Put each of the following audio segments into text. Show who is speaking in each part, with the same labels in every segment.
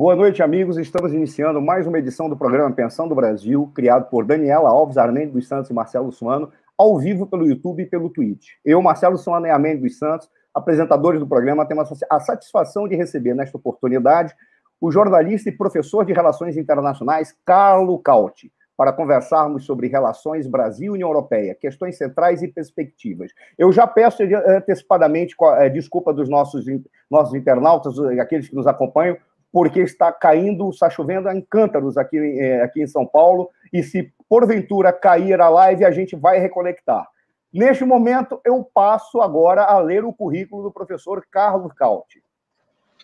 Speaker 1: Boa noite, amigos. Estamos iniciando mais uma edição do programa Pensando Brasil, criado por Daniela Alves Armênio dos Santos e Marcelo Suano, ao vivo pelo YouTube e pelo Twitch. Eu, Marcelo Suano e Armênio dos Santos, apresentadores do programa, temos a satisfação de receber nesta oportunidade o jornalista e professor de Relações Internacionais Carlo Cauti, para conversarmos sobre relações Brasil-União Europeia, questões centrais e perspectivas. Eu já peço antecipadamente eh, desculpa dos nossos, nossos internautas, aqueles que nos acompanham, porque está caindo, está chovendo em cântaros aqui, é, aqui em São Paulo, e se porventura cair a live, a gente vai reconectar. Neste momento, eu passo agora a ler o currículo do professor Carlos Cauti.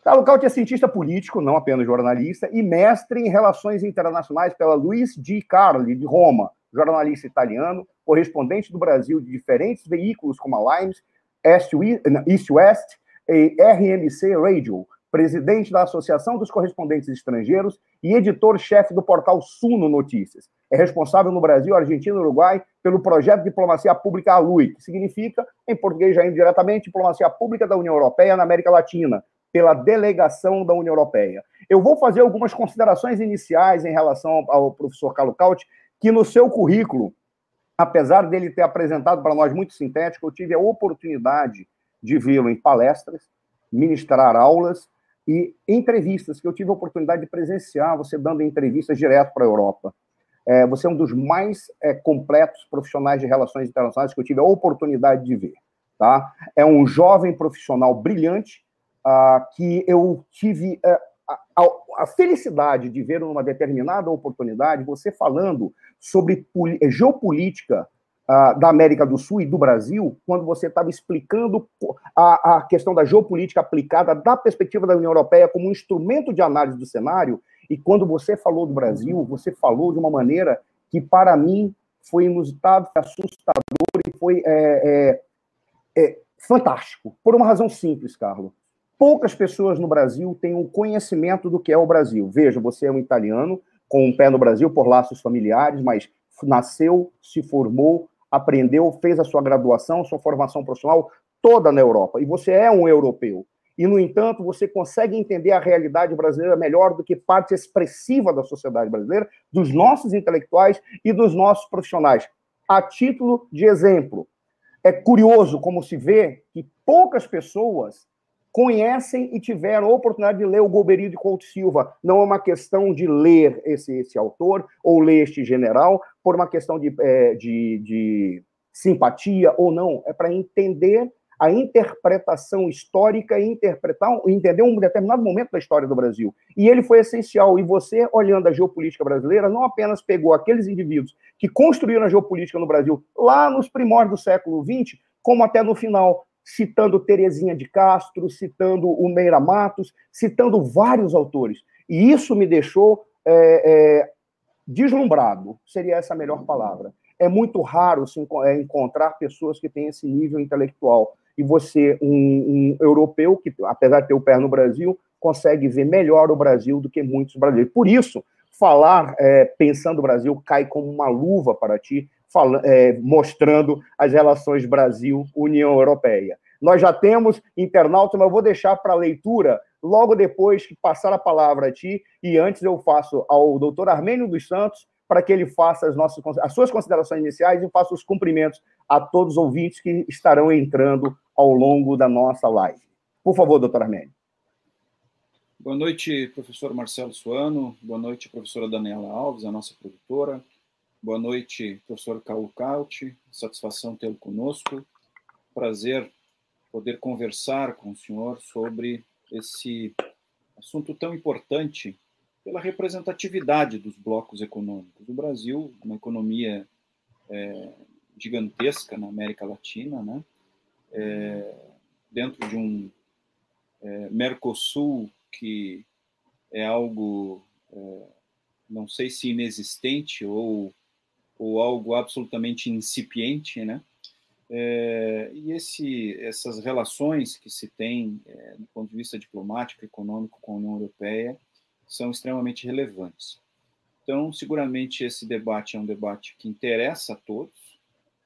Speaker 1: Carlos Cauti é cientista político, não apenas jornalista, e mestre em relações internacionais pela Luiz Di Carli, de Roma, jornalista italiano, correspondente do Brasil de diferentes veículos como a Limes, East West e RMC Radio, presidente da Associação dos Correspondentes Estrangeiros e editor-chefe do portal Suno Notícias. É responsável no Brasil, Argentina e Uruguai pelo projeto Diplomacia Pública ALUI, que significa, em português já indiretamente, Diplomacia Pública da União Europeia na América Latina, pela delegação da União Europeia. Eu vou fazer algumas considerações iniciais em relação ao professor Carlo Caut, que no seu currículo, apesar dele ter apresentado para nós muito sintético, eu tive a oportunidade de vê-lo em palestras, ministrar aulas e entrevistas que eu tive a oportunidade de presenciar, você dando entrevistas direto para a Europa. É, você é um dos mais é, completos profissionais de relações internacionais que eu tive a oportunidade de ver. Tá? É um jovem profissional brilhante uh, que eu tive uh, a, a, felicidade de ver numa determinada oportunidade você falando sobre geopolítica uh, da América do Sul e do Brasil, quando você estava explicando a, a questão da geopolítica aplicada da perspectiva da União Europeia como um instrumento de análise do cenário, e quando você falou do Brasil, você falou de uma maneira que, para mim, foi inusitado, foi assustador e foi é, é, é, fantástico, por uma razão simples, Carlos. Poucas pessoas no Brasil têm um conhecimento do que é o Brasil. Veja, você é um italiano com um pé no Brasil por laços familiares, mas nasceu, se formou, aprendeu, fez a sua graduação, sua formação profissional toda na Europa. E você é um europeu. E, no entanto, você consegue entender a realidade brasileira melhor do que parte expressiva da sociedade brasileira, dos nossos intelectuais e dos nossos profissionais. A título de exemplo, é curioso como se vê que poucas pessoas conhecem e tiveram a oportunidade de ler o Golbery de Couto Silva. Não é uma questão de ler esse, esse autor ou ler este general por uma questão de, é, de, de simpatia ou não, é para entender a interpretação histórica e interpretar, entender um determinado momento da história do Brasil. E ele foi essencial. E você, olhando a geopolítica brasileira, não apenas pegou aqueles indivíduos que construíram a geopolítica no Brasil lá nos primórdios do século XX, como até no final citando Terezinha de Castro, citando o Meira Matos, citando vários autores. E isso me deixou é, é, deslumbrado, seria essa a melhor palavra. É muito raro se é, encontrar pessoas que têm esse nível intelectual. E você, um, um europeu, que apesar de ter o pé no Brasil, consegue ver melhor o Brasil do que muitos brasileiros. Por isso, falar é, pensando o Brasil cai como uma luva para ti, é, mostrando as relações Brasil-União Europeia. Nós já temos internauta, mas eu vou deixar para leitura logo depois que passar a palavra a ti, e antes eu faço ao doutor Armênio dos Santos, para que ele faça as, nossas, as suas considerações iniciais e faça os cumprimentos a todos os ouvintes que estarão entrando ao longo da nossa live. Por favor, doutor Armênio.
Speaker 2: Boa noite, professor Marcelo Suano. Boa noite, professora Daniela Alves, a nossa produtora. Boa noite, professor Caio Cauti. Satisfação tê-lo conosco. Prazer poder conversar com o senhor sobre esse assunto tão importante pela representatividade dos blocos econômicos. O Brasil, uma economia é, gigantesca na América Latina, né? É, dentro de um é, Mercosul que é algo, é, não sei se inexistente ou ou algo absolutamente incipiente, né? É, e esse, essas relações que se tem é, do ponto de vista diplomático econômico com a União Europeia são extremamente relevantes. Então, seguramente esse debate é um debate que interessa a todos,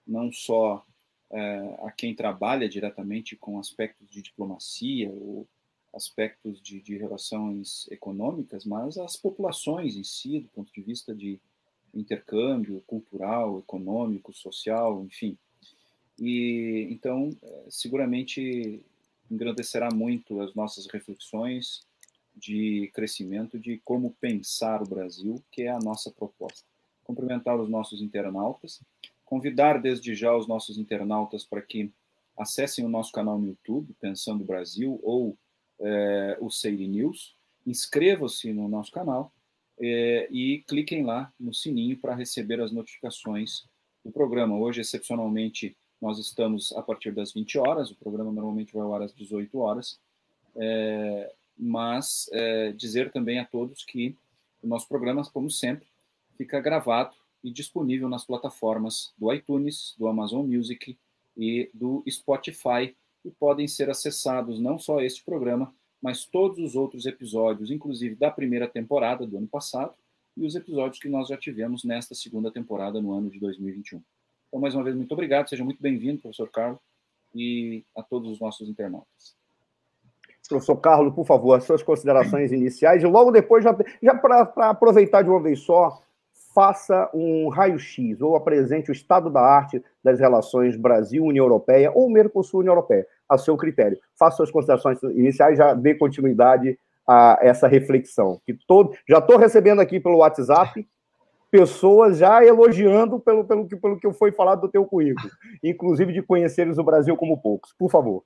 Speaker 2: não só é, a quem trabalha diretamente com aspectos de diplomacia ou aspectos de, de, relações econômicas, mas as populações em si, do ponto de vista de intercâmbio cultural, econômico, social, enfim. E então, é, seguramente engrandecerá muito as nossas reflexões de crescimento de como pensar o Brasil, que é a nossa proposta. Cumprimentar os nossos internautas, convidar desde já os nossos internautas para que acessem o nosso canal no YouTube, Pensando Brasil, ou é, o Seire News, inscrevam-se no nosso canal é, e cliquem lá no sininho para receber as notificações do programa. Hoje, excepcionalmente, nós estamos a partir das 20 horas, o programa normalmente vai ao ar às 18 horas, é, mas é, dizer também a todos que o nosso programa, como sempre, fica gravado e disponível nas plataformas do iTunes, do Amazon Music e do Spotify, e podem ser acessados não só este programa, mas todos os outros episódios, inclusive da primeira temporada do ano passado, e os episódios que nós já tivemos nesta segunda temporada no ano de 2021. Então, mais uma vez, muito obrigado, seja muito bem-vindo, professor Carlos, e a todos os nossos internautas.
Speaker 1: Professor Carlos, por favor, as suas considerações iniciais, e logo depois, já, já para aproveitar de uma vez só, faça um raio-x ou apresente o estado da arte das relações Brasil-União Europeia ou Mercosul-União Europeia, a seu critério. Faça suas considerações iniciais, já dê continuidade a essa reflexão. Que todo, já estou recebendo aqui pelo WhatsApp pessoas já elogiando pelo, pelo, que, pelo que foi falado do teu currículo, inclusive de conheceres o Brasil como poucos. Por favor.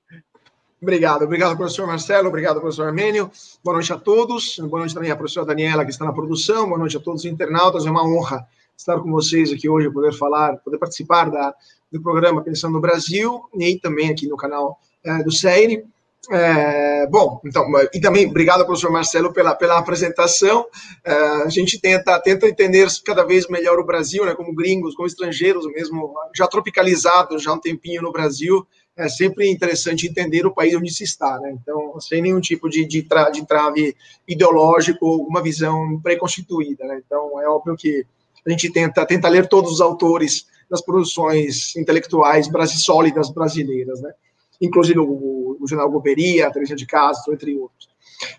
Speaker 3: Obrigado, obrigado, professor Marcelo, obrigado, professor Armênio. Boa noite a todos. Boa noite também à professora Daniela, que está na produção. Boa noite a todos os internautas. É uma honra estar com vocês aqui hoje, poder falar, poder participar da, do programa Pensando no Brasil e também aqui no canal é, do SEIRE. É, bom, então, e também obrigado, professor Marcelo, pela, pela apresentação. É, a gente tenta, tenta entender cada vez melhor o Brasil, né, como gringos, como estrangeiros mesmo, já tropicalizados já há um tempinho no Brasil. É sempre interessante entender o país onde se está, né? Então, sem nenhum tipo de, de, tra, de trave ideológico ou uma visão preconstituída, né? Então, é óbvio que a gente tenta, tenta ler todos os autores das produções intelectuais sólidas brasileiras, né? inclusive o, o general Goberia, a Teresa de Castro, entre outros.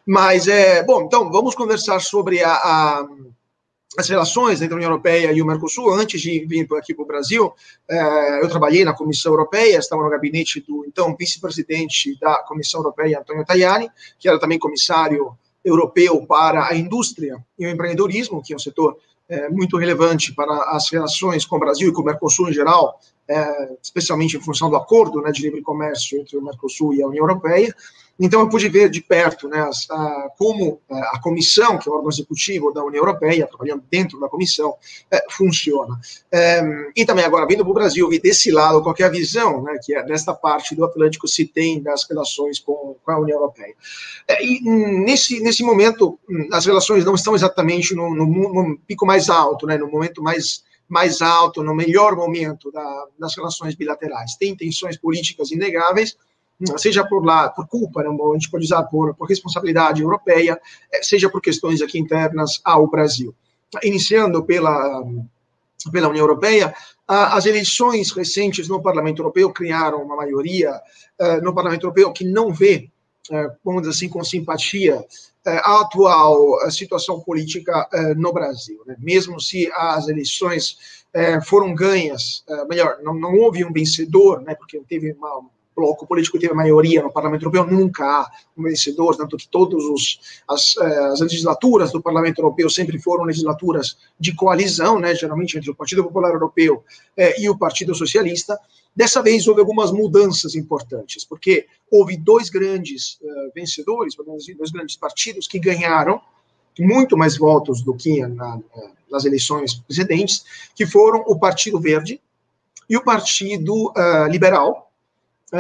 Speaker 3: Mas, é, bom, então, vamos conversar sobre a, a, as relações entre a União Europeia e o Mercosul. Antes de vir aqui para o Brasil, é, eu trabalhei na Comissão Europeia, estava no gabinete do então vice-presidente da Comissão Europeia, Antonio Tajani, que era também comissário europeu para a indústria e o empreendedorismo, que é um setor é, muito relevante para as relações com o Brasil e com o Mercosul em geral, é, especialmente em função do acordo né, de livre comércio entre o Mercosul e a União Europeia. Então, eu pude ver de perto né, a, como é, a comissão, que é o órgão executivo da União Europeia, trabalhando dentro da comissão, é, funciona. É, e também, agora, vindo para o Brasil, vi desse lado qual é a visão né, que é desta parte do Atlântico se tem das relações com, com a União Europeia. É, e nesse, nesse momento, as relações não estão exatamente no, no, no pico mais alto, né, no momento mais mais alto, no melhor momento da, das relações bilaterais. Tem tensões políticas inegáveis, seja por lá, por culpa, né, a gente pode usar por, por responsabilidade europeia, eh, seja por questões aqui internas ao Brasil. Iniciando pela, pela União Europeia, as eleições recentes no Parlamento Europeu criaram uma maioria uh, no Parlamento Europeu que não vê, uh, vamos dizer assim, com simpatia, a atual situação política no Brasil. Né? Mesmo se as eleições foram ganhas, melhor, não, não houve um vencedor, né, porque teve uma, bloco político teve maioria no Parlamento Europeu, nunca há um vencedor, tanto que todas as, eh, as, legislaturas do Parlamento Europeu sempre foram legislaturas de coalizão, né, geralmente entre o Partido Popular Europeu eh, e o Partido Socialista. Dessa vez houve algumas mudanças importantes, porque houve dois grandes vencedores, dois grandes partidos que ganharam muito mais votos do que na, nas eleições precedentes, que foram o Partido Verde e o Partido uh, Liberal,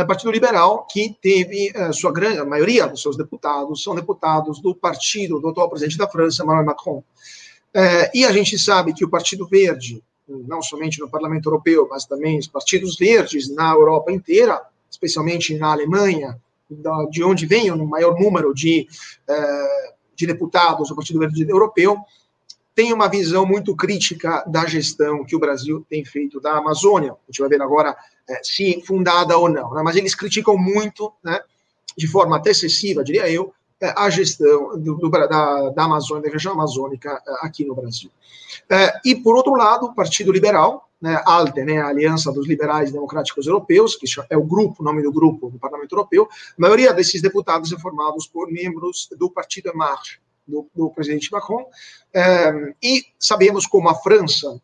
Speaker 3: Partido Liberal, que teve uh, sua grande, a maioria dos seus deputados são deputados do partido do atual presidente da França, Emmanuel Macron. Uh, e a gente sabe que o Partido Verde, não somente no Parlamento Europeu, mas também os partidos verdes na Europa inteira, especialmente na Alemanha, da, de onde vem o maior número de, de deputados do Partido Verde Europeu, tem uma visão muito crítica da gestão que o Brasil tem feito da Amazônia. A gente vai ver agora é, se fundada ou não. Né? Mas eles criticam muito né, de forma até excessiva, diria eu, é, a gestão do, do, da, da Amazônia, da região amazônica é, aqui no Brasil. É, e, por outro lado, o Partido Liberal, né, ALDE, né, a Aliança dos Liberais Democráticos Europeus, que é o grupo, nome do grupo do Parlamento Europeu, a maioria desses deputados é formados por membros do Partido En do, do presidente Macron, é, e sabemos como a França,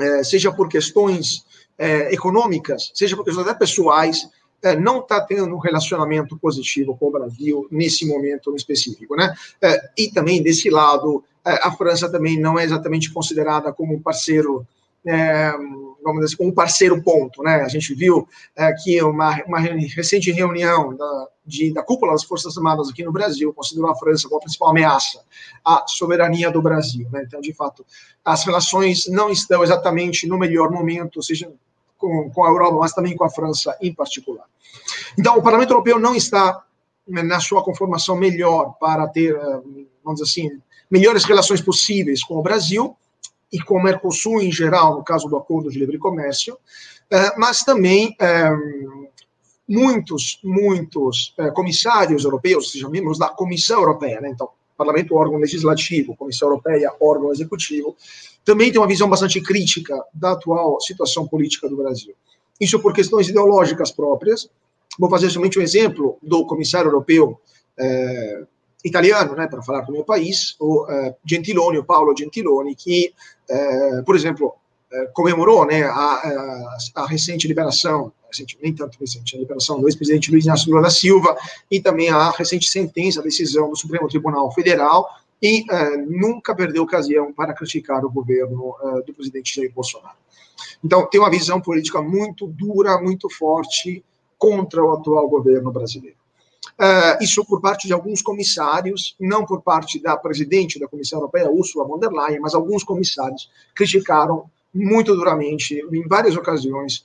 Speaker 3: é, seja por questões é, econômicas, seja por questões até pessoais, é, não está tendo um relacionamento positivo com o Brasil nesse momento específico, né? É, e também desse lado, é, a França também não é exatamente considerada como um parceiro é, vamos dizer assim, um parceiro ponto, né? A gente viu é, que uma, uma recente reunião da, de, da cúpula das Forças Armadas aqui no Brasil considerou a França como a principal ameaça à soberania do Brasil, né? Então, de fato, as relações não estão exatamente no melhor momento, seja com, com a Europa, mas também com a França em particular. Então, o Parlamento Europeu não está né, na sua conformação melhor para ter, eh, vamos dizer assim, melhores relações possíveis com o Brasil e com o Mercosul em geral, no caso do Acordo de Livre Comércio, eh, mas também eh, muitos, muitos comissários europeus, sejam membros da Comissão Europeia, né? então, Parlamento, órgão legislativo, Comissão Europeia, órgão executivo, também tem uma visão bastante crítica da atual situação política do Brasil. Isso por questões ideológicas próprias. Vou fazer somente um exemplo do comissário europeu é, italiano, né, para falar do meu país, o é, Gentiloni, o Paolo Gentiloni, que, é, por exemplo, comemorou né, a, a, recente liberação, recente, nem tanto recente, a liberação do ex-presidente Luiz Inácio Lula da Silva e também a recente sentença, a decisão do Supremo Tribunal Federal e uh, nunca perdeu ocasião para criticar o governo uh, do presidente Jair Bolsonaro. Então, tem uma visão política muito dura, muito forte contra o atual governo brasileiro. Uh, isso por parte de alguns comissários, não por parte da presidente da Comissão Europeia, Ursula von der Leyen, mas alguns comissários criticaram muito duramente, em várias ocasiões,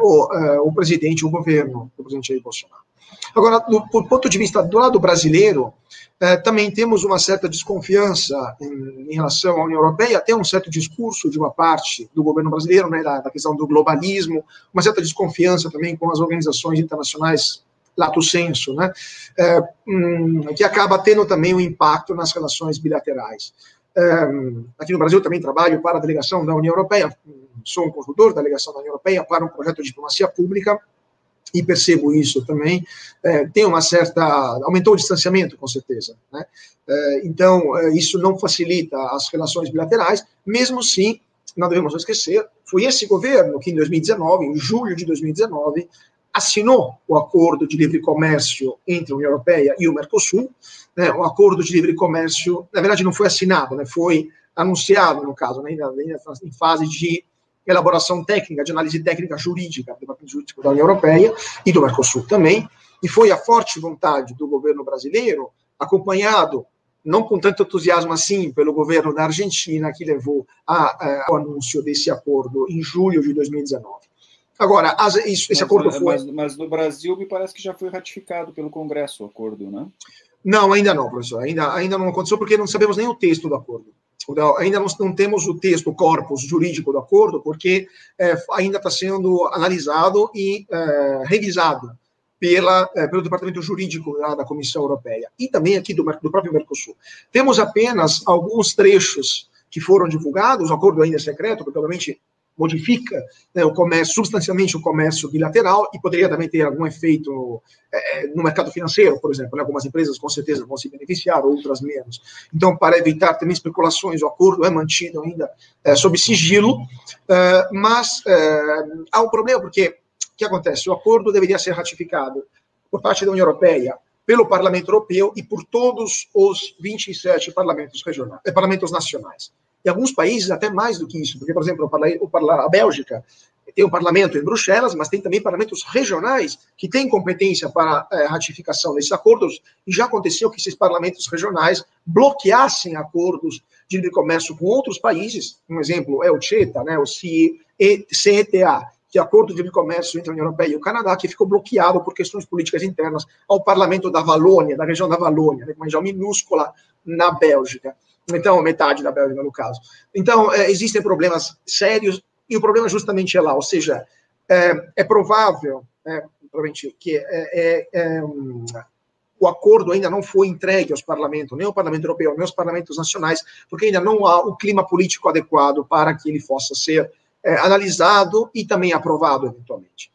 Speaker 3: o, o presidente, o governo do presidente Jair Bolsonaro. Agora, do, ponto de vista do lado brasileiro, eh, também temos uma certa desconfiança em, em, relação à União Europeia, até um certo discurso de uma parte do governo brasileiro, né, da, da questão do globalismo, uma certa desconfiança também com as organizações internacionais lato senso, né, eh, hum, que acaba tendo também um impacto nas relações bilaterais. Eh, aqui no Brasil também trabalho para a delegação da União Europeia, sou um consultor da delegação da União Europeia para um projeto de diplomacia pública, e percebo isso também, é, tem uma certa. aumentou o distanciamento, com certeza. Né? É, então, é, isso não facilita as relações bilaterais, mesmo se, não devemos esquecer, foi esse governo que, em 2019, em julho de 2019, assinou o acordo de livre comércio entre a União Europeia e o Mercosul. Né? O acordo de livre comércio, na verdade, não foi assinado, né? foi anunciado, no caso, né? em fase de elaboração técnica, de análise técnica jurídica do Departamento Jurídico da União Europeia e do Mercosul também, e foi a forte vontade do governo brasileiro, acompanhado, não com tanto entusiasmo assim, pelo governo da Argentina, que levou a, a, ao anúncio desse acordo em julho de 2019. Agora, as, isso, esse mas, acordo foi.
Speaker 2: Mas, mas, no Brasil, me parece que já foi ratificado pelo Congresso o acordo, né?
Speaker 3: Não, ainda não, professor. Ainda, ainda não aconteceu, porque não sabemos nem o texto do acordo ainda não, temos o texto, o corpus jurídico do acordo, porque é, ainda está sendo analisado e é, revisado pela, é, pelo Departamento Jurídico da, da, Comissão Europeia e também aqui do, do próprio Mercosul. Temos apenas alguns trechos que foram divulgados, o acordo ainda é secreto, porque obviamente modifica né, o comércio, substancialmente o comércio bilateral e poderia também ter algum efeito é, no mercado financeiro, por exemplo. Né, algumas empresas com certeza vão se beneficiar, outras menos. Então, para evitar também especulações, o acordo é mantido ainda é, sob sigilo, é, mas é, há um problema, porque o que acontece? O acordo deveria ser ratificado por parte da União Europeia, pelo Parlamento Europeu e por todos os 27 parlamentos regionais, eh, parlamentos nacionais. Em alguns países, até mais do que isso, porque, por exemplo, a Bélgica tem um parlamento em Bruxelas, mas tem também parlamentos regionais que têm competência para é, ratificação desses acordos, e já aconteceu que esses parlamentos regionais bloqueassem acordos de livre comércio com outros países, um exemplo é o CETA, né, o CETA, que é acordo de livre comércio entre a União Europeia e o Canadá, que ficou bloqueado por questões políticas internas ao parlamento da Valônia, da região da Valônia, né, uma região minúscula na Bélgica então metade da Bélgica no caso. Então é, existem problemas sérios e o problema justamente é lá, ou seja, é, é provável, é, que é, é, é um, o acordo ainda não foi entregue aos parlamentos, nem ao Parlamento Europeu, nem aos parlamentos nacionais, porque ainda não há o clima político adequado para que ele possa ser é, analisado e também aprovado eventualmente.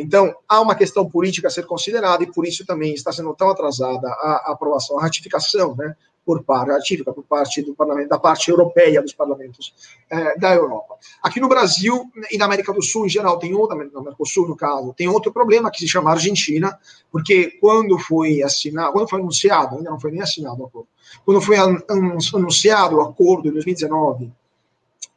Speaker 3: Então, há uma questão política a ser considerada e por isso também está sendo tão atrasada a aprovação, a ratificação, né, por parte, ratifica por parte do parlamento, da parte europeia dos parlamentos é, da Europa. Aqui no Brasil e na América do Sul em geral tem outro, no Mercosul no caso, tem outro problema que se chama Argentina, porque quando foi assinado, quando foi anunciado, ainda não foi nem assinado o acordo, quando foi anunciado o acordo em 2019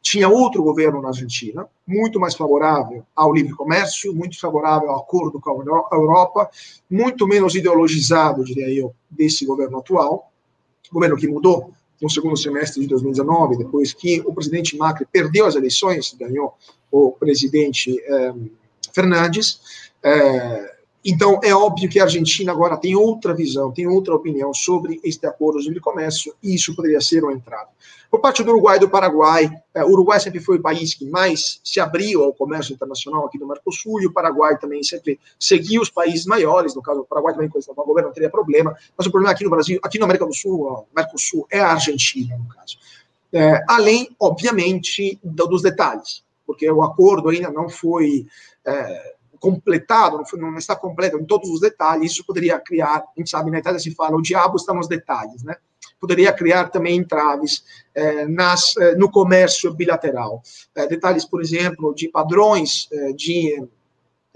Speaker 3: tinha outro governo na Argentina, muito mais favorável ao livre comércio, muito favorável ao acordo com a Europa, muito menos ideologizado, diria eu, desse governo atual, governo que mudou no segundo semestre de 2019, depois que o presidente Macri perdeu as eleições, ganhou o presidente eh, Fernandes. Eh, então, é óbvio que a Argentina agora tem outra visão, tem outra opinião sobre este acordo de livre comércio, e isso poderia ser uma entrada. Por parte do Uruguai e do Paraguai, é, o Uruguai sempre foi o país que mais se abriu ao comércio internacional aqui no Mercosul, e o Paraguai também sempre seguiu os países maiores, no caso, o Paraguai também, com o governo, não teria problema, mas o problema aqui no Brasil, aqui na América do Sul, o Mercosul, é a Argentina, no caso. É, além, obviamente, dos detalhes, porque o acordo ainda não foi. É, completado, não, não, está completo em todos os detalhes, isso poderia criar, a gente sabe, na Itália se fala, o diabo está nos detalhes, né? Poderia criar também entraves eh, nas, eh, no comércio bilateral. Eh, detalhes, por exemplo, de padrões eh, de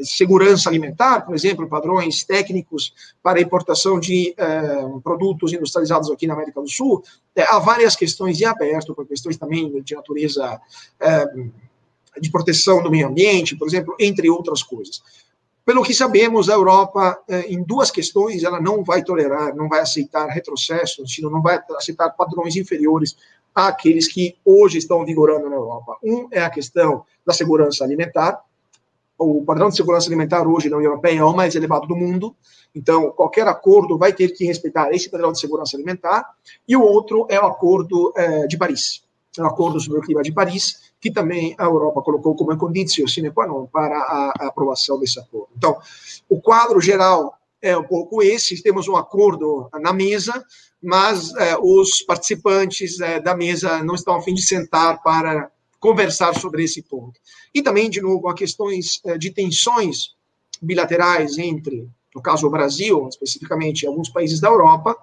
Speaker 3: segurança alimentar, por exemplo, padrões técnicos para importação de eh, produtos industrializados aqui na América do Sul. Eh, há várias questões em aberto, questões também de natureza de proteção do meio ambiente, por exemplo, entre outras coisas. Pelo que sabemos, a Europa, eh, em duas questões, ela não vai tolerar, não vai aceitar retrocessos, não vai aceitar padrões inferiores àqueles que hoje estão vigorando na Europa. Um é a questão da segurança alimentar. O padrão de segurança alimentar hoje na União Europeia é o mais elevado do mundo, então qualquer acordo vai ter que respeitar esse padrão de segurança alimentar. E o outro é o Acordo eh, de Paris, é o Acordo sobre o Clima de Paris, que também a Europa colocou como condição sine qua non para a, aprovação desse acordo. Então, o quadro geral é um pouco esse, temos um acordo na mesa, mas é, os participantes é, da mesa não estão a fim de sentar para conversar sobre esse ponto. E também, de novo, há questões é, de tensões bilaterais entre, no caso, o Brasil, especificamente alguns países da Europa,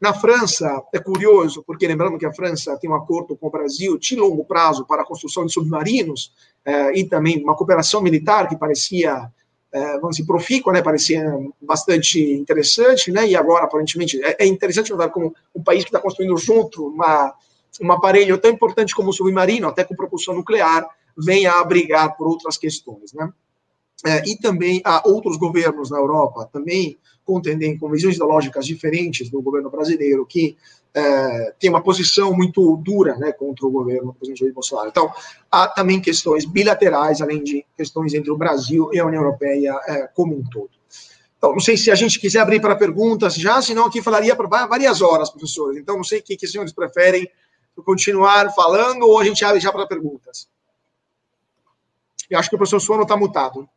Speaker 3: na França, é curioso, porque lembrando que a França tem um acordo com o Brasil de longo prazo para a construção de submarinos eh, e também uma cooperação militar que parecia, eh, vamos dizer, profícua, né, parecia bastante interessante, né, e agora, aparentemente, é, é interessante notar como um país que está construindo junto uma, um aparelho tão importante como o submarino, até com propulsão nuclear, venha a brigar por outras questões, né. É, e também há outros governos na Europa também contendem com visões ideológicas diferentes do governo brasileiro, que é, tem uma posição muito dura né, contra o governo do presidente Jair Bolsonaro. Então, há também questões bilaterais, além de questões entre o Brasil e a União Europeia é, como um todo. Então, não sei se a gente quiser abrir para perguntas já, senão aqui falaria por várias horas, professores. Então, não sei o que, que os senhores preferem continuar falando ou a gente abre já para perguntas. Eu acho que o professor Suano está mutado.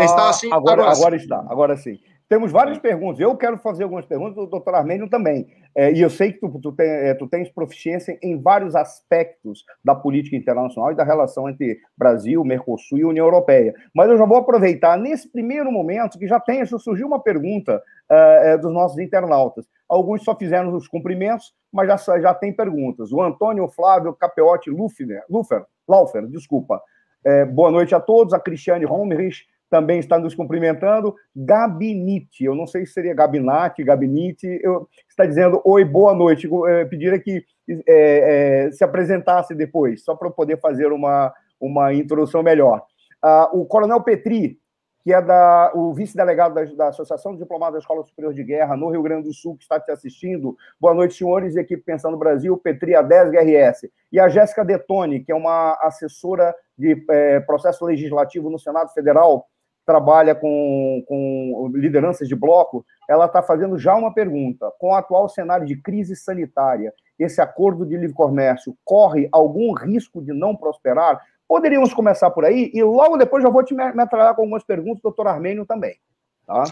Speaker 1: Está assim, agora, agora, agora está, agora sim. Temos várias perguntas. Eu quero fazer algumas perguntas, o doutor Armênio também. É, e eu sei que tu, tu, tem, é, tu tens proficiência em vários aspectos da política internacional e da relação entre Brasil, Mercosul e União Europeia. Mas eu já vou aproveitar nesse primeiro momento que já tem, surgiu uma pergunta uh, dos nossos internautas. Alguns só fizeram os cumprimentos, mas já, já tem perguntas. O Antônio Flávio Capeotti Lufer, Lufer, Laufer, desculpa. É, boa noite a todos. A Cristiane Romrich também está nos cumprimentando. Gabinete, eu não sei se seria gabinete, gabinete, eu, está dizendo oi, boa noite. Eu pediria que é, é, se apresentasse depois, só para eu poder fazer uma, uma introdução melhor. Ah, o Coronel Petri, que é da, o vice-delegado da, da, Associação de Diplomados da Escola Superior de Guerra no Rio Grande do Sul, que está te assistindo. Boa noite, senhores, equipe Pensando Brasil, Petri A10 GRS. E a Jéssica Detone, que é uma assessora de é, processo legislativo no Senado Federal, trabalha com, com lideranças de bloco, ela está fazendo já uma pergunta. Com o atual cenário de crise sanitária, esse acordo de livre comércio corre algum risco de não prosperar? Poderíamos começar por aí e logo depois já vou te metralhar com algumas perguntas, doutor Armênio também. Tá?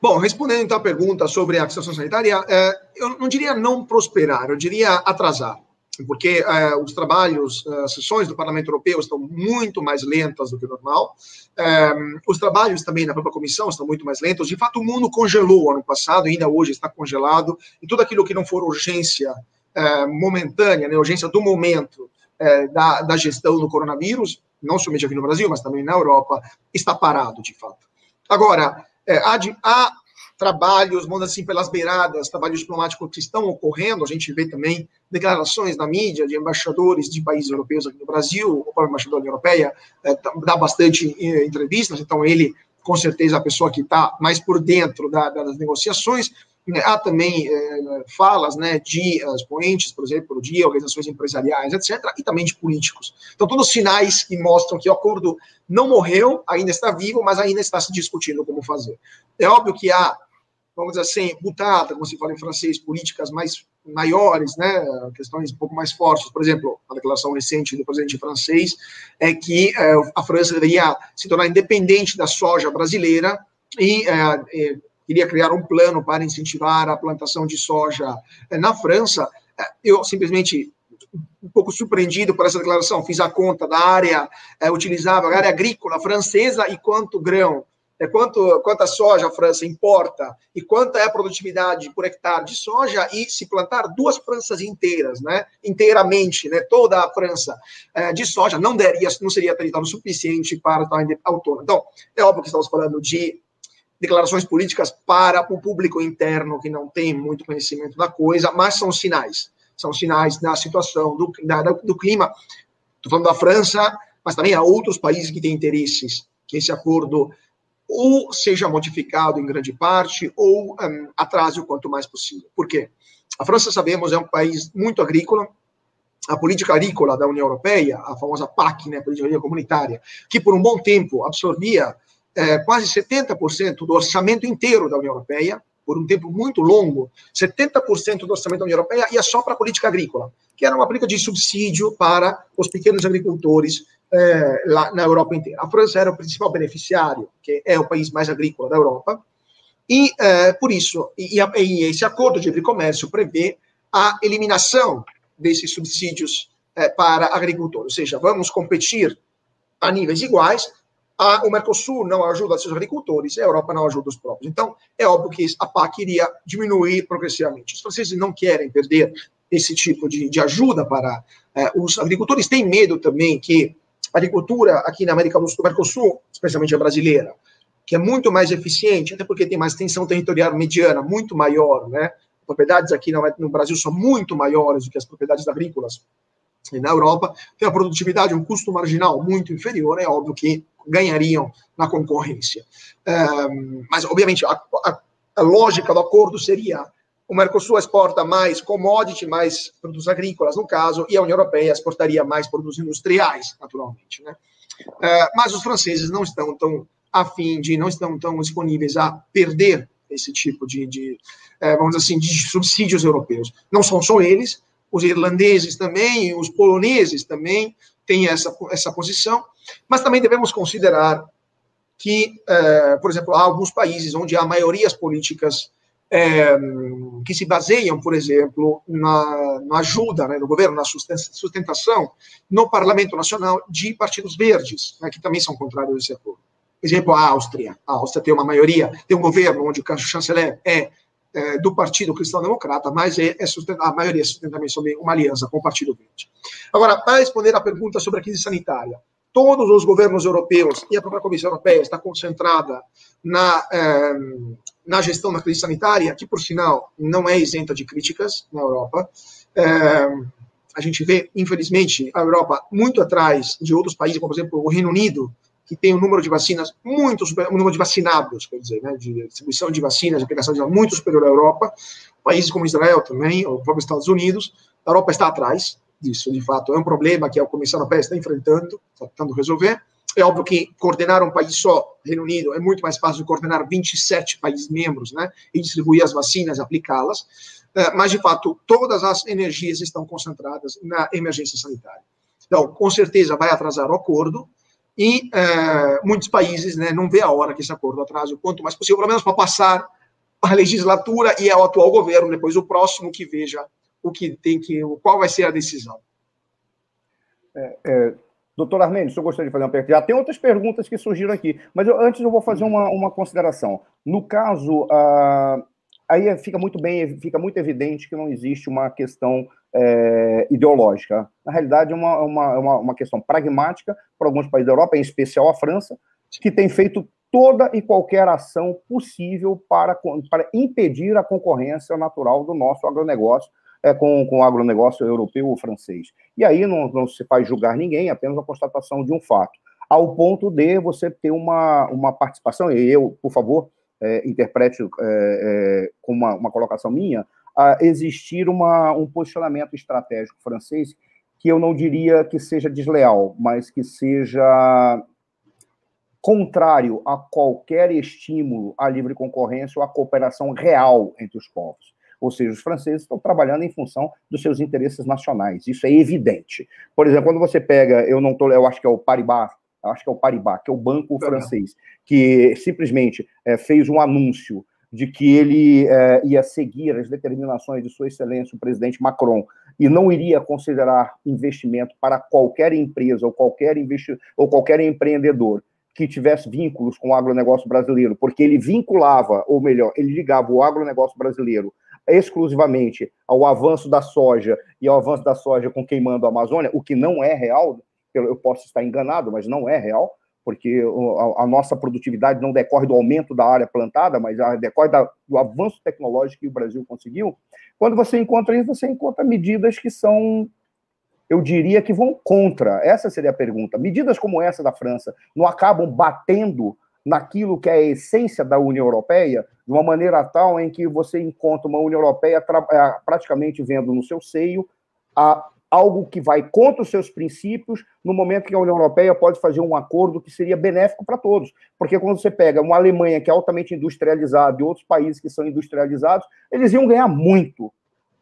Speaker 3: Bom, respondendo então a pergunta sobre a situação sanitária, é, eu não diria não prosperar, eu diria atrasar porque uh, os trabalhos, uh, as sessões do Parlamento Europeu estão muito mais lentas do que o normal. Um, eh, os trabalhos também na própria comissão estão muito mais lentos. De fato, o mundo congelou ano passado, ainda hoje está congelado, e tudo aquilo que não for urgência uh, momentânea, né, urgência do momento da, da gestão do coronavírus, não somente aqui no Brasil, mas também na Europa, está parado, de fato. Agora, há, há trabalhos, vamos assim, pelas beiradas, trabalhos diplomáticos que estão ocorrendo. A gente vê também declarações na mídia de embaixadores de países europeus aqui no Brasil. O próprio embaixador da Europeia é, dá bastante é, entrevistas, então ele, com certeza, a pessoa que está mais por dentro da, das negociações. Há também é, falas né, de expoentes, por exemplo, de organizações empresariais, etc., e também de políticos. Então, todos sinais que mostram que o acordo não morreu, ainda está vivo, mas ainda está se discutindo como fazer. É óbvio que há vamos dizer assim, butada, como se fala em francês, políticas mais maiores, né, questões um pouco mais fortes. Por exemplo, a declaração recente do presidente francês é que é, a França deveria se tornar independente da soja brasileira e é, queria criar um plano para incentivar a plantação de soja é, na França. É, eu simplesmente um pouco surpreendido por essa declaração, fiz a conta da área é, utilizava, a área agrícola francesa e quanto grão é quanto, quanta soja a França importa e quanta é a produtividade por hectare de soja e se plantar duas Franças inteiras, né, inteiramente, né, toda a França é, de soja não daria, não seria território suficiente para estar autônomo. Então, é óbvio que estamos falando de declarações políticas para o público interno que não tem muito conhecimento da coisa, mas são sinais, são sinais da situação do, da, do clima. Estou falando da França, mas também há outros países que têm interesses que esse acordo ou seja modificado em grande parte, ou um, atrase o quanto mais possível. Por quê? A França, sabemos, é um país muito agrícola, a política agrícola da União Europeia, a famosa PAC, né, a política agrícola comunitária, que por um bom tempo absorvia é, quase 70% do orçamento inteiro da União Europeia, por um tempo muito longo, 70% do orçamento da União Europeia ia só para a política agrícola, que era uma política de subsídio para os pequenos agricultores é, lá na Europa inteira. A França era o principal beneficiário, que é o país mais agrícola da Europa, e é, por isso, e, e, esse acordo de livre comércio prevê a eliminação desses subsídios é, para agricultores, ou seja, vamos competir a níveis iguais. A, o Mercosul não ajuda seus agricultores, a Europa não ajuda os próprios. Então, é óbvio que a PAC iria diminuir progressivamente. Os franceses não querem perder esse tipo de, de ajuda para é, os agricultores. Têm medo também que agricultura aqui na América do Sul, Mercosul, especialmente a brasileira, que é muito mais eficiente, até porque tem mais extensão territorial mediana, muito maior, né? Propriedades aqui no Brasil são muito maiores do que as propriedades agrícolas na Europa, tem a produtividade, um custo marginal muito inferior, é óbvio que ganhariam na concorrência. Um, mas, obviamente, a, a, a lógica do acordo seria o Mercosul exporta mais commodity, mais produtos agrícolas, no caso, e a União Europeia exportaria mais produtos industriais, naturalmente. Né? Uh, mas os franceses não estão tão afim de, não estão tão disponíveis a perder esse tipo de, de uh, vamos dizer assim, de subsídios europeus. Não são só eles, os irlandeses também, os poloneses também têm essa, essa posição, mas também devemos considerar que, uh, por exemplo, há alguns países onde há maiorias políticas é, que se baseiam, por exemplo, na, na ajuda né, do governo, na sustentação no Parlamento Nacional de partidos verdes, né, que também são contrários a esse acordo. Exemplo, a Áustria. A Áustria tem uma maioria, tem um governo onde o chanceler é, é do Partido Cristão Democrata, mas é, é a maioria sustenta também uma aliança com o Partido Verde. Agora, para responder à pergunta sobre a crise sanitária, todos os governos europeus e a própria Comissão Europeia está concentrada na, eh, na gestão da crise sanitária, que, por sinal, não é isenta de críticas na Europa. Eh, a gente vê, infelizmente, a Europa muito atrás de outros países, como, por exemplo, o Reino Unido, que tem um número de vacinas muito superior, um número de vacinados, quer dizer, né, de distribuição de vacinas, de aplicação de muito superior à Europa. Países como Israel também, ou próprio Estados Unidos, a Europa está atrás disso, de fato. É um problema que a Comissão Europeia está enfrentando, está tentando resolver. É óbvio que coordenar um país só, Reino Unido, é muito mais fácil de coordenar 27 países membros, né? E distribuir as vacinas, aplicá-las. É, mas, de fato, todas as energias estão concentradas na emergência sanitária. Então, com certeza vai atrasar o acordo, e é, muitos países né, não vê a hora que esse acordo atrase o quanto mais possível, pelo menos para passar a legislatura e ao atual governo, depois o próximo que veja o que tem que, qual vai ser a decisão.
Speaker 1: É, é, doutor Armênio, eu gostaria de fazer uma pergunta. Já tem outras perguntas que surgiram aqui, mas eu, antes eu vou fazer uma, uma consideração. No caso, uh, aí fica muito bem, fica muito evidente que não existe uma questão é, ideológica. Na realidade, é uma, uma, uma, uma questão pragmática para alguns países da Europa, em especial a França, que tem feito toda e qualquer ação possível para, para impedir a concorrência natural do nosso agronegócio é, com, com o agronegócio europeu ou francês. E aí não, não se faz julgar ninguém, é apenas a constatação de um fato. Ao ponto de você ter uma, uma participação, e eu, por favor, é, interprete é, é, com uma, uma colocação minha, a existir uma, um posicionamento estratégico francês que eu não diria que seja desleal, mas que seja contrário a qualquer estímulo à livre concorrência ou à cooperação real entre os povos. Ou seja, os franceses estão trabalhando em função dos seus interesses nacionais. Isso é evidente. Por exemplo, quando você pega, eu não tô, eu acho que é o Paribas, acho que é o Paribas, que é o banco francês, que simplesmente é, fez um anúncio de que ele é, ia seguir as determinações de Sua Excelência o presidente Macron e não iria considerar investimento para qualquer empresa ou qualquer investi ou qualquer empreendedor que tivesse vínculos com o agronegócio brasileiro, porque ele vinculava, ou melhor, ele ligava o agronegócio brasileiro exclusivamente ao avanço da soja e ao avanço da soja com queimando a Amazônia, o que não é real, eu posso estar enganado, mas não é real, porque a, nossa produtividade não decorre do aumento da área plantada, mas decorre do avanço tecnológico que o Brasil conseguiu. Quando você encontra isso, você encontra medidas que são, eu diria, que vão contra. Essa seria a pergunta. Medidas como essa da França não acabam batendo naquilo que é a essência da União Europeia, de uma maneira tal em que você encontra uma União Europeia é, praticamente vendo no seu seio a, algo que vai contra os seus princípios, no momento que a União Europeia pode fazer um acordo que seria benéfico para todos. Porque quando você pega uma Alemanha que é altamente industrializada e outros países que são industrializados, eles iam ganhar muito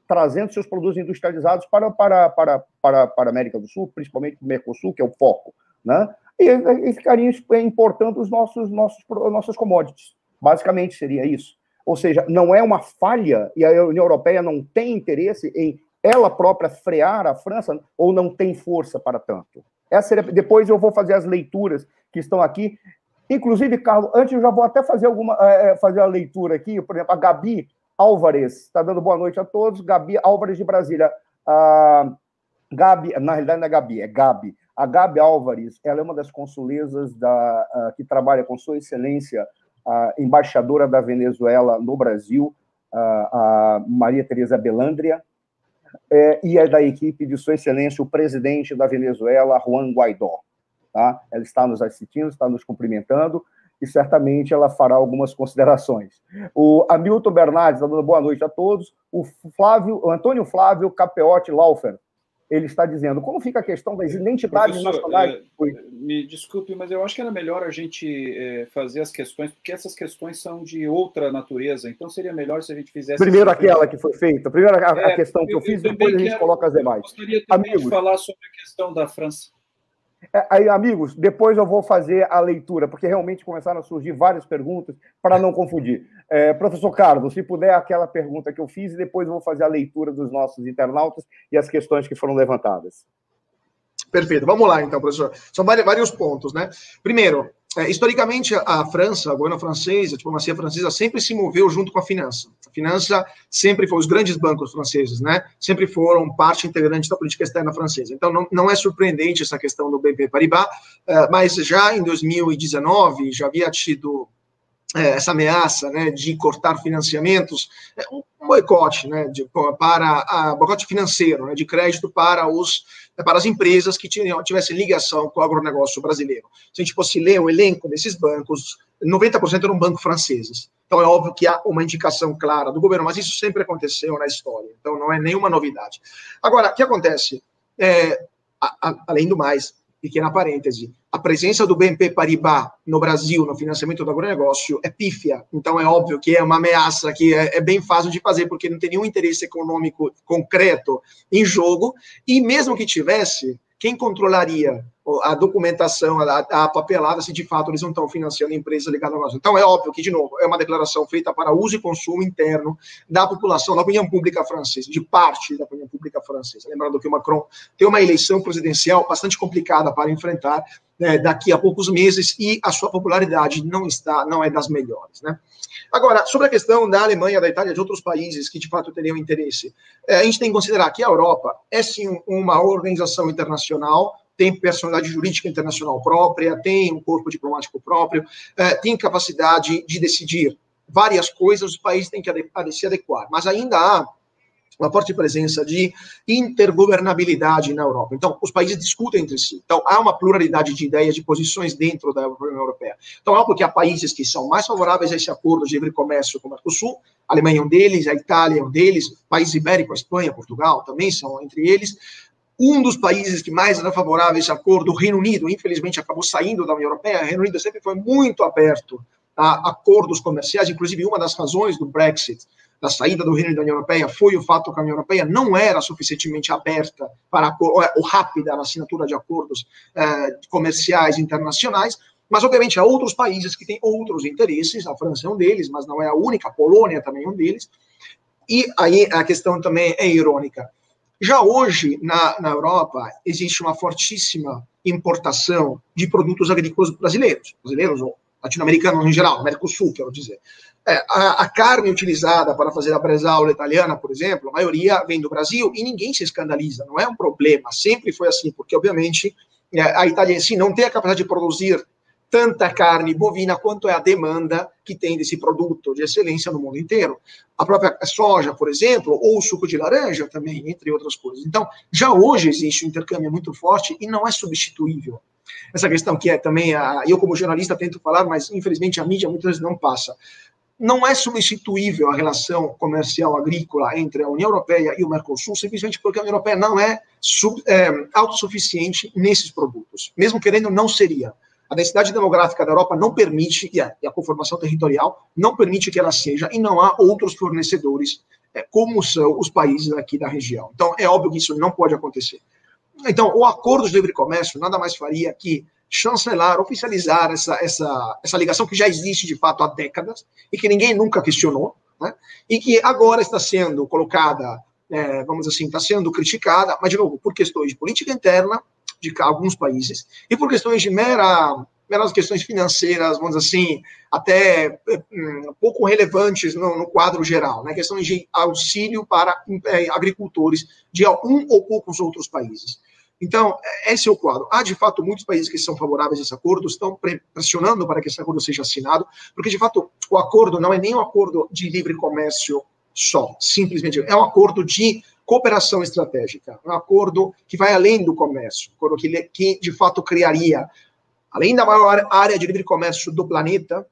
Speaker 1: trazendo seus produtos industrializados para, para, para, para, para a América do Sul, principalmente para o Mercosul, que é o foco. Né? e, e ficariam importando os nossos, nossos, nossas commodities. Basicamente seria isso. Ou seja, não é uma falha e a União Europeia não tem interesse em ela própria frear a França ou não tem força para tanto. Essa seria, depois eu vou fazer as leituras que estão aqui. Inclusive, Carlos, antes eu já vou até fazer alguma é, fazer a leitura aqui. Por exemplo, a Gabi Álvares está dando boa noite a todos. Gabi Álvares de Brasília. Ah, Gabi, na realidade não é Gabi, é Gabi. A Gabi Álvares, ela é uma das consulesas da, uh, que trabalha com Sua Excelência, a embaixadora da Venezuela no Brasil, uh, a Maria Teresa Belandria, é, e é da equipe de Sua Excelência o presidente da Venezuela, Juan Guaidó. Tá? Ela está nos assistindo, está nos cumprimentando, e certamente ela fará algumas considerações. O Hamilton Bernardes está dando boa noite a todos. O Flávio, o Antônio Flávio Capeotti Laufer ele está dizendo. Como fica a questão das identidades Professor, nacionais?
Speaker 2: É, me desculpe, mas eu acho que era melhor a gente é, fazer as questões, porque essas questões são de outra natureza, então seria melhor se a gente fizesse.
Speaker 1: Primeiro aquela que foi feita, primeiro a, é, questão que eu, eu fiz, depois a gente quero, coloca as demais.
Speaker 2: Gostaria também Amigos, de falar sobre a questão da França.
Speaker 1: É, aí, amigos, depois eu vou fazer a leitura, porque realmente começaram a surgir várias perguntas para não confundir. É, professor Carlos, se puder, aquela pergunta que eu fiz, e depois eu vou fazer a leitura dos nossos internautas e as questões que foram levantadas.
Speaker 3: Perfeito, vamos lá então, professor. São vários pontos, né? Primeiro, é, historicamente, a França, a governo francês, a diplomacia francesa sempre se moveu junto com a finança. A finança sempre foi, os grandes bancos franceses, né? Sempre foram parte integrante da política externa francesa. Então, não, não é surpreendente essa questão do BNP Paribas, é, mas já em 2019 já havia tido essa ameaça né, de cortar financiamentos, é um boicote, né, de, para a boicote financeiro, né, de crédito para os para as empresas que tivessem ligação com o agronegócio brasileiro. Se a gente fosse ler o elenco desses bancos, 90% eram bancos franceses. Então é óbvio que há uma indicação clara do governo, mas isso sempre aconteceu na história. Então não é nenhuma novidade. Agora, o que acontece? É, a, a, além do mais, pequena parêntese, a presença do BNP Paribas no Brasil, no financiamento do agronegócio, é pífia. Então, é óbvio que é uma ameaça que é, é, bem fácil de fazer, porque não tem nenhum interesse econômico concreto em jogo. E mesmo que tivesse, quem controlaria a documentação, a, a, papelada, se de fato eles não estão financiando empresas ligadas ao negócio. Então, é óbvio que, de novo, é uma declaração feita para uso e consumo interno da população, da opinião pública francesa, de parte da opinião pública francesa. Lembrando que o Macron tem uma eleição presidencial bastante complicada para enfrentar né, daqui a poucos meses e a sua popularidade não está, não é das melhores, né? Agora, sobre a questão da Alemanha, da Itália, de outros países que de fato teriam interesse, é, a gente tem que considerar que a Europa é sim uma organização internacional, tem personalidade jurídica internacional própria, tem um corpo diplomático próprio, é, tem capacidade de decidir várias coisas, os países têm que se adequar, mas ainda há uma forte presença de intergovernabilidade na Europa. Então, os países discutem entre si. Então, há uma pluralidade de ideias, de posições dentro da União Europeia. Então, é óbvio que há países que são mais favoráveis a esse acordo de livre comércio com o Mercosul, a Alemanha é um deles, a Itália é um deles, países ibéricos, a Espanha, Portugal também são entre eles. Um dos países que mais era favorável a esse acordo, o Reino Unido, infelizmente acabou saindo da União Europeia. O Reino Unido sempre foi muito aberto a acordos comerciais, inclusive uma das razões do Brexit da saída do Reino da União Europeia foi o fato que a União Europeia não era suficientemente aberta para ou rápida na assinatura de acordos eh, comerciais internacionais, mas obviamente há outros países que têm outros interesses, a França é um deles, mas não é a única, a Polônia também é um deles, e aí a questão também é irônica. Já hoje, na, na Europa, existe uma fortíssima importação de produtos agrícolas brasileiros, brasileiros ou latino-americanos em geral, Mercosul, quero dizer. É, a, a, carne utilizada para fazer a bresaola italiana, por exemplo, a maioria vem do Brasil e ninguém se escandaliza, não é um problema, sempre foi assim, porque obviamente é, a Itália em si não tem a capacidade de produzir tanta carne bovina quanto é a demanda que tem desse produto de excelência no mundo inteiro. A própria soja, por exemplo, ou o suco de laranja também, entre outras coisas. Então, já hoje existe um intercâmbio muito forte e não é substituível. Essa questão que é também, a, eu como jornalista tento falar, mas infelizmente a mídia muitas vezes não passa não é substituível a relação comercial agrícola entre a União Europeia e o Mercosul, simplesmente porque a União Europeia não é, sub, é autossuficiente nesses produtos. Mesmo querendo, não seria. A densidade demográfica da Europa não permite, e a, e a conformação territorial não permite que ela seja, e não há outros fornecedores é, como são os países aqui da região. Então, é óbvio que isso não pode acontecer. Então, o acordo de livre comércio nada mais faria que chancelar, oficializar essa, essa, essa ligação que já existe de fato há décadas e que ninguém nunca questionou, né? e que agora está sendo colocada, é, vamos assim, está sendo criticada, mas de novo, por questões de política interna de alguns países e por questões de mera meras questões financeiras, vamos dizer assim, até um, pouco relevantes no, no, quadro geral, né? questões de auxílio para é, agricultores de um ou poucos outros países. Então, esse é o quadro. Há, de fato, muitos países que são favoráveis a esse acordo, estão pressionando para que esse acordo seja assinado, porque, de fato, o acordo não é nem um acordo de livre comércio só, simplesmente. É um acordo de cooperação estratégica, um acordo que vai além do comércio, acordo que, que de fato, criaria, além da maior área de livre comércio do planeta,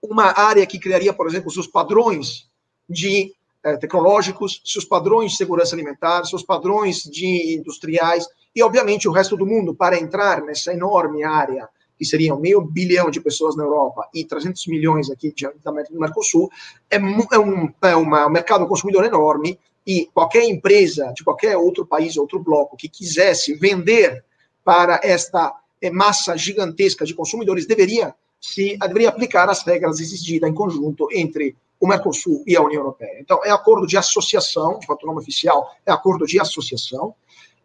Speaker 3: uma área que criaria, por exemplo, seus padrões de é, tecnológicos, seus padrões de segurança alimentar, seus padrões de industriais e, obviamente, o resto do mundo para entrar nessa enorme área que seriam meio bilhão de pessoas na Europa e 300 milhões aqui de, do Mercosul, é, é, um, é uma, um mercado consumidor enorme e qualquer empresa de qualquer outro país, outro bloco que quisesse vender para esta é, massa gigantesca de consumidores deveria se deveria aplicar as regras exigidas em conjunto entre o Mercosul e a União Europeia. Então, é acordo de associação, de fato, nome oficial é acordo de associação,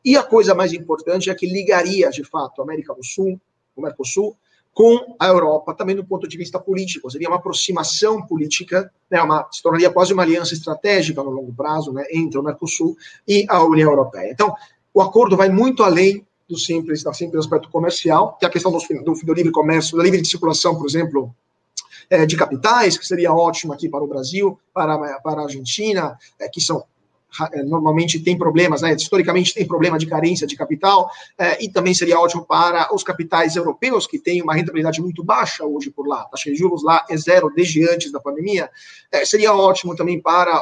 Speaker 3: e a coisa mais importante é que ligaria, de fato, a América do Sul, o Mercosul, com a Europa, também do ponto de vista político. Seria uma aproximação política, né, uma, se tornaria quase uma aliança estratégica no longo prazo né, entre o Mercosul e a União Europeia. Então, o acordo vai muito além do simples, do simples aspecto comercial, que é a questão do, do, do livre comércio, da livre circulação, por exemplo, é, de capitais, que seria ótimo aqui para o Brasil, para, para a Argentina, é, que são normalmente tem problemas, né, historicamente tem problema de carência de capital, é, e também seria ótimo para os capitais europeus, que têm uma rentabilidade muito baixa hoje por lá, a taxa de juros lá é zero desde antes da pandemia, é, seria ótimo também para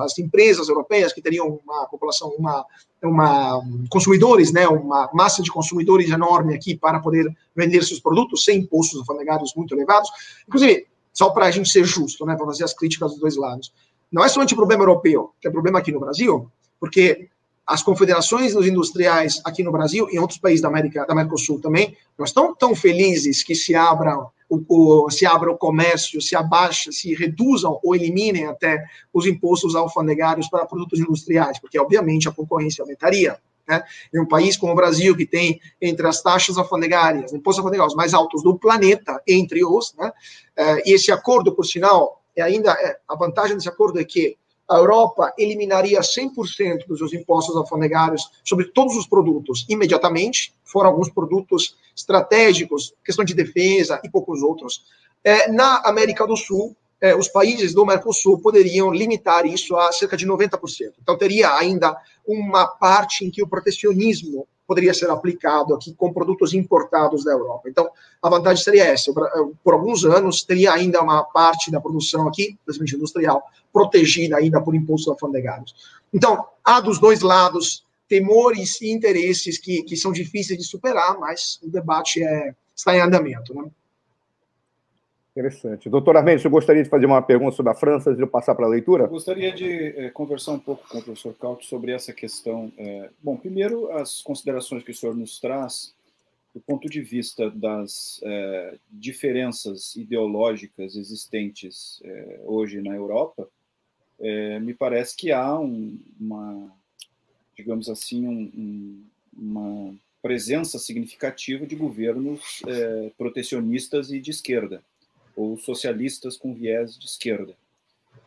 Speaker 3: as empresas europeias, que teriam uma população, uma, uma consumidores, né, uma massa de consumidores enorme aqui para poder vender seus produtos sem impostos alfandegários muito elevados, inclusive, só para a gente ser justo, né, para fazer as críticas dos dois lados, não é somente problema europeu, que é problema aqui no Brasil, porque as confederações dos industriais aqui no Brasil e em outros países da América, da América do Sul também, não estão tão felizes que se abra o, o, se abra o comércio, se abaixa, se reduzam ou eliminem até os impostos alfandegários para produtos industriais, porque obviamente a concorrência aumentaria. Né? Em um país como o Brasil, que tem entre as taxas alfandegárias, impostos alfandegários mais altos do planeta, entre os, né? Eh, e esse acordo, por sinal, é ainda é, a vantagem desse acordo é que a Europa eliminaria 100% dos seus impostos alfandegários sobre todos os produtos imediatamente, foram alguns produtos estratégicos, questão de defesa e poucos outros. É, na América do Sul, é, os países do Mercosul poderiam limitar isso a cerca de 90%. Então, teria ainda uma parte em que o protecionismo poderia ser aplicado aqui com produtos importados da Europa. Então, a vantagem seria essa: por alguns anos, teria ainda uma parte da produção aqui, principalmente industrial, protegida ainda por impostos alfandegários. Então, há dos dois lados temores e interesses que, que são difíceis de superar, mas o debate é, está em andamento. Né?
Speaker 1: Interessante. Doutor Armendes, eu gostaria de fazer uma pergunta sobre a França antes de eu passar para a leitura? Eu
Speaker 2: gostaria de é, conversar um pouco com o professor Caut sobre essa questão. É, bom, primeiro, as considerações que o senhor nos traz do ponto de vista das é, diferenças ideológicas existentes hoje na Europa, me parece que há um, uma, digamos assim, um, um, uma presença significativa de governos protecionistas e de esquerda ou socialistas com viés de esquerda.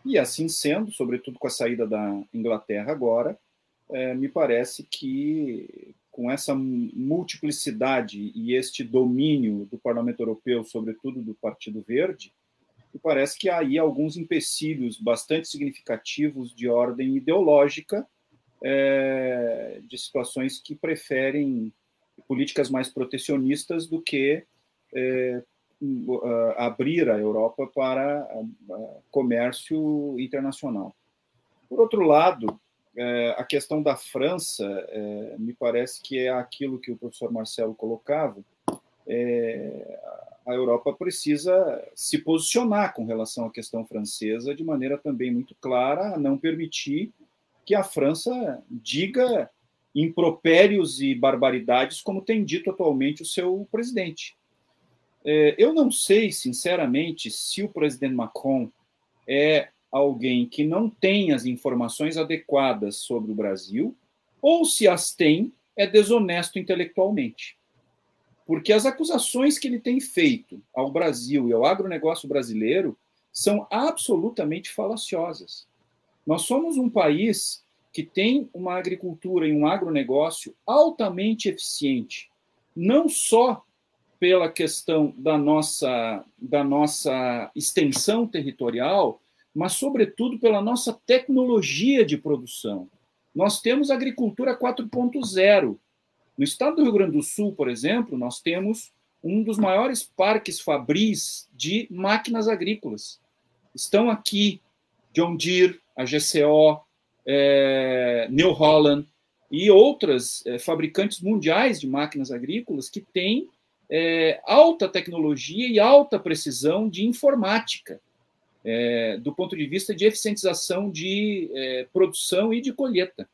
Speaker 2: E assim sendo, sobretudo com a saída da Inglaterra agora, é, me parece que com essa multiplicidade e este domínio do Parlamento Europeu, sobretudo do Partido Verde, me parece que há aí alguns empecilhos bastante significativos de ordem ideológica, é, de situações que preferem políticas mais protecionistas do que é, uh, abrir a Europa para uh, comércio internacional. Por outro lado, uh, a questão da França eh, me parece que é aquilo que o professor Marcelo colocava. Eh, a Europa precisa se posicionar com relação à questão francesa de maneira também muito clara, a não permitir que a França diga impropérios e barbaridades como tem dito atualmente o seu presidente. É, eu não sei, sinceramente, se o presidente Macron é alguém que não tem as informações adequadas sobre o Brasil, ou se as tem, é desonesto intelectualmente. Porque as acusações que ele tem feito ao Brasil e ao agronegócio brasileiro são absolutamente falaciosas. Nós somos um país que tem uma agricultura e um agronegócio altamente eficiente, não só pela questão da nossa, da nossa extensão territorial, mas, sobretudo, pela nossa tecnologia de produção. Nós temos agricultura 4.0. No estado do Rio Grande do Sul, por exemplo, nós temos um dos maiores parques fabris de máquinas agrícolas. Estão aqui John Deere, a GCO, é, New Holland e outras é, fabricantes mundiais de máquinas agrícolas que têm é, alta tecnologia e alta precisão de informática, é, do ponto de vista de eficientização de é, produção e de colheita.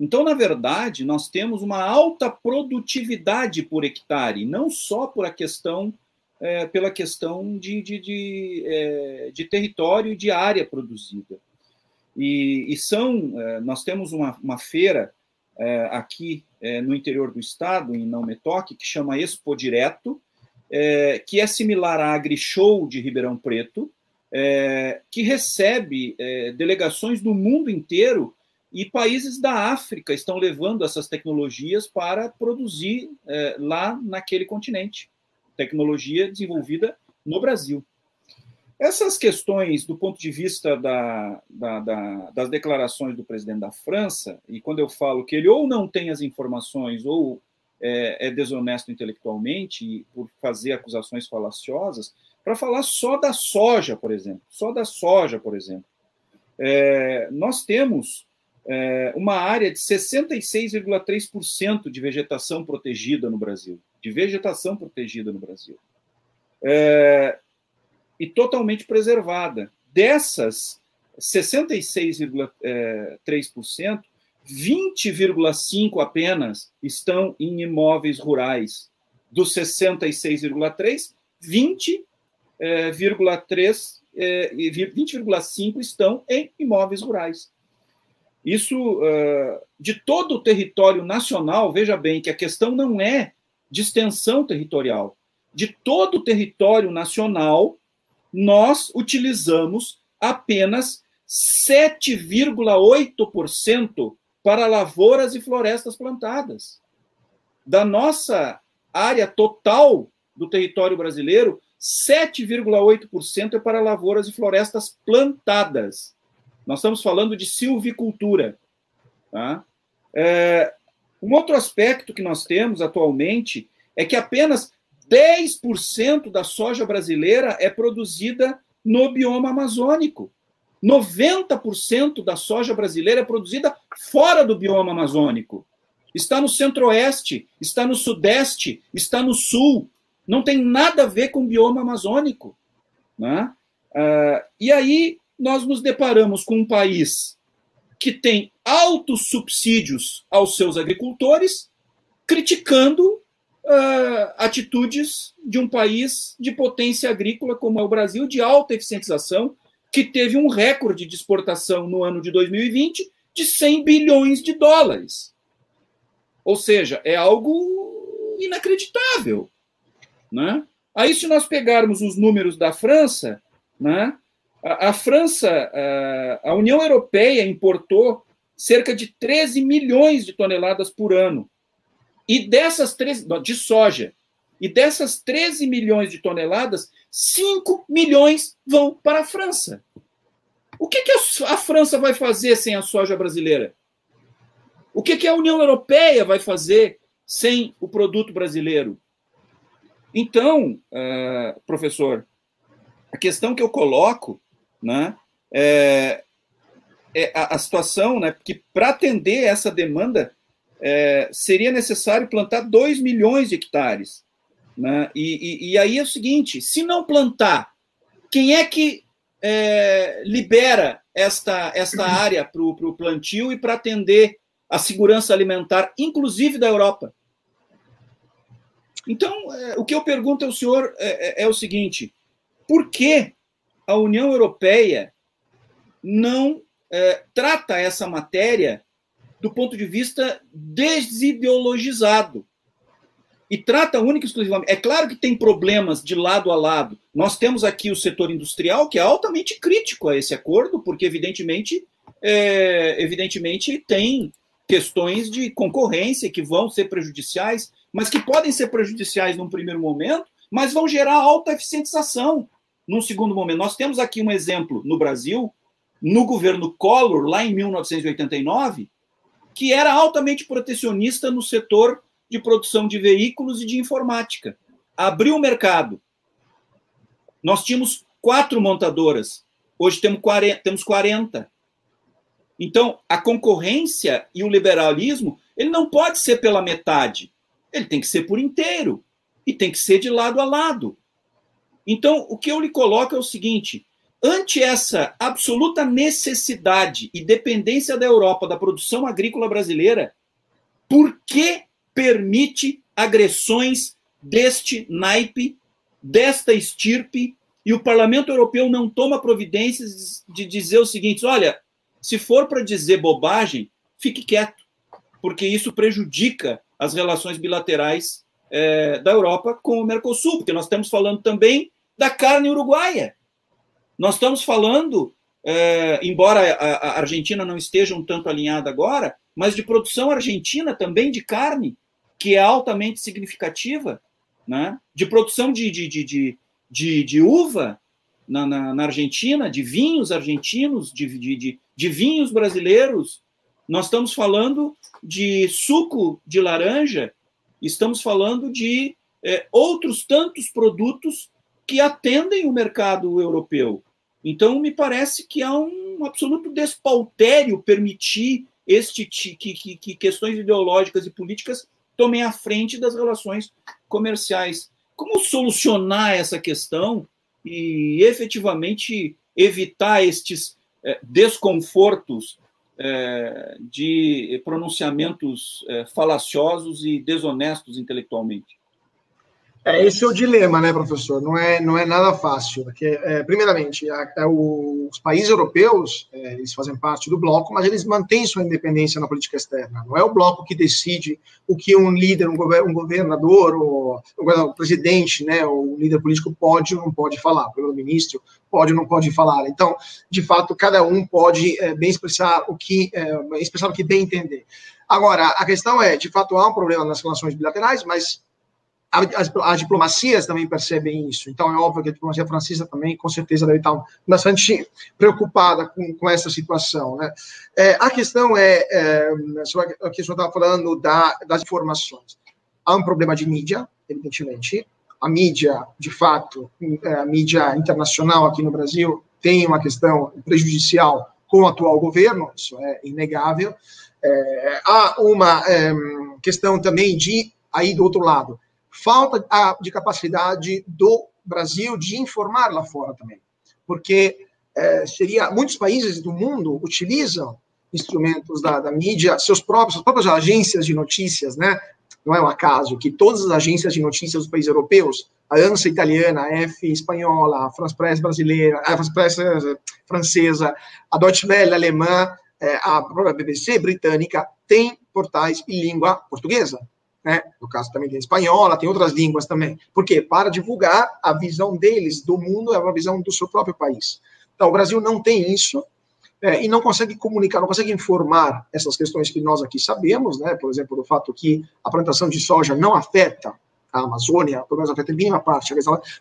Speaker 2: Então, na verdade, nós temos uma alta produtividade por hectare, não só por a questão, é, pela questão de, de, de, é, de território e de área produzida. E, e são, é, nós temos uma, uma feira aqui é, no interior do estado, em Não Me Toque, que chama Expo Direto, é, que é similar à AgriShow de Ribeirão Preto, é, que recebe é, delegações do mundo inteiro e países da África estão levando essas tecnologias para produzir é, lá naquele continente. Tecnologia desenvolvida no Brasil. Essas questões, do ponto de vista da, da, da, das declarações do presidente da França, e quando eu falo que ele ou não tem as informações ou é, é desonesto intelectualmente por fazer acusações falaciosas, para falar só da soja, por exemplo, só da soja, por exemplo. É, nós temos é, uma área de 66,3% de vegetação protegida no Brasil, de vegetação protegida no Brasil. É, e totalmente preservada. Dessas 66,3%, 20,5 apenas estão em imóveis rurais. Dos 66,3, 20,3 20,5 estão em imóveis rurais. Isso, de todo o território nacional, veja bem que a questão não é de extensão territorial. De todo o território nacional, nós utilizamos apenas 7,8% para lavouras e florestas plantadas. Da nossa área total do território brasileiro, 7,8% é para lavouras e florestas plantadas. Nós estamos falando de silvicultura. Tá? É, um outro aspecto que nós temos atualmente é que apenas 10% da soja brasileira é produzida no bioma amazônico. 90% da soja brasileira é produzida fora do bioma amazônico. Está no centro-oeste, está no sudeste, está no sul. Não tem nada a ver com o bioma amazônico. Né? Uh, e aí nós nos deparamos com um país que tem altos subsídios aos seus agricultores, criticando uh, atitudes de um país de potência agrícola como é o Brasil, de alta eficientização, que teve um recorde de exportação no ano de 2020 de 100 bilhões de dólares. Ou seja, é algo inacreditável. Né? Aí, se nós pegarmos os números da França, né, a, França, a, a União Europeia importou cerca de 13 milhões de toneladas por ano. E dessas 13, de soja. E dessas 13 milhões de toneladas, 5 milhões vão para a França. O que, que a, França vai fazer sem a soja brasileira? O que, que a União Europeia vai fazer sem o produto brasileiro? Então, uh, professor, a questão que eu coloco né, é, é a, a, situação né, que, para atender essa demanda, é, seria necessário plantar 2 milhões de hectares. Né? E, e, e, aí é o seguinte: se não plantar, quem é que é, libera esta, esta área para o plantio e para atender a segurança alimentar, inclusive da Europa? Então, é, o que eu pergunto ao senhor é, é, é o seguinte: por que a União Europeia não é, trata essa matéria do ponto de vista desideologizado? e trata única e exclusivamente. É claro que tem problemas de lado a lado. Nós temos aqui o setor industrial, que é altamente crítico a esse acordo, porque, evidentemente, é, evidentemente tem questões de concorrência que vão ser prejudiciais, mas que podem ser prejudiciais num primeiro momento, mas vão gerar alta eficientização num segundo momento. Nós temos aqui um exemplo no Brasil, no governo Collor, lá em 1989, que era altamente protecionista no setor de produção de veículos e de informática. Abriu o mercado. Nós tínhamos quatro montadoras, hoje temos 40. Temos 40. Então, a concorrência e o liberalismo, ele não pode ser pela metade, ele tem que ser por inteiro e tem que ser de lado a lado. Então, o que eu lhe coloco é o seguinte: ante essa absoluta necessidade e dependência da Europa da produção agrícola brasileira, por que permite agressões deste naipe, desta estirpe, e o Parlamento Europeu não toma providências de dizer o seguinte: olha, se for para dizer bobagem, fique quieto, porque isso prejudica as relações bilaterais é, da Europa com o Mercosul, porque nós estamos falando também da carne uruguaia. Nós estamos falando, é, embora a, Argentina não esteja um tanto alinhada agora, mas de produção argentina também de carne, que é altamente significativa, né? de produção de, de, de, de, de uva na, na, na, Argentina, de vinhos argentinos, de, de, de, de vinhos brasileiros. Nós estamos falando de suco de laranja, estamos falando de é, outros tantos produtos que atendem o mercado europeu. Então, me parece que há um absoluto despautério permitir este que, que, que questões ideológicas e políticas tomem a frente das relações comerciais. Como solucionar essa questão e efetivamente evitar estes é, desconfortos é, de pronunciamentos é, falaciosos e desonestos intelectualmente?
Speaker 3: É, esse é o dilema, né, professor? Não é, não é nada fácil, porque, é, primeiramente, a, a, os países europeus, é, eles fazem parte do bloco, mas eles mantêm sua independência na política externa. Não é o bloco que decide o que um líder, um, um governador, ou o presidente, né, o líder político pode ou não pode falar, o primeiro-ministro pode ou não pode falar. Então, de fato, cada um pode é, bem expressar o que, é, expressar o que bem entender. Agora, a questão é, de fato, há um problema nas relações bilaterais, mas as, as, diplomacias também percebem isso. Então, é óbvio que a diplomacia francesa também, com certeza, deve estar bastante preocupada com, com essa situação. Né? É, a questão é, é sobre o que o senhor estava falando da, das informações. Há um problema de mídia, evidentemente. A mídia, de fato, é, a mídia internacional aqui no Brasil tem uma questão prejudicial com o atual governo, isso é inegável. É, há uma é, questão também de, aí do outro lado, falta de capacidade do Brasil de informar lá fora também, porque é, seria muitos países do mundo utilizam instrumentos da, da mídia, seus próprios, suas próprias agências de notícias, né? Não é um acaso que todas as agências de notícias dos países europeus, a ANSA italiana, a F espanhola, a France Press brasileira, a France Press eh, francesa, a Deutsche Welle alemã, eh, a própria BBC britânica, tem portais em língua portuguesa né? No caso também tem espanhola, tem outras línguas também. Por quê? Para divulgar a visão deles do mundo, é uma visão do seu próprio país. Então, o Brasil não tem isso é, e não consegue comunicar, não consegue informar essas questões que nós aqui sabemos, né? Por exemplo, do fato que a plantação de soja não afeta a Amazônia, pelo menos afeta em mínima parte.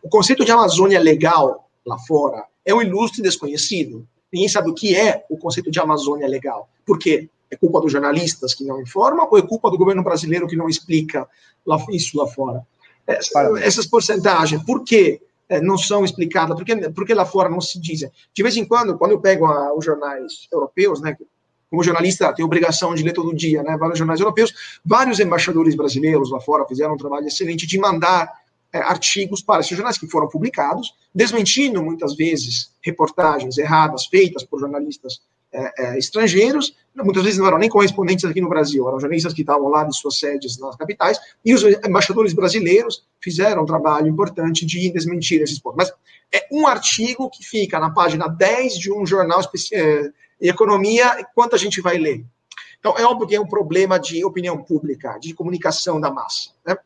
Speaker 3: O conceito de Amazônia legal lá fora é um ilustre desconhecido. Ninguém sabe o que é o conceito de Amazônia legal. Por quê? É culpa dos jornalistas que não informam ou é culpa do governo brasileiro que não explica lá, isso lá fora? É, essas porcentagens, por que é, não são explicadas? Por que, por que lá fora não se dizem? De vez em quando, quando eu pego a, os jornais europeus, né, como jornalista tem obrigação de ler todo dia, né, vários jornais europeus, vários embaixadores brasileiros lá fora fizeram um trabalho excelente de mandar é, artigos para esses jornais que foram publicados, desmentindo muitas vezes reportagens erradas feitas por jornalistas é, é, estrangeiros, muitas vezes não eram nem correspondentes aqui no Brasil, eram jornalistas que estavam lá de suas sedes nas capitais, e os embaixadores brasileiros fizeram um trabalho importante de desmentir esses pontos. Mas é um artigo que fica na página 10 de um jornal é, economia, quanto a gente vai ler? Então, é óbvio que é um problema de opinião pública, de comunicação da massa. Né?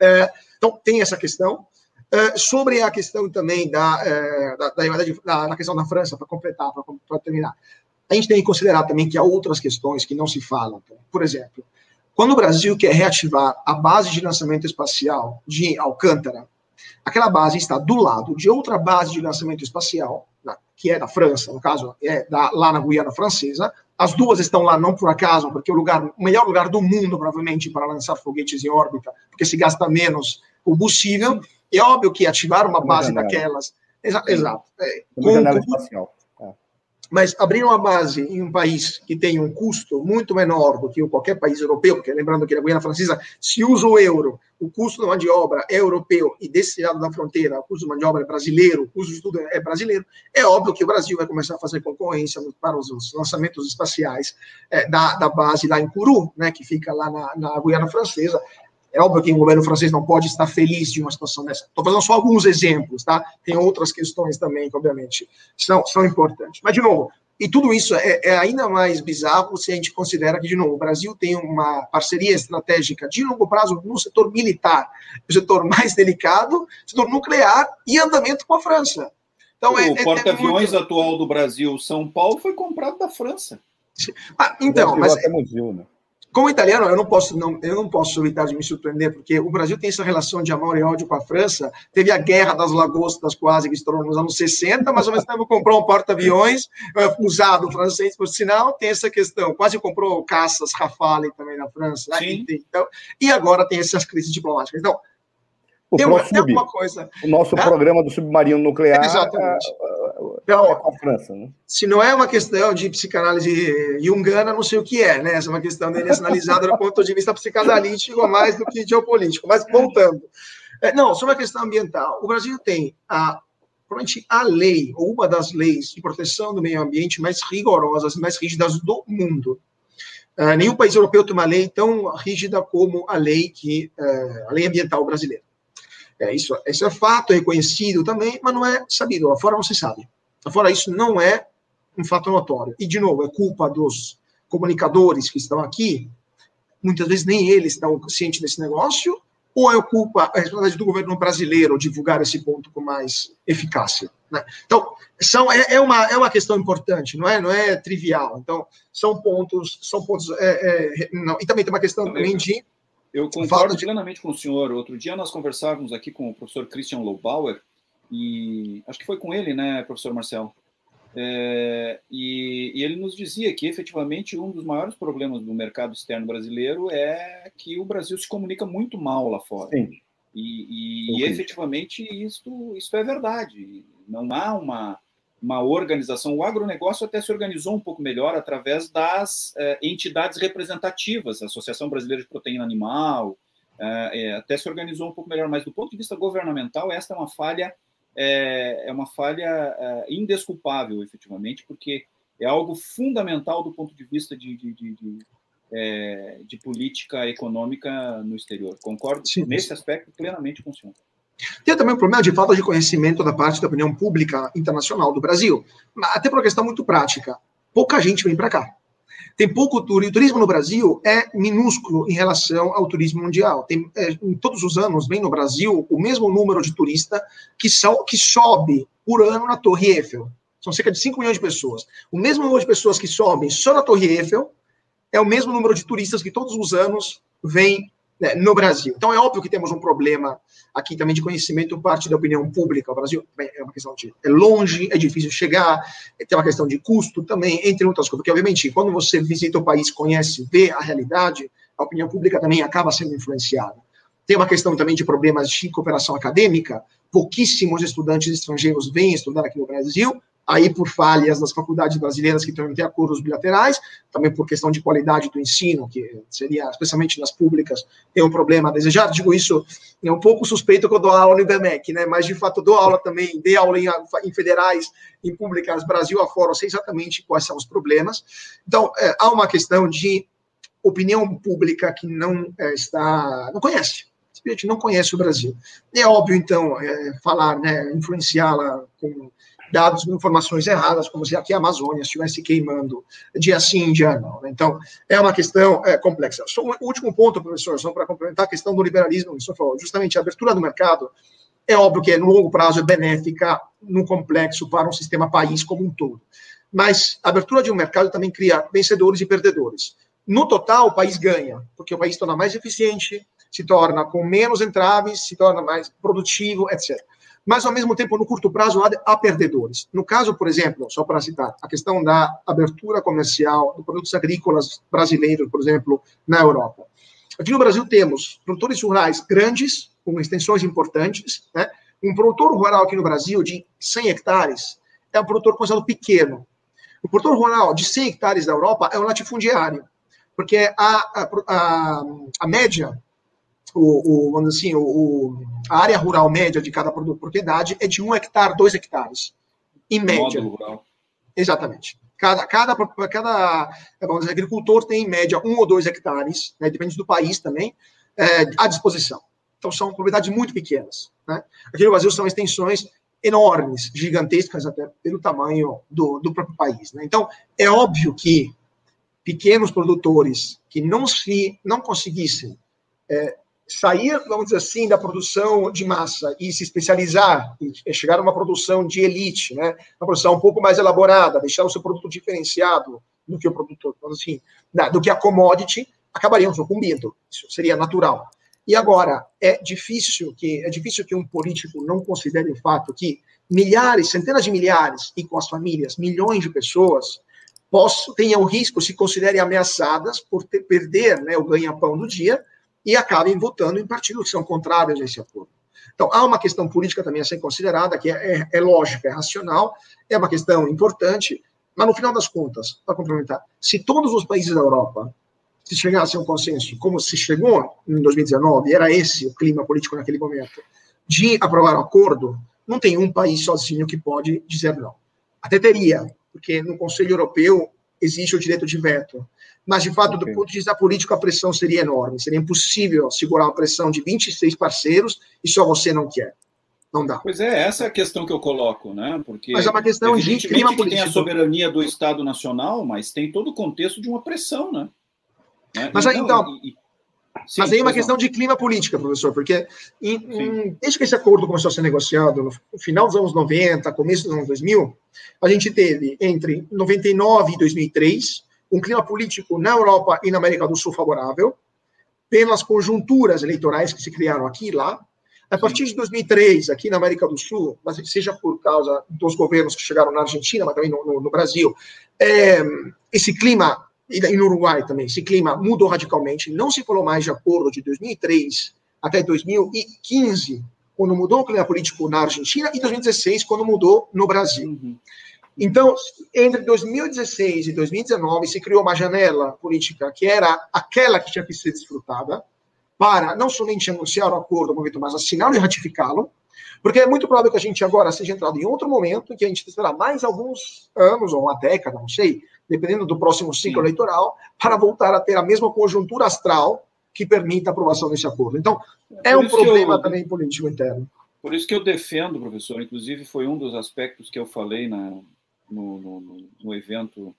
Speaker 3: É, então, tem essa questão. É, sobre a questão também da, é, da, da, da, questão da França, para completar, para terminar, a gente tem que considerar também que há outras questões que não se falam. Por exemplo, quando o Brasil quer reativar a base de lançamento espacial de Alcântara, aquela base está do lado de outra base de lançamento espacial, que é da França, no caso, é da, lá na Guiana Francesa. As duas estão lá não por acaso, porque é o, lugar, o melhor lugar do mundo, provavelmente, para lançar foguetes em órbita, porque se gasta menos combustível. É óbvio que ativar uma base daquelas. Exa exato. É, janela espacial. É. Mas abrir uma base em um país que tem um custo muito menor do que qualquer país europeu, porque lembrando que na Guiana Francesa se usa o euro, o custo da mão de obra é europeu e desse lado da fronteira o custo da mão de obra é brasileiro, o custo de tudo é brasileiro, é óbvio que o Brasil vai começar a fazer concorrência para os lançamentos espaciais é, da, da base lá em Curu, né, que fica lá na, na Guiana Francesa, é óbvio que o governo francês não pode estar feliz de uma situação dessa. Estou fazendo só alguns exemplos, tá? Tem outras questões também que, obviamente, são, são importantes. Mas, de novo, e tudo isso é, é, ainda mais bizarro se a gente considera que, de novo, o Brasil tem uma parceria estratégica de longo prazo no setor militar, o setor mais delicado, setor nuclear e andamento com a França.
Speaker 2: Então, o é, é porta-aviões muito... atual do Brasil, São Paulo, foi comprado da França.
Speaker 3: Ah, então, mas. Até museu, né? Como italiano, eu não posso não, eu não posso evitar de me surpreender, porque o Brasil tem essa relação de amor e ódio com a França. Teve a Guerra das Lagostas quase que estourou nos anos 60, mas ao mesmo tempo comprou um porta-aviões eh, usado francês, por sinal, tem essa questão. Quase comprou caças Rafale também na França. Né? Então, e agora tem essas crises diplomáticas. Então,
Speaker 1: o, tem, alguma coisa. O nosso programa do submarino nuclear
Speaker 3: Exatamente. É, então, é com a França. Né? Se não é uma questão de psicanálise junguiana, não sei o que é, né? Essa é uma questão dele analisada do ponto de vista psicanalítico mais do que geopolítico. Mas voltando. É, não, sobre a questão ambiental. O Brasil tem a provavelmente a lei, ou uma das leis de proteção do meio ambiente mais rigorosas, mais rígidas do mundo. Uh, nenhum país europeu tem uma lei tão rígida como a lei que uh, a lei ambiental brasileira. É, isso, isso é fato, é reconhecido também, mas não é sabido. Lá fora não se sabe. Lá fora isso não é um fato notório. E, de novo, é culpa dos comunicadores que estão aqui, muitas vezes nem eles estão cientes desse negócio, ou é culpa, a responsabilidade do governo brasileiro divulgar esse ponto com mais eficácia? Né? Então, são, é, é, uma, é uma questão importante, não é, não é trivial. Então, são pontos, são pontos, é, é, não, e também tem uma questão também de...
Speaker 2: Eu concordo de... plenamente com o senhor. Outro dia nós conversávamos aqui com o professor Christian Lobauer, e acho que foi com ele, né, professor Marcelo? É, e, e, ele nos dizia que efetivamente um dos maiores problemas do mercado externo brasileiro é que o Brasil se comunica muito mal lá fora. Sim. E, e, e efetivamente isso, isso é verdade. Não há uma, uma organização. O agronegócio até se organizou um pouco melhor através das é, entidades representativas, a Associação Brasileira de Proteína Animal, é, é, até se organizou um pouco melhor, mas do ponto de vista governamental, esta é uma falha é, é uma falha indesculpável, efetivamente, porque é algo fundamental do ponto de vista de, de, de, de, de política econômica no exterior. Concordo Sim. nesse aspecto plenamente com o senhor.
Speaker 3: Tem também um problema de falta de conhecimento da parte da opinião pública internacional do Brasil, até por uma questão muito prática. Pouca gente vem para cá. Tem pouco turismo. O turismo no Brasil é minúsculo em relação ao turismo mundial. Tem, é, em todos os anos, vem no Brasil o mesmo número de turista que, so, que sobe por ano na Torre Eiffel. São cerca de 5 milhões de pessoas. O mesmo número de pessoas que sobem só na Torre Eiffel é o mesmo número de turistas que todos os anos vêm né, no Brasil. Então, é óbvio que temos um problema aqui também de conhecimento parte da opinião pública. O Brasil é uma questão de é longe, é difícil chegar, tem uma questão de custo também, entre outras coisas. Porque, obviamente, quando você visita o país, conhece, vê a realidade, a opinião pública também acaba sendo influenciada. Tem uma questão também de problemas de cooperação acadêmica. Pouquíssimos estudantes estrangeiros vêm estudar aqui no Brasil, aí por falhas das faculdades brasileiras que também têm acordos bilaterais, também por questão de qualidade do ensino, que seria, especialmente nas públicas, tem um problema a desejar. Digo isso, é um pouco suspeito que eu dou aula no IBMEC, né? mas de fato dou aula também, dei aula em, em federais, em públicas, Brasil afora, sei exatamente quais são os problemas. Então, é, há uma questão de opinião pública que não é, está, não conhece, simplesmente não conhece o Brasil. É óbvio, então, é, falar, né, influenciá-la com dados com informações erradas, como se aqui a Amazônia estivesse queimando dia sim, dia não. Né? Então, é uma questão é, complexa. Só um último ponto, professor, só para complementar a questão do liberalismo, o senhor falou, justamente a abertura do mercado, é óbvio que no longo prazo é benéfica no complexo para um sistema país como um todo. Mas a abertura de um mercado também cria vencedores e perdedores. No total, o país ganha, porque o país torna mais eficiente, se torna com menos entraves, se torna mais produtivo, etc mas ao mesmo tempo, no curto prazo, há, perdedores. No caso, por exemplo, só para citar, a questão da abertura comercial de produtos agrícolas brasileiros, por exemplo, na Europa. Aqui no Brasil temos produtores rurais grandes, com extensões importantes, né? Um produtor rural aqui no Brasil de 100 hectares é um produtor considerado pequeno. O produtor rural de 100 hectares da Europa é um latifundiário, porque a, a, a, a média o, o, vamos assim, o, a área rural média de cada propriedade é de um hectare, dois hectares, em média. rural. Exatamente. Cada, cada, cada vamos dizer, agricultor tem, em média, um ou dois hectares, né, depende do país também, é, à disposição. Então, são propriedades muito pequenas. Né? Aqui no Brasil são extensões enormes, gigantescas até pelo tamanho do, do próprio país. Né? Então, é óbvio que pequenos produtores que não se não conseguissem é, sair, vamos dizer assim, da produção de massa e se especializar, e chegar a uma produção de elite, né? uma produção um pouco mais elaborada, deixar o seu produto diferenciado do que o produto, assim, do que a commodity, acabariam sucumbindo. Isso seria natural. E agora, é difícil que é difícil que um político não considere o fato que milhares, centenas de milhares, e com as famílias, milhões de pessoas, possam, tenham risco, se considerem ameaçadas por ter, perder né, o ganha-pão do dia, e acabem votando em partidos que são contrários a esse acordo. Então, há uma questão política também a ser considerada, que é, é, é lógica, é racional, é uma questão importante, mas no final das contas, para complementar, se todos os países da Europa se chegassem a um consenso, como se chegou em 2019, era esse o clima político naquele momento, de aprovar o acordo, não tem um país sozinho que pode dizer não. Até teria, porque no Conselho Europeu existe o direito de veto. Mas, de fato, okay. do ponto de vista político, a pressão seria enorme. Seria impossível segurar uma pressão de 26 parceiros e só você não quer. Não dá.
Speaker 2: Pois é, essa é a questão que eu coloco, né? Porque
Speaker 3: mas é uma questão de clima político.
Speaker 2: tem a soberania do Estado Nacional, mas tem todo o contexto de uma pressão, né?
Speaker 3: né? Mas então, então e, Sim, mas aí é uma questão não. de clima política, professor, porque em, em, desde que esse acordo começou a ser negociado, no final dos anos 90, começo dos anos 2000, a gente teve entre 99 e 2003 um clima político na Europa e na América do Sul favorável, pelas conjunturas eleitorais que se criaram aqui e lá. A partir de 2003, aqui na América do Sul, seja por causa dos governos que chegaram na Argentina, mas também no, no, no Brasil, é, esse clima e no Uruguai também, esse clima mudou radicalmente. Não se falou mais de acordo de 2003 até 2015, quando mudou o clima político na Argentina, e 2016, quando mudou no Brasil. Uhum. Então, entre 2016 e 2019, se criou uma janela política que era aquela que tinha que ser desfrutada, para não somente anunciar o acordo, mas assinar e ratificá-lo, porque é muito provável que a gente agora seja entrado em outro momento, que a gente terá mais alguns anos, ou uma década, não sei, dependendo do próximo ciclo Sim. eleitoral, para voltar a ter a mesma conjuntura astral que permita a aprovação desse acordo. Então, é um problema eu, também político interno.
Speaker 2: Por isso que eu defendo, professor, inclusive foi um dos aspectos que eu falei na, no, no, no evento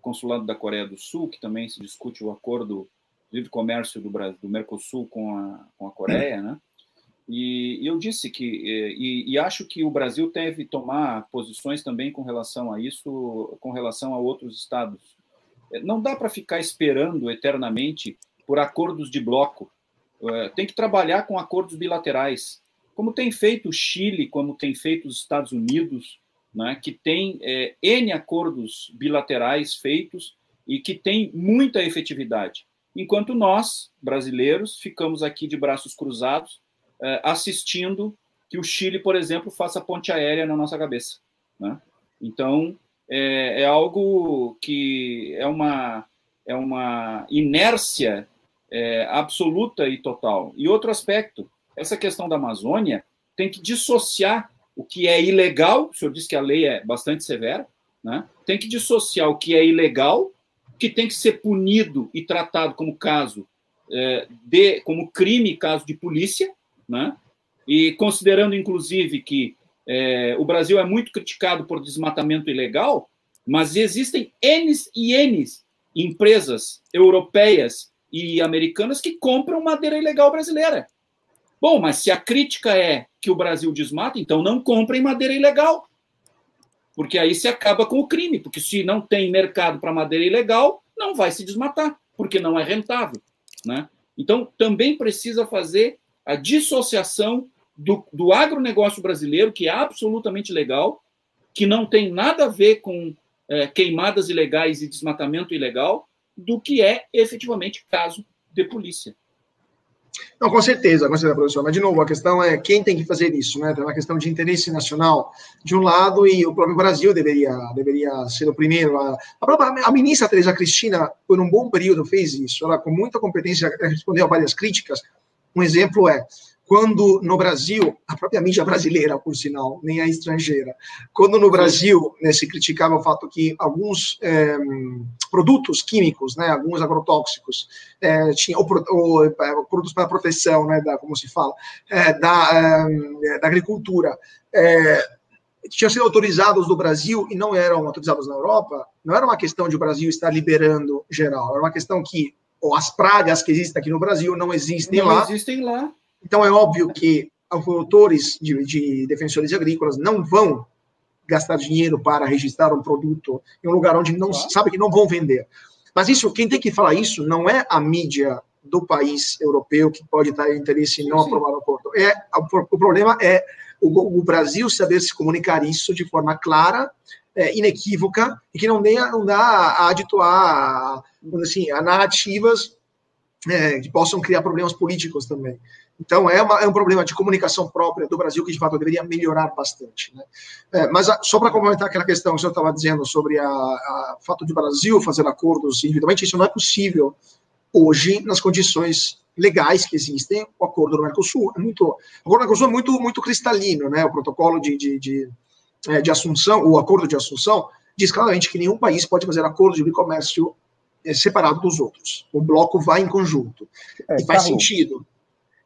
Speaker 2: Consulado da Coreia do Sul, que também se discute o acordo de livre comércio do, Brasil, do Mercosul com a, com a Coreia, né? E, e eu disse que, e, e, acho que o Brasil deve tomar posições também com relação a isso, com relação a outros estados. Não dá para ficar esperando eternamente por acordos de bloco. É, tem que trabalhar com acordos bilaterais, como tem feito o Chile, como tem feito os Estados Unidos, né, que tem é, N acordos bilaterais feitos e que tem muita efetividade. Enquanto nós, brasileiros, ficamos aqui de braços cruzados, é, assistindo que o Chile, por exemplo, faça ponte aérea na nossa cabeça. Né? Então, é, é, algo que é uma, é uma inércia é, absoluta e total. E outro aspecto, essa questão da Amazônia tem que dissociar o que é ilegal, o senhor disse que a lei é bastante severa, né? tem que dissociar o que é ilegal, que tem que ser punido e tratado como caso é, de, como crime, caso de polícia, né? E considerando, inclusive, que é, o Brasil é muito criticado por desmatamento ilegal, mas existem N e N empresas europeias e americanas que compram madeira ilegal brasileira. Bom, mas se a crítica é que o Brasil desmata, então não comprem madeira ilegal. Porque aí se acaba com o crime, porque se não tem mercado para madeira ilegal, não vai se desmatar, porque não é rentável. Né? Então, também precisa fazer a dissociação do, do agronegócio brasileiro, que é absolutamente legal, que não tem nada a ver com é, queimadas ilegais e desmatamento ilegal, do que é efetivamente caso de polícia.
Speaker 3: Não, com certeza, com certeza, professor. Mas, de novo, a questão é quem tem que fazer isso, né? Tem uma questão de interesse nacional de um lado e o próprio Brasil deveria, deveria ser o primeiro. A, a, própria, a ministra Teresa Cristina, por um bom período, fez isso. Ela, com muita competência, respondeu a várias críticas, um exemplo é quando no Brasil, a própria mídia brasileira, por sinal, nem a estrangeira, quando no Brasil né, se criticava o fato que alguns é, produtos químicos, né, alguns agrotóxicos, é, tinha, ou, ou, é, produtos para proteção, né, da, como se fala, é, da, da agricultura, tinham sido autorizados no Brasil e não eram autorizados na Europa, não era uma questão de o Brasil estar liberando geral, era uma questão que ou as pragas que existem aqui no Brasil não existem
Speaker 2: não
Speaker 3: lá.
Speaker 2: Não existem lá.
Speaker 3: Então é óbvio que autores de, de defensores agrícolas não vão gastar dinheiro para registrar um produto em um lugar onde não claro. sabe que não vão vender. Mas isso, quem tem que falar isso não é a mídia do país europeu que pode estar em interesse em não sim. aprovar o acordo. É, o problema é o, o, Brasil saber se comunicar isso de forma clara, é, inequívoca, e que não, dê, não dá adito a, assim, a narrativas é, que possam criar problemas políticos também. Então, é, uma, é, um problema de comunicação própria do Brasil que, de fato, deveria melhorar bastante. Né? É, mas, a, só para complementar aquela questão que o senhor estava dizendo sobre o fato de o Brasil fazer acordos individualmente, isso não é possível hoje, nas condições legais que existem, o acordo do Mercosul é muito, o acordo do Mercosul é muito, muito cristalino, né? O protocolo de, de, de, é, de Assunção, o acordo de Assunção, diz claramente que nenhum país pode fazer acordo de comércio é, separado dos outros. O bloco vai em conjunto. É, e faz Carlos, sentido.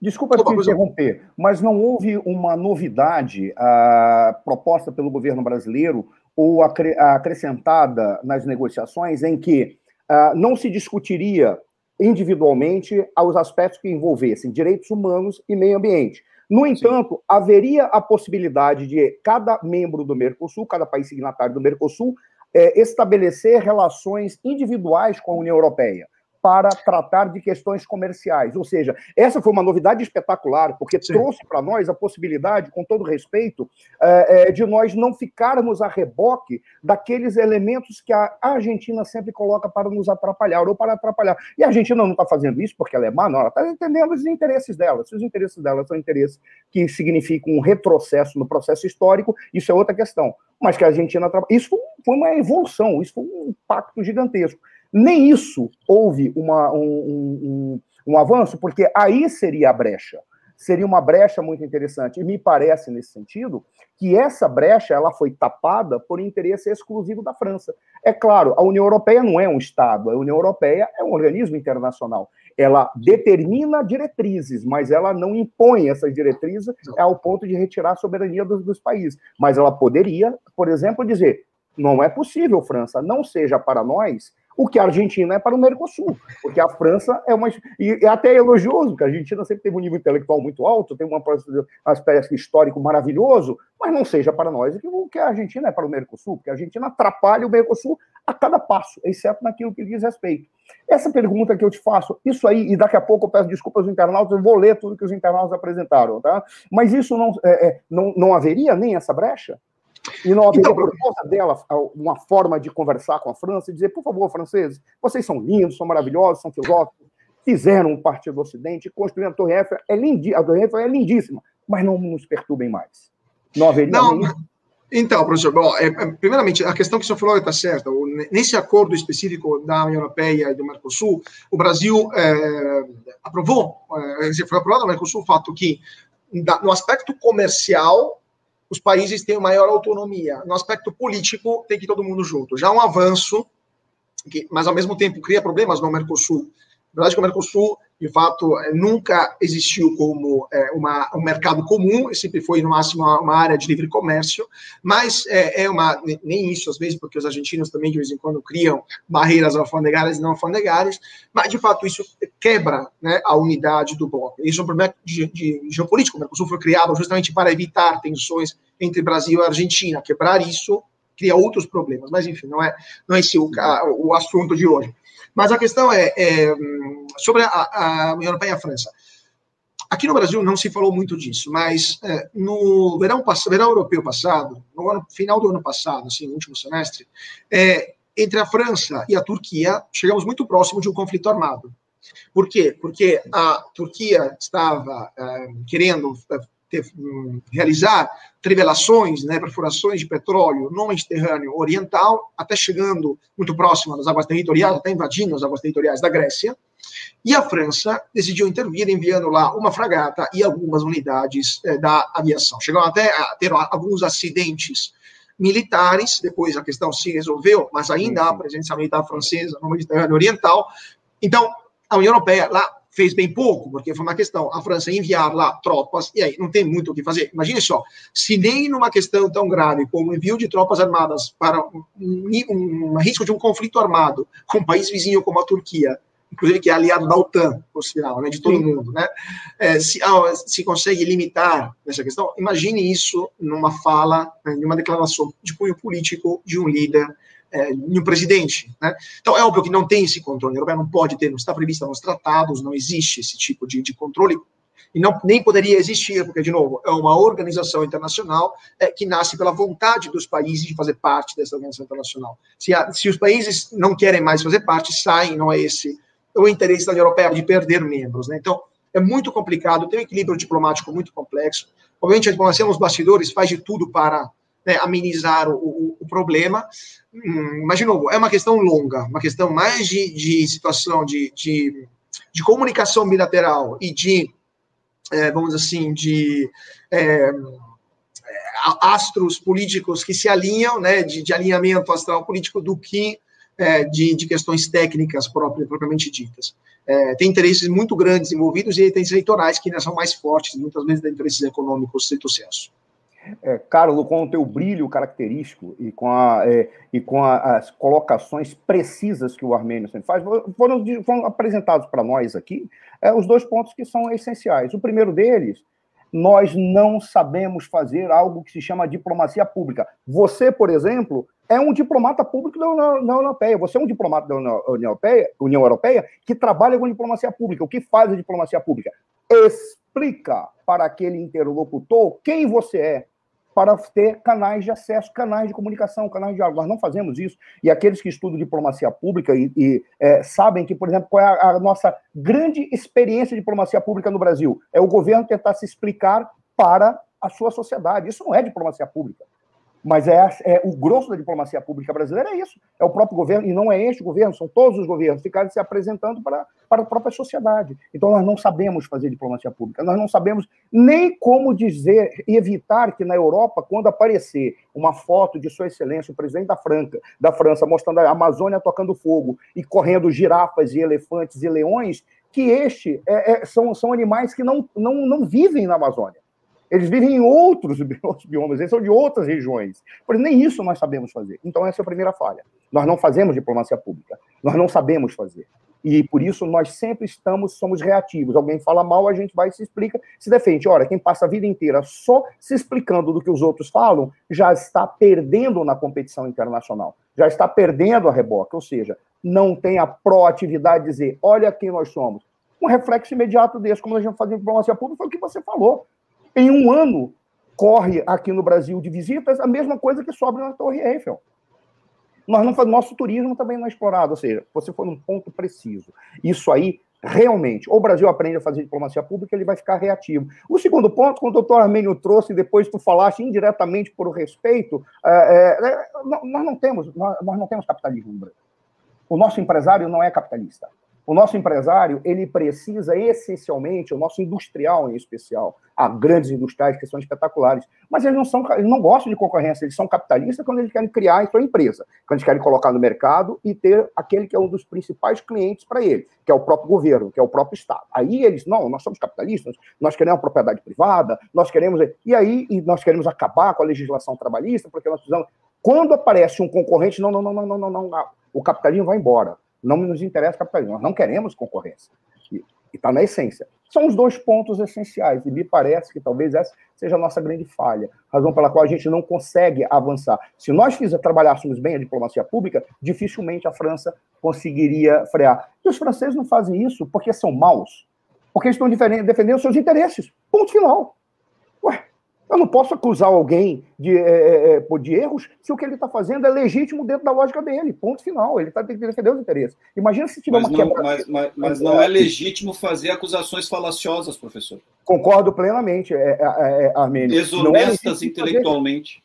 Speaker 1: Desculpa te interromper, mas não houve uma novidade uh, proposta pelo governo brasileiro ou acre acrescentada nas negociações em que uh, não se discutiria individualmente aos aspectos que envolvessem direitos humanos e meio ambiente. No entanto, Sim. haveria a possibilidade de cada membro do Mercosul, cada país signatário do Mercosul, é, estabelecer relações individuais com a União Europeia para tratar de questões comerciais. Ou seja, essa foi uma novidade espetacular, porque Sim. trouxe para nós a possibilidade, com todo respeito, é, é, de nós não ficarmos a reboque daqueles elementos que a Argentina sempre coloca para nos atrapalhar ou para atrapalhar. E a Argentina não está fazendo isso porque ela é má, não, ela está entendendo os interesses dela. Se os interesses dela são interesses que significam um retrocesso no processo histórico, isso é outra questão. Mas que a Argentina. Isso foi uma evolução, isso foi um impacto gigantesco. Nem isso houve uma, um, um, um, avanço, porque aí seria a brecha. Seria uma brecha muito interessante. E me parece, nesse sentido, que essa brecha ela foi tapada por interesse exclusivo da França. É claro, a União Europeia não é um Estado, a União Europeia é um organismo internacional. Ela determina diretrizes, mas ela não impõe essas diretrizes ao ponto de retirar a soberania dos, dos países. Mas ela poderia, por exemplo, dizer: não é possível, França, não seja para nós o que a Argentina é para o Mercosul, porque a França é uma. E é até elogioso, porque a Argentina sempre teve um nível intelectual muito alto, tem uma aspecto histórico maravilhoso, mas não seja para nós o que a Argentina é para o Mercosul, porque a Argentina atrapalha o Mercosul a cada passo, exceto naquilo que diz respeito. Essa pergunta que eu te faço, isso aí, e daqui a pouco eu peço desculpas aos internautas, eu vou ler tudo que os internautas apresentaram, tá? Mas isso não, é, é, não, não haveria nem essa brecha? E não haveria, então, por causa dela, uma forma de conversar com a França e dizer, por favor, franceses, vocês são lindos, são maravilhosos, são filósofos, fizeram um partido do Ocidente, construíram a Torre Eiffel, é lindi, a Torre Eiffel é lindíssima, mas não nos perturbem mais. Não haveria não.
Speaker 3: Então, professor, bom, é, é, primeiramente, a questão que o senhor falou está certa. Nesse acordo específico da União Europeia e do Mercosul, o Brasil é, aprovou, é, foi aprovado no Mercosul o fato que, no aspecto comercial, os países têm maior autonomia. No aspecto político, tem que ir todo mundo junto. Já um avanço, mas ao mesmo tempo cria problemas no Mercosul. Na verdade, o Mercosul, de fato, é, nunca existiu como é, uma, um mercado comum, sempre foi, no máximo, uma área de livre comércio, mas é, é, uma, nem isso, às vezes, porque os argentinos também, de vez em quando, criam barreiras alfandegárias e não alfandegárias, mas, de fato, isso quebra né, a unidade do bloco. Isso é um problema de, de geopolítico. O Mercosul foi criado justamente para evitar tensões entre Brasil e Argentina. Quebrar isso cria outros problemas, mas, enfim, não é, não é esse o, o assunto de hoje. Mas a questão é, é sobre a, a União Europeia e a França. Aqui no Brasil não se falou muito disso, mas é, no verão, verão europeu passado, no ano, final do ano passado, assim, no último semestre, é, entre a França e a Turquia, chegamos muito próximo de um conflito armado. Por quê? Porque a Turquia estava é, querendo é, ter, hum, realizar trivelações, né, perfurações de petróleo no Mediterrâneo Oriental, até chegando muito próximo das águas territoriais, até invadindo as águas territoriais da Grécia. E a França decidiu intervir, enviando lá uma fragata e algumas unidades eh, da aviação. Chegaram até a ter alguns acidentes militares, depois a questão se resolveu, mas ainda há presença militar francesa no Mediterrâneo Oriental. Então, a União Europeia lá fez bem pouco, porque foi uma questão, a França enviar lá tropas, e aí não tem muito o que fazer. Imagine só, se nem numa questão tão grave como o envio de tropas armadas para um, um, um risco de um conflito armado com um país vizinho como a Turquia, inclusive que é aliado da OTAN, por sinal, né, de todo Sim. mundo, né, é, se, ah, se consegue limitar essa questão, imagine isso numa fala, né, numa declaração de cunho político de um líder é, em um presidente. Né? Então, é óbvio que não tem esse controle. A Europeia não pode ter, não está previsto nos tratados, não existe esse tipo de, de controle e não, nem poderia existir, porque, de novo, é uma organização internacional é, que nasce pela vontade dos países de fazer parte dessa organização internacional. Se, a, se os países não querem mais fazer parte, saem, não é esse o interesse da União Europeia de perder membros. Né? Então, é muito complicado, tem um equilíbrio diplomático muito complexo. Obviamente, a diplomacia nos bastidores faz de tudo para né, amenizar o, o, problema. Hum, mas, de novo, é uma questão longa, uma questão mais de, de situação de, de, de, comunicação bilateral e de, é, vamos dizer assim, de é, astros políticos que se alinham, né, de, de alinhamento astral político, do que é, de, de, questões técnicas próprias, propriamente ditas. É, tem interesses muito grandes envolvidos e interesses eleitorais que ainda são mais fortes, muitas vezes, de interesses econômicos, strito senso.
Speaker 1: É, Carlos, com o teu brilho característico e com, a, é, e com a, as colocações precisas que o Armênio sempre faz, foram, foram apresentados para nós aqui é, os dois pontos que são essenciais. O primeiro deles, nós não sabemos fazer algo que se chama diplomacia pública. Você, por exemplo, é um diplomata público da União Europeia. Você é um diplomata da União Europeia, União Europeia que trabalha com diplomacia pública. O que faz a diplomacia pública? Explica para aquele interlocutor quem você é, para ter canais de acesso, canais de comunicação, canais de diálogo. Nós não fazemos isso. E aqueles que estudam diplomacia pública e, e é, sabem que, por exemplo, qual é a, a, nossa grande experiência de diplomacia pública no Brasil? É o governo tentar se explicar para a sua sociedade. Isso não é diplomacia pública. Mas é, é, o grosso da diplomacia pública brasileira é isso. É o próprio governo, e não é este governo, são todos os governos ficarem se apresentando para, para a própria sociedade. Então, nós não sabemos fazer diplomacia pública, nós não sabemos nem como dizer evitar que na Europa, quando aparecer uma foto de Sua Excelência, o presidente da, Franca, da França, mostrando a Amazônia tocando fogo e correndo girafas e elefantes e leões, que este é, é, são, são animais que não, não, não vivem na Amazônia. Eles vivem em outros biomas, eles são de outras regiões. Por nem isso nós sabemos fazer. Então, essa é a primeira falha. Nós não fazemos diplomacia pública. Nós não sabemos fazer. E por isso nós sempre estamos, somos reativos. Alguém fala mal, a gente vai e se explica, se defende. Ora, quem passa a vida inteira só se explicando do que os outros falam, já está perdendo na competição internacional. Já está perdendo a reboca. Ou seja, não tem a proatividade de dizer, olha quem nós somos. Um reflexo imediato desse, como a gente fazia diplomacia pública, foi o que você falou. Em um ano, corre aqui no Brasil de visitas a mesma coisa que sobra na Torre Eiffel. Nós não nosso turismo também não é explorado, ou seja, você foi num ponto preciso. Isso aí, realmente, ou o Brasil aprende a fazer diplomacia pública, ele vai ficar reativo. O segundo ponto, quando o doutor Armênio trouxe, depois tu falaste indiretamente por respeito, é, é, é nós não temos, nós, nós não temos capitalismo no Brasil. O nosso empresário não é capitalista. O nosso empresário, ele precisa essencialmente, o nosso industrial em especial, há grandes industriais que são espetaculares, mas eles não são, eles não gostam de concorrência, eles são capitalistas quando eles querem criar a sua empresa, quando eles querem colocar no mercado e ter aquele que é um dos principais clientes para ele, que é o próprio governo, que é o próprio Estado. Aí eles, não, nós somos capitalistas, nós queremos propriedade privada, nós queremos. E aí e nós queremos acabar com a legislação trabalhista, porque nós precisamos. Quando aparece um concorrente, não, não, não, não, não, não, não, o capitalismo vai embora não nos interessa capitalismo, nós não queremos concorrência. E está na essência. São os dois pontos essenciais, e me parece que talvez essa seja a nossa grande falha, razão pela qual a gente não consegue avançar. Se nós trabalhássemos bem a diplomacia pública, dificilmente a França conseguiria frear. E os franceses não fazem isso porque são maus, porque estão defendendo seus interesses. Ponto final. Eu não posso acusar alguém de, é, é, de erros se o que ele está fazendo é legítimo dentro da lógica dele. Ponto final. Ele está defendendo os interesses. Imagina se tiver
Speaker 2: mas uma não, Mas, mas, mas, não é legítimo fazer acusações falaciosas, professor.
Speaker 1: Concordo plenamente, é, é, é Armênio.
Speaker 2: Desonestas é intelectualmente.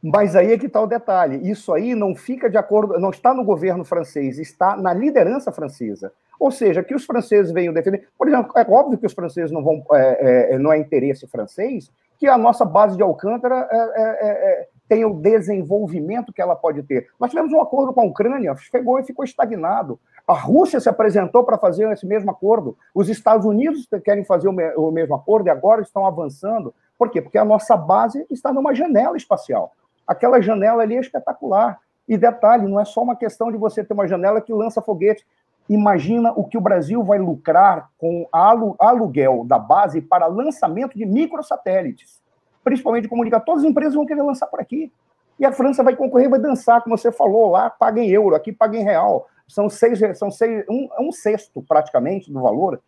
Speaker 1: Mas aí é que está o detalhe. Isso aí não fica de acordo, não está no governo francês, está na liderança francesa. Ou seja, que os franceses venham defender. Por exemplo, é óbvio que os franceses não vão, é, é, não é interesse francês que a nossa base de Alcântara é, é, é, é, tenha o desenvolvimento que ela pode ter. Nós tivemos um acordo com a Ucrânia, chegou e ficou estagnado. A Rússia se apresentou para fazer esse mesmo acordo. Os Estados Unidos querem fazer o, me o mesmo acordo e agora estão avançando. Por quê? Porque a nossa base está numa janela espacial. Aquela janela ali é espetacular. E detalhe, não é só uma questão de você ter uma janela que lança foguete. Imagina o que o Brasil vai lucrar com alu aluguel da base para lançamento de microsatélites, principalmente de comunicação. Todas as empresas vão querer lançar por aqui. E a França vai concorrer, vai dançar, como você falou lá, paga em euro, aqui paga em real. São seis, são seis, um, um sexto praticamente do valor.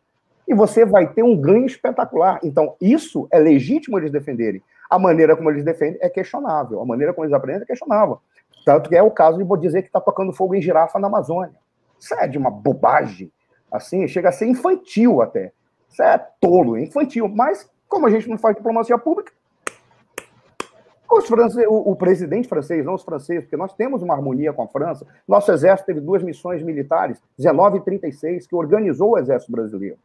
Speaker 1: E você vai ter um ganho espetacular. Então, isso é legítimo eles defenderem. A maneira como eles defendem é questionável. A maneira como eles aprendem é questionável. Tanto que é o caso de dizer que está tocando fogo em girafa na Amazônia. Isso é de uma bobagem. Assim, chega a ser infantil até. Isso é tolo, infantil. Mas, como a gente não faz diplomacia pública, Os franceses, o, o, presidente francês, não os franceses, porque nós temos uma harmonia com a França. Nosso exército teve duas missões militares, 19 e 36, que organizou o exército brasileiro.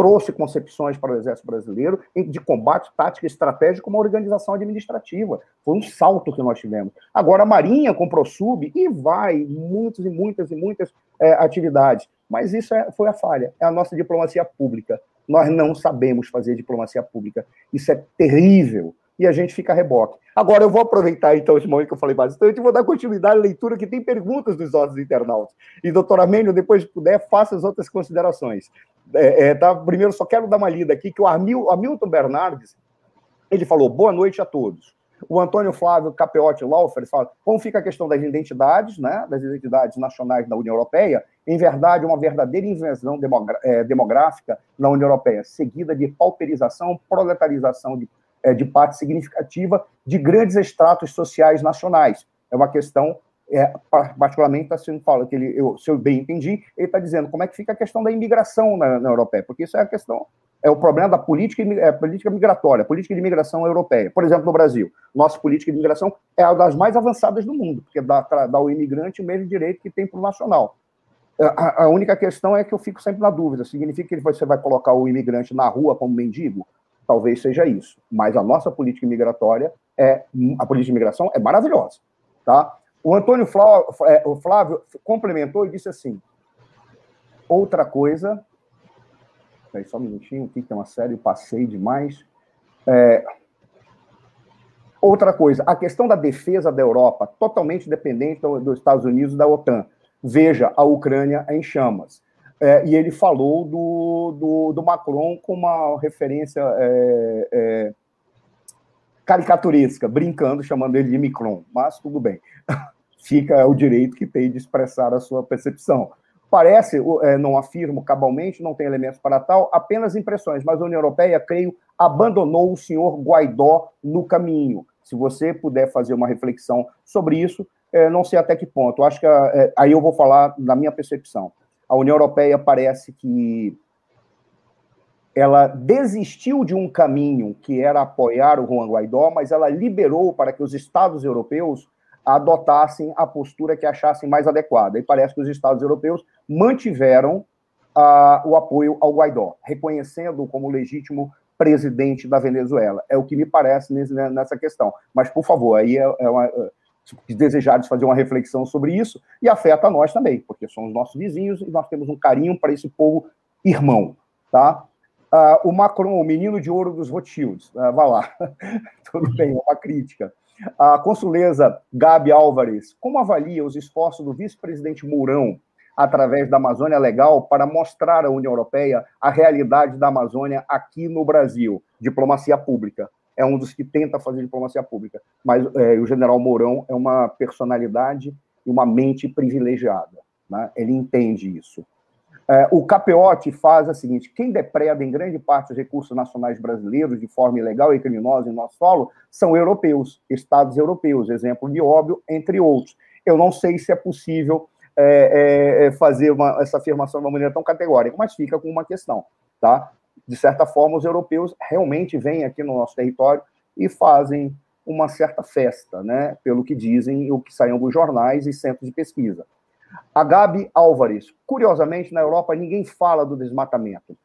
Speaker 1: Trouxe concepções para o exército brasileiro de combate tático estratégico como organização administrativa. Foi um salto que nós tivemos. Agora, a Marinha comprou sub e vai muitas e muitas e muitas é, atividades. Mas isso é, foi a falha. É a nossa diplomacia pública. Nós não sabemos fazer diplomacia pública. Isso é terrível e a gente fica a reboque. Agora, eu vou aproveitar, então, esse momento que eu falei bastante e vou dar continuidade à leitura, que tem perguntas dos nossos internautas. E, doutor Amênio, depois, se puder, faça as outras considerações. É, é, tá? Primeiro, só quero dar uma lida aqui, que o Hamilton Bernardes, ele falou, boa noite a todos. O Antônio Flávio Capeotti Laufer fala, como fica a questão das identidades, né, das identidades nacionais da União Europeia, em verdade, uma verdadeira invenção é, demográfica na União Europeia, seguida de pauperização, proletarização de é, de parte significativa de grandes estratos sociais nacionais. É uma questão, é, particularmente, está sendo fala que ele, eu, se eu bem entendi, ele está dizendo como é que fica a questão da imigração na, na europeia, porque isso é a questão, é o problema da política, é, política migratória, política de imigração europeia. Por exemplo, no Brasil, nossa política de imigração é uma das mais avançadas do mundo, porque dá, dá ao imigrante o mesmo direito que tem para o nacional. É, a, única questão é que eu fico sempre na dúvida: significa que você vai colocar o imigrante na rua como mendigo? Talvez seja isso. Mas a nossa política migratória é a política de imigração é maravilhosa, tá? O Antônio Flávio, é, o Flávio complementou e disse assim: outra coisa. Peraí, só um minutinho, aqui tem uma série, passei demais. É, outra coisa, a questão da defesa da Europa, totalmente dependente dos Estados Unidos e da OTAN. Veja, a Ucrânia em chamas. É, e ele falou do, do, do, Macron com uma referência é, é, caricaturesca, brincando, chamando ele de Micron, mas tudo bem. Fica o direito que tem de expressar a sua percepção. Parece, é, não afirmo cabalmente, não tem elementos para tal, apenas impressões, mas a União Europeia, creio, abandonou o senhor Guaidó no caminho. Se você puder fazer uma reflexão sobre isso, é, não sei até que ponto. Acho que é, aí eu vou falar da minha percepção a União Europeia parece que ela desistiu de um caminho que era apoiar o Juan Guaidó, mas ela liberou para que os Estados europeus adotassem a postura que achassem mais adequada. E parece que os Estados europeus mantiveram uh, o apoio ao Guaidó, reconhecendo-o como legítimo presidente da Venezuela. É o que me parece nessa questão. Mas, por favor, aí é, é uma, desejares fazer uma reflexão sobre isso, e afeta a nós também, porque somos nossos vizinhos e nós temos um carinho para esse povo irmão, tá? Uh, o Macron, o menino de ouro dos Rothschilds, uh, vai lá, tudo bem, é uma crítica. A consuleza Gabi Álvares, como avalia os esforços do vice-presidente Mourão através da Amazônia Legal para mostrar à União Europeia a realidade da Amazônia aqui no Brasil? Diplomacia pública é um dos que tenta fazer diplomacia pública. Mas é, o general Mourão é uma personalidade e uma mente privilegiada. Né? Ele entende isso. É, o Capeote faz a seguinte: quem depreda em grande parte os recursos nacionais brasileiros de forma ilegal e criminosa em nosso solo são europeus, estados europeus, exemplo de óbvio, entre outros. Eu não sei se é possível é, é, é fazer uma, essa afirmação de uma maneira tão categórica, mas fica com uma questão. Tá? De certa forma, os europeus realmente vêm aqui no nosso território e fazem uma certa festa, né? Pelo que dizem o que saem dos jornais e centros de pesquisa. A Gabi Álvares, curiosamente, na Europa ninguém fala do desmatamento.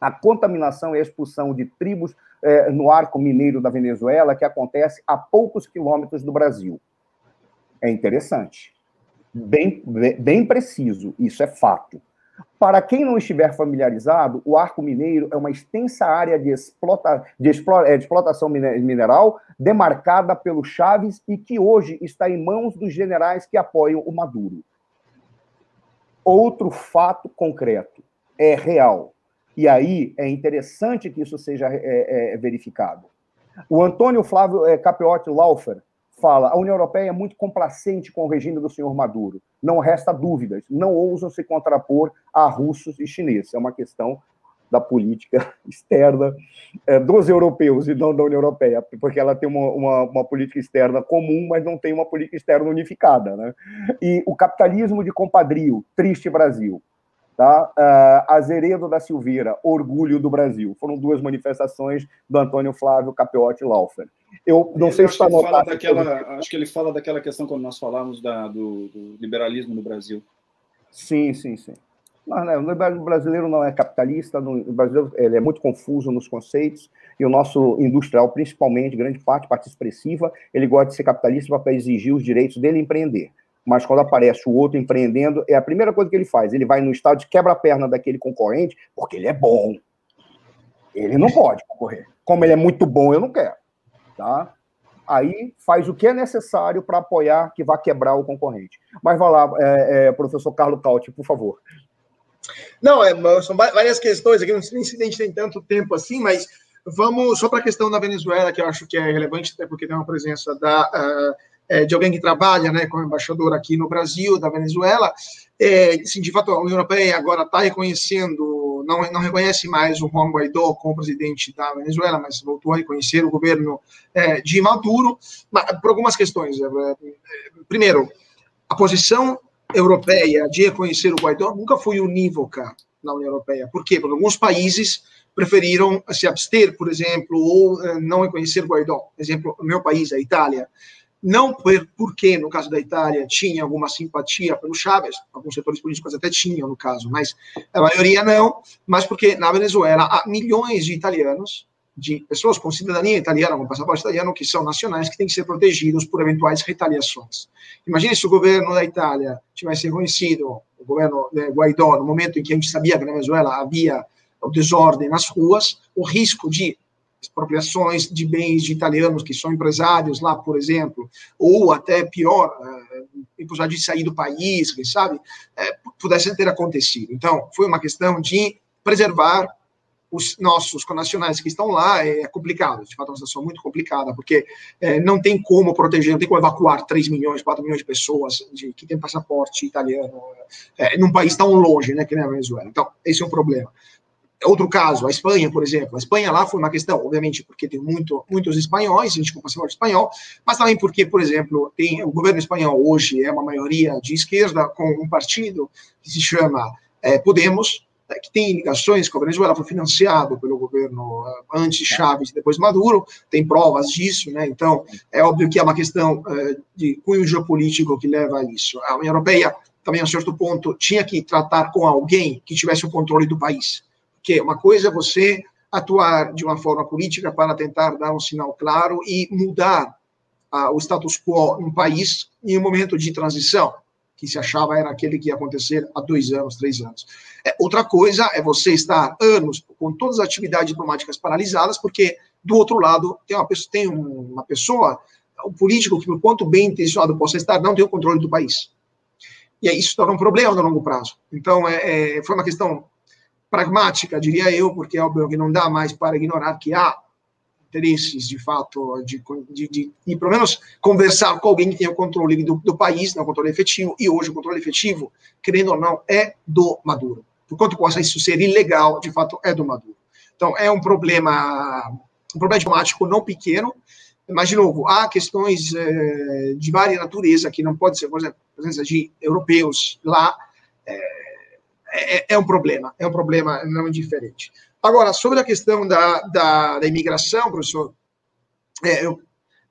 Speaker 1: A contaminação e a expulsão de tribos é, no arco mineiro da Venezuela, que acontece a poucos quilômetros do Brasil. É interessante. Bem, bem preciso, isso é fato. Para quem não estiver familiarizado, o Arco Mineiro é uma extensa área de, explota, de, explo, é, de explotação mineral demarcada pelo Chaves e que hoje está em mãos dos generais que apoiam o Maduro. Outro fato concreto, é real. E aí é interessante que isso seja é, é, verificado. O Antônio Flávio é, Capeotti Laufer fala: a União Europeia é muito complacente com o regime do senhor Maduro. Não resta dúvidas, não ousam se contrapor a russos e chineses. É uma questão da política externa é, dos europeus e não da União Europeia, porque ela tem uma, uma, uma, política externa comum, mas não tem uma política externa unificada. Né? E o capitalismo de compadrio, triste Brasil. Tá? Uh, Azeredo da Silveira, Orgulho do Brasil. Foram duas manifestações do Antônio Flávio Capiotti Laufer.
Speaker 2: Eu não sei se está anotado. Daquela, acho que ele fala daquela questão quando nós falamos da, do, do liberalismo no Brasil.
Speaker 1: Sim, sim, sim. Mas, né, o brasileiro não é capitalista, o brasileiro ele é muito confuso nos conceitos, e o nosso industrial, principalmente, grande parte, parte expressiva, ele gosta de ser capitalista para exigir os direitos dele empreender. Mas quando aparece o outro empreendendo, é a primeira coisa que ele faz. Ele vai no estado de quebra-perna daquele concorrente, porque ele é bom. Ele não pode concorrer. Como ele é muito bom, eu não quero. Tá? Aí faz o que é necessário para apoiar que vá quebrar o concorrente. Mas vai lá, é, é, professor Carlos Cauti, por favor.
Speaker 3: Não, é, são várias questões aqui, não sei se a gente tem tanto tempo assim, mas vamos só para a questão da Venezuela, que eu acho que é relevante, até porque tem uma presença da, uh, de alguém que trabalha né, como embaixador aqui no Brasil, da Venezuela. É, de fato, a União Europeia agora está reconhecendo, não, não reconhece mais o Juan Guaidó como presidente da Venezuela, mas voltou a reconhecer o governo é, de Maduro, mas, por algumas questões. É, é, primeiro, a posição europeia de reconhecer o Guaidó nunca foi unívoca na União Europeia. Por quê? Porque alguns países preferiram se abster, por exemplo, ou eh, não reconhecer Guaidó. Exemplo, o meu país, a Itália. Não por, porque, no caso da Itália, tinha alguma simpatia pelo Chávez, alguns setores políticos até tinham, no caso, mas a maioria não, mas porque na Venezuela há milhões de italianos de pessoas com cidadania italiana, com passaporte italiano, que são nacionais, que têm que ser protegidos por eventuais retaliações. Imagine se o governo da Itália tivesse reconhecido o governo de Guaidó no momento em que a gente sabia que na Venezuela havia o desordem nas ruas, o risco de expropriações de bens de italianos que são empresários lá, por exemplo, ou até pior, é, de sair do país, quem sabe, é, pudesse ter acontecido. Então, foi uma questão de preservar os nossos connacionais que estão lá é complicado, de fato é uma situação muito complicada, porque é, não tem como proteger, não tem como evacuar 3 milhões, 4 milhões de pessoas de, que têm passaporte italiano é, num país tão longe, né, que nem a Venezuela. Então, esse é um problema. Outro caso, a Espanha, por exemplo. A Espanha lá foi uma questão, obviamente, porque tem muito, muitos espanhóis, gente com passaporte espanhol, mas também porque, por exemplo, tem o governo espanhol hoje é uma maioria de esquerda com um partido que se chama é, Podemos, é, que tem ligações com a Venezuela, foi financiado pelo governo uh, antes Chávez e depois Maduro, tem provas disso, né? Então, é óbvio que é uma questão uh, de cunho geopolítico que leva a isso. A União Europeia, também a certo ponto, tinha que tratar com alguém que tivesse o controle do país. Porque uma coisa é você atuar de uma forma política para tentar dar um sinal claro e mudar uh, o status quo no país em um momento de transição que se achava era aquele que ia acontecer há dois anos, três anos. É, outra coisa é você estar anos com todas as atividades diplomáticas paralisadas, porque do outro lado tem uma pessoa, tem uma pessoa um político que, por quanto bem intencionado possa estar, não tem o controle do país. E aí isso torna um problema no longo prazo. Então, é, é, foi uma questão pragmática, diria eu, porque é óbvio que não dá mais para ignorar que há interesses, de fato, de, de, de, de, pelo menos conversar com alguém que tenha o controle do, do país, né, o controle efetivo, e hoje o controle efetivo, querendo ou não, é do Maduro. Por quanto possa isso ser ilegal, de fato, é do Maduro. Então, é um problema, um problema diplomático não pequeno, mas, de novo, há questões eh, de várias natureza que não pode ser, por exemplo, a presença de europeus lá, é, é, é um problema, é um problema não indiferente. Agora, sobre a questão da, da, da imigração, professor, é, eu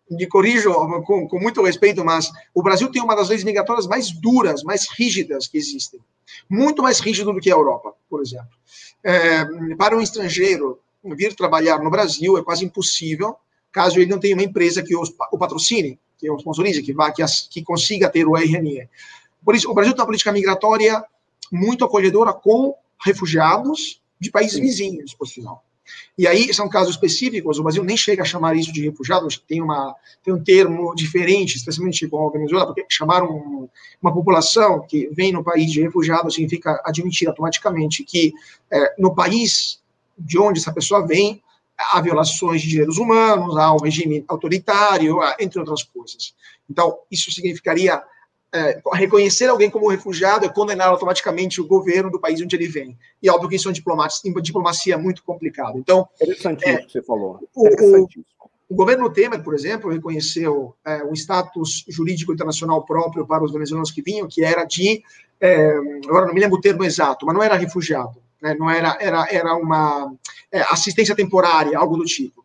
Speaker 3: me corrijo com, com, muito respeito, mas o Brasil tem uma das leis migratórias mais duras, mais rígidas que existem. Muito mais rígido do que a Europa, por exemplo. É, para um estrangeiro vir trabalhar no Brasil é quase impossível, caso ele não tenha uma empresa que o, o patrocine, que o sponsorize, que, vá, que, as, que consiga ter o RNE. Por isso, o Brasil tem uma política migratória muito acolhedora com refugiados de países vizinhos, por sinal. E aí são casos específicos, o Brasil nem chega a chamar isso de refugiados, tem, uma, tem um termo diferente, especialmente com a Venezuela, porque chamar um, uma população que vem no país de refugiado significa admitir automaticamente que é, no país de onde essa pessoa vem, há violações de direitos humanos, há um regime autoritário, entre outras coisas. Então, isso significaria é, reconhecer alguém como refugiado é condenar automaticamente o governo do país onde ele vem. E óbvio que isso é uma diplomacia, muito complicado. Então,
Speaker 1: Interessantíssimo é, que você falou. O,
Speaker 3: O governo Temer, por exemplo, reconheceu é, um status jurídico internacional próprio para os venezuelanos que vinham, que era de, é, agora não me lembro o termo exato, mas não era refugiado, né, não era, era, era uma é, assistência temporária, algo do tipo.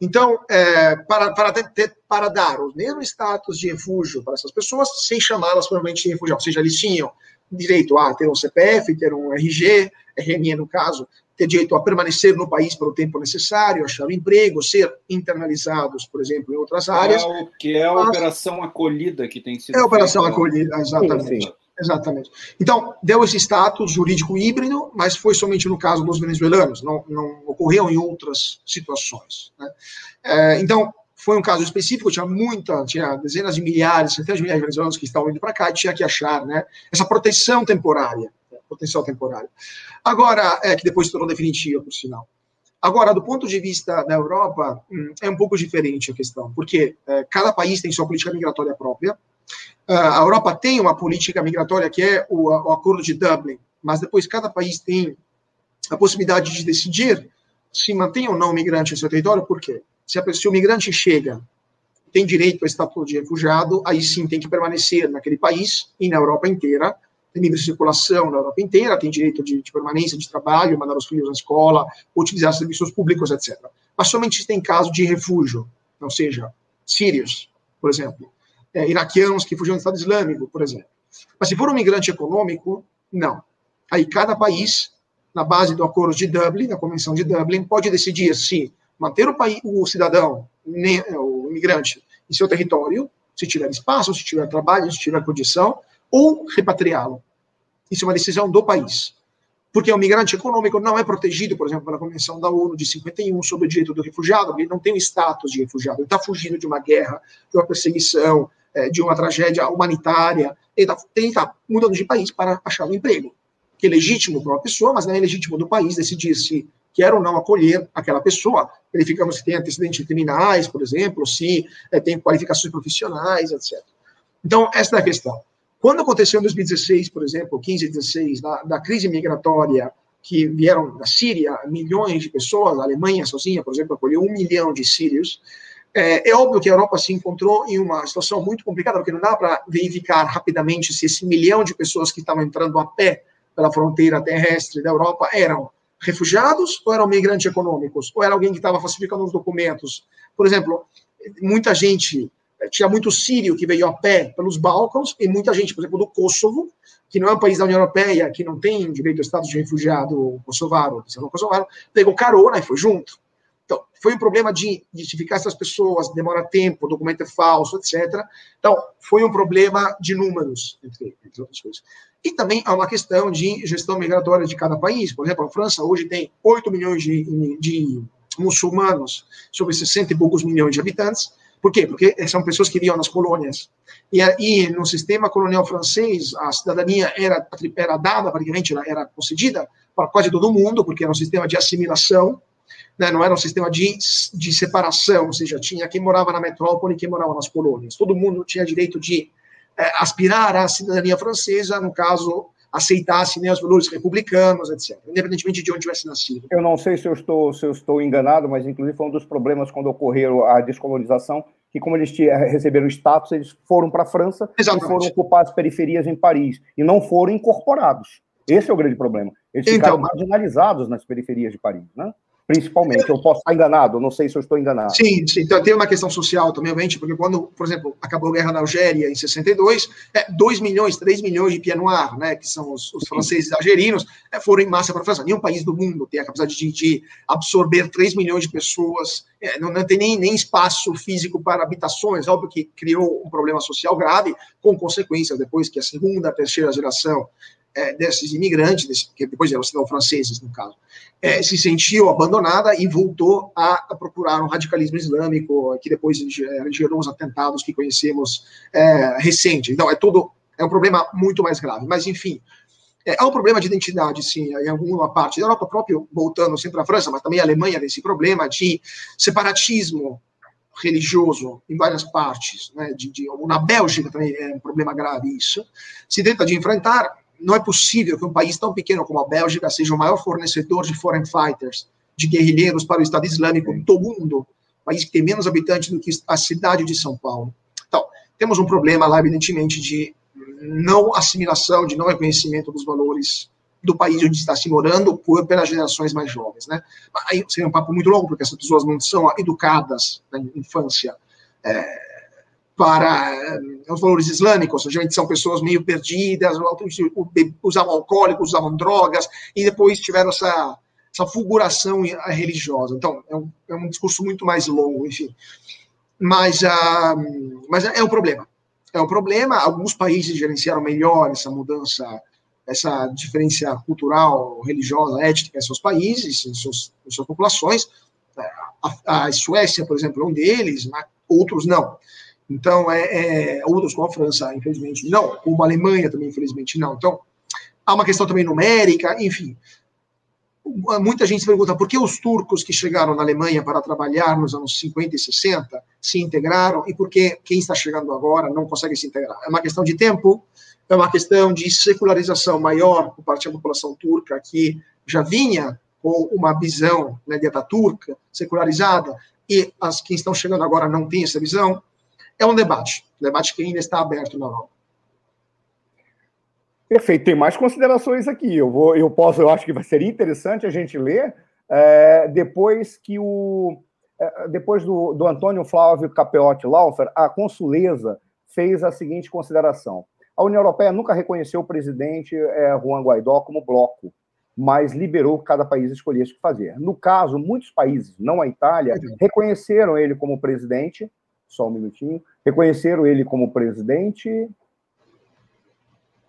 Speaker 3: Então, é, para, para, ter, para dar o mesmo status de refúgio para essas pessoas, sem chamá-las provavelmente de refúgio, ou seja, eles tinham direito a ter um CPF, ter um RG, RME no caso, ter direito a permanecer no país pelo tempo necessário, achar um emprego, ser internalizados, por exemplo, em outras áreas.
Speaker 2: É o, que é a mas, operação acolhida que tem sido.
Speaker 3: É a operação feita. acolhida, exatamente. Sim, sim. Exatamente. Então, deu esse status jurídico híbrido, mas foi somente no caso dos venezuelanos, não, não ocorreu em outras situações. Né? É, então, foi um caso específico, tinha muita, tinha dezenas de milhares, centenas de milhares de venezuelanos que estavam indo para cá e tinha que achar né, essa proteção temporária potencial temporário. Agora, é que depois se tornou definitiva, por sinal. Agora, do ponto de vista da Europa, hum, é um pouco diferente a questão, porque é, cada país tem sua política migratória própria. É, a Europa tem uma política migratória que é o, o Acordo de Dublin, mas depois cada país tem a possibilidade de decidir se mantém ou não o migrante em seu território, por quê? Se, a, se o migrante chega, tem direito a estatuto de refugiado, aí sim tem que permanecer naquele país e na Europa inteira, tem livre circulação na Europa inteira, tem direito de, de, permanência de trabalho, mandar os filhos na escola, utilizar serviços públicos, etc. Mas somente tem caso de refúgio, ou seja, sírios, por exemplo, é, iraquianos que fugiram do Estado Islâmico, por exemplo. Mas se for um migrante econômico, não. Aí cada país, na base do acordo de Dublin, da Convenção de Dublin, pode decidir se manter o, país, o cidadão, o imigrante, em seu território, se tiver espaço, se tiver trabalho, se tiver condição, ou repatriá-lo. Isso é uma decisão do país. Porque o migrante econômico não é protegido, por exemplo, pela Convenção da ONU de 51 sobre o direito do refugiado, ele não tem o status de refugiado, ele está fugindo de uma guerra, de uma perseguição, é, de uma tragédia humanitária, ele está tá mudando de país para achar um emprego, que é legítimo para uma pessoa, mas não é legítimo do país decidir se quer ou não acolher aquela pessoa, verificamos se tem antecedentes criminais, por exemplo, se é, tem qualificações profissionais, etc. Então, essa é a questão. Quando aconteceu em 2016, por exemplo, 15 e 16, da, da crise migratória que vieram da Síria, milhões de pessoas, a Alemanha sozinha, por exemplo, acolheu um milhão de sírios, é, é, óbvio que a Europa se encontrou em uma situação muito complicada, porque não dá para verificar rapidamente se esse milhão de pessoas que estavam entrando a pé pela fronteira terrestre da Europa eram refugiados ou eram migrantes econômicos, ou era alguém que estava falsificando os documentos. Por exemplo, muita gente tinha muito sírio que veio a pé pelos Balcãs e muita gente, por exemplo, do Kosovo, que não é um país da União Europeia, que não tem direito ao status de refugiado kosovaro, kosovaro, pegou carona e foi junto. Foi um problema de identificar essas pessoas, demora tempo, documento é falso, etc. Então, foi um problema de números, entre, entre outras coisas. E também há uma questão de gestão migratória de cada país. Por exemplo, a França hoje tem 8 milhões de, de muçulmanos sobre 60 e poucos milhões de habitantes, por quê? Porque são pessoas que viviam nas colônias. E aí, no sistema colonial francês, a cidadania era, era dada, praticamente, era concedida para quase todo mundo, porque era um sistema de assimilação, né? não era um sistema de, de separação, ou seja, tinha quem morava na metrópole e quem morava nas colônias. Todo mundo tinha direito de é, aspirar à cidadania francesa, no caso, aceitasse né, os valores republicanos, etc., independentemente de onde tivesse nascido.
Speaker 1: Eu não sei se eu estou, se eu estou enganado, mas inclusive foi um dos problemas quando ocorreu a descolonização, que como eles tinham, receberam status, eles foram para a França Exatamente. e foram ocupar as periferias em Paris, e não foram incorporados. Esse é o grande problema. Eles então, ficaram marginalizados nas periferias de Paris, né? Principalmente. Eu posso estar enganado, não sei se eu estou enganado.
Speaker 3: Sim, sim. Então, tem uma questão social também, obviamente, porque quando, por exemplo, acabou a guerra na Algéria em 62, é, 2 milhões, 3 milhões de pieds noirs, né, que são os, os franceses algerinos, é, foram em massa para a França. Nenhum país do mundo tem a capacidade de, de absorver 3 milhões de pessoas, é, não, não, tem nem, nem espaço físico para habitações, óbvio que criou um problema social grave, com consequências depois que a segunda, terceira geração é, desses imigrantes, desse, que depois eram cidadãos franceses, no caso, é, se sentiu abandonada e voltou a, a, procurar um radicalismo islâmico, que depois gerou os atentados que conhecemos é, recente. Então, é todo é um problema muito mais grave. Mas, enfim, é, há um problema de identidade, sim, em alguma parte da Europa, próprio, voltando sempre à França, mas também a Alemanha, desse problema de separatismo religioso em várias partes, né, de, de, na Bélgica também é um problema grave isso, se tenta de enfrentar não é possível que um país tão pequeno como a Bélgica seja o maior fornecedor de foreign fighters, de guerrilheiros para o Estado Islâmico do mundo. país que tem menos habitantes do que a cidade de São Paulo. Então, temos um problema lá, evidentemente, de não assimilação, de não reconhecimento dos valores do país onde está se morando por, pelas gerações mais jovens, né? Aí seria um papo muito longo, porque essas pessoas não são educadas na infância é, para é, os valores islâmicos, geralmente são pessoas meio perdidas, usavam alcoólicos, usavam drogas, e depois tiveram essa, essa fulguração religiosa. Então, é um, é um discurso muito mais longo, enfim. Mas, uh, mas é um problema. É um problema. Alguns países gerenciaram melhor essa mudança essa diferença cultural, religiosa, étnica em seus países, em, em suas populações. A, a, Suécia, por exemplo, é um deles, outros não. Então, é, é, outros como a França, infelizmente, não. Como a Alemanha também, infelizmente, não. Então, há uma questão também numérica, enfim. Muita gente se pergunta por que os turcos que chegaram na Alemanha para trabalhar nos anos 50 e 60 se integraram e por que quem está chegando agora não consegue se integrar. É uma questão de tempo, é uma questão de secularização maior por parte da população turca, que já vinha com uma visão né, de turca secularizada, e as que estão chegando agora não têm essa visão. É um debate, um debate que ainda está aberto na Europa.
Speaker 1: Perfeito, tem mais considerações aqui. Eu vou, eu posso, eu acho que vai ser interessante a gente ler é, depois que o é, depois do, do Antônio Flávio Capeotti Laufer, a consuleza fez a seguinte consideração: a União Europeia nunca reconheceu o presidente é, Juan Guaidó como bloco, mas liberou que cada país escolhesse o que fazer. No caso, muitos países, não a Itália, reconheceram ele como presidente. Só um minutinho. Reconheceram ele como presidente.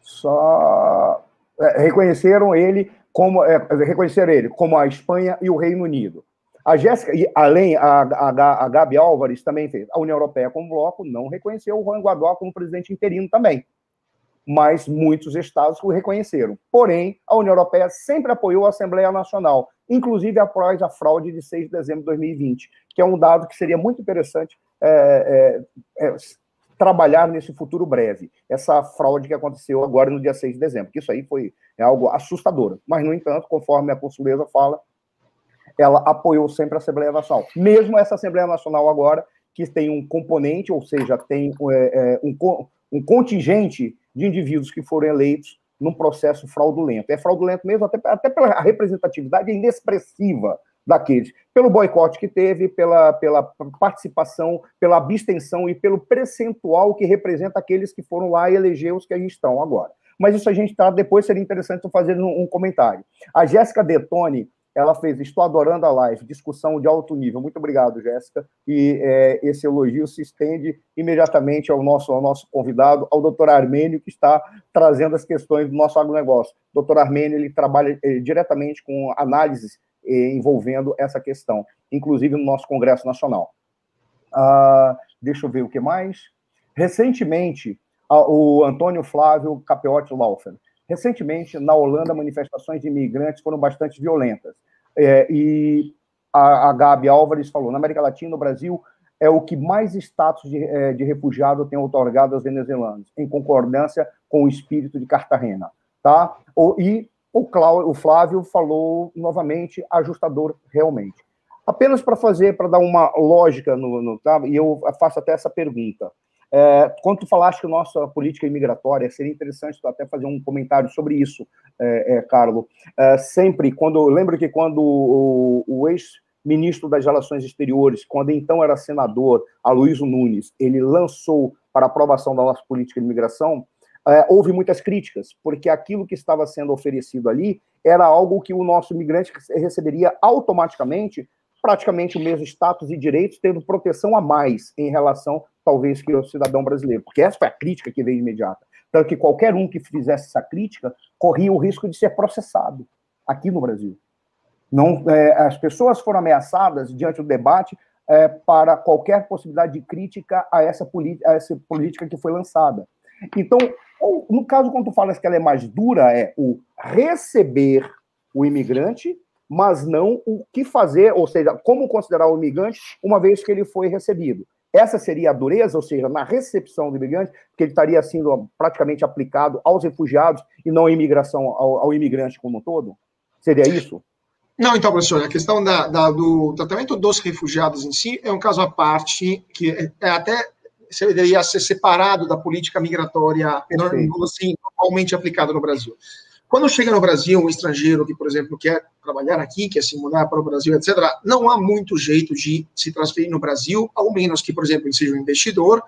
Speaker 1: Só. É, reconheceram ele como. É, reconheceram ele como a Espanha e o Reino Unido. A Jéssica, além, a, a, a Gabi Álvares também fez. A União Europeia, como bloco, não reconheceu o Juan Guaidó como presidente interino também mas muitos estados o reconheceram. Porém, a União Europeia sempre apoiou a Assembleia Nacional, inclusive após a fraude de 6 de dezembro de 2020, que é um dado que seria muito interessante é, é, é, trabalhar nesse futuro breve. Essa fraude que aconteceu agora no dia 6 de dezembro, que isso aí foi é algo assustador. Mas, no entanto, conforme a consuleza fala, ela apoiou sempre a Assembleia Nacional. Mesmo essa Assembleia Nacional agora, que tem um componente, ou seja, tem é, é, um, um contingente de indivíduos que foram eleitos num processo fraudulento. É fraudulento mesmo, até, até pela representatividade inexpressiva daqueles, pelo boicote que teve, pela, pela participação, pela abstenção e pelo percentual que representa aqueles que foram lá e eleger os que aí estão agora. Mas isso a gente está depois, seria interessante fazer um, um comentário. A Jéssica Detone, ela fez Estou Adorando a Live, discussão de alto nível. Muito obrigado, Jéssica. E é, esse elogio se estende imediatamente ao nosso, ao nosso convidado, ao doutor Armênio, que está trazendo as questões do nosso agronegócio. Doutor Armênio ele trabalha é, diretamente com análises envolvendo essa questão, inclusive no nosso Congresso Nacional. Ah, deixa eu ver o que mais. Recentemente, o Antônio Flávio Capeotti Laufen Recentemente, na Holanda, manifestações de imigrantes foram bastante violentas. É, e a, a Gabi Álvares falou: na América Latina, no Brasil, é o que mais status de, é, de refugiado tem otorgado aos venezuelanos, em concordância com o espírito de Cartagena. Tá? O, e o, Cláudio, o Flávio falou novamente ajustador realmente. Apenas para fazer, para dar uma lógica no, no tá? e eu faço até essa pergunta. É, quando tu falaste que nossa política imigratória, seria interessante tu até fazer um comentário sobre isso, é, é, Carlos. É, sempre, quando lembro que quando o, o ex-ministro das Relações Exteriores, quando então era senador, Aloysio Nunes, ele lançou para aprovação da nossa política de imigração, é, houve muitas críticas, porque aquilo que estava sendo oferecido ali era algo que o nosso imigrante receberia automaticamente praticamente o mesmo status e direitos, tendo proteção a mais em relação, talvez, que o cidadão brasileiro. Porque essa foi a crítica que veio imediata. Tanto que qualquer um que fizesse essa crítica corria o risco de ser processado aqui no Brasil. Não, é, as pessoas foram ameaçadas diante do debate é, para qualquer possibilidade de crítica a essa, a essa política que foi lançada. Então, no caso, quando tu falas que ela é mais dura, é o receber o imigrante mas não o que fazer, ou seja, como considerar o imigrante uma vez que ele foi recebido. Essa seria a dureza, ou seja, na recepção do imigrante, que ele estaria sendo praticamente aplicado aos refugiados e não à imigração, ao, ao imigrante como um todo? Seria isso?
Speaker 3: Não, então, professor, a questão da, da, do tratamento dos refugiados em si é um caso à parte, que é, é até deveria ser separado da política migratória assim, normalmente aplicada no Brasil. Quando chega no Brasil um estrangeiro que, por exemplo, quer trabalhar aqui, quer se mudar para o Brasil, etc., não há muito jeito de se transferir no Brasil, ao menos que, por exemplo, ele seja um investidor,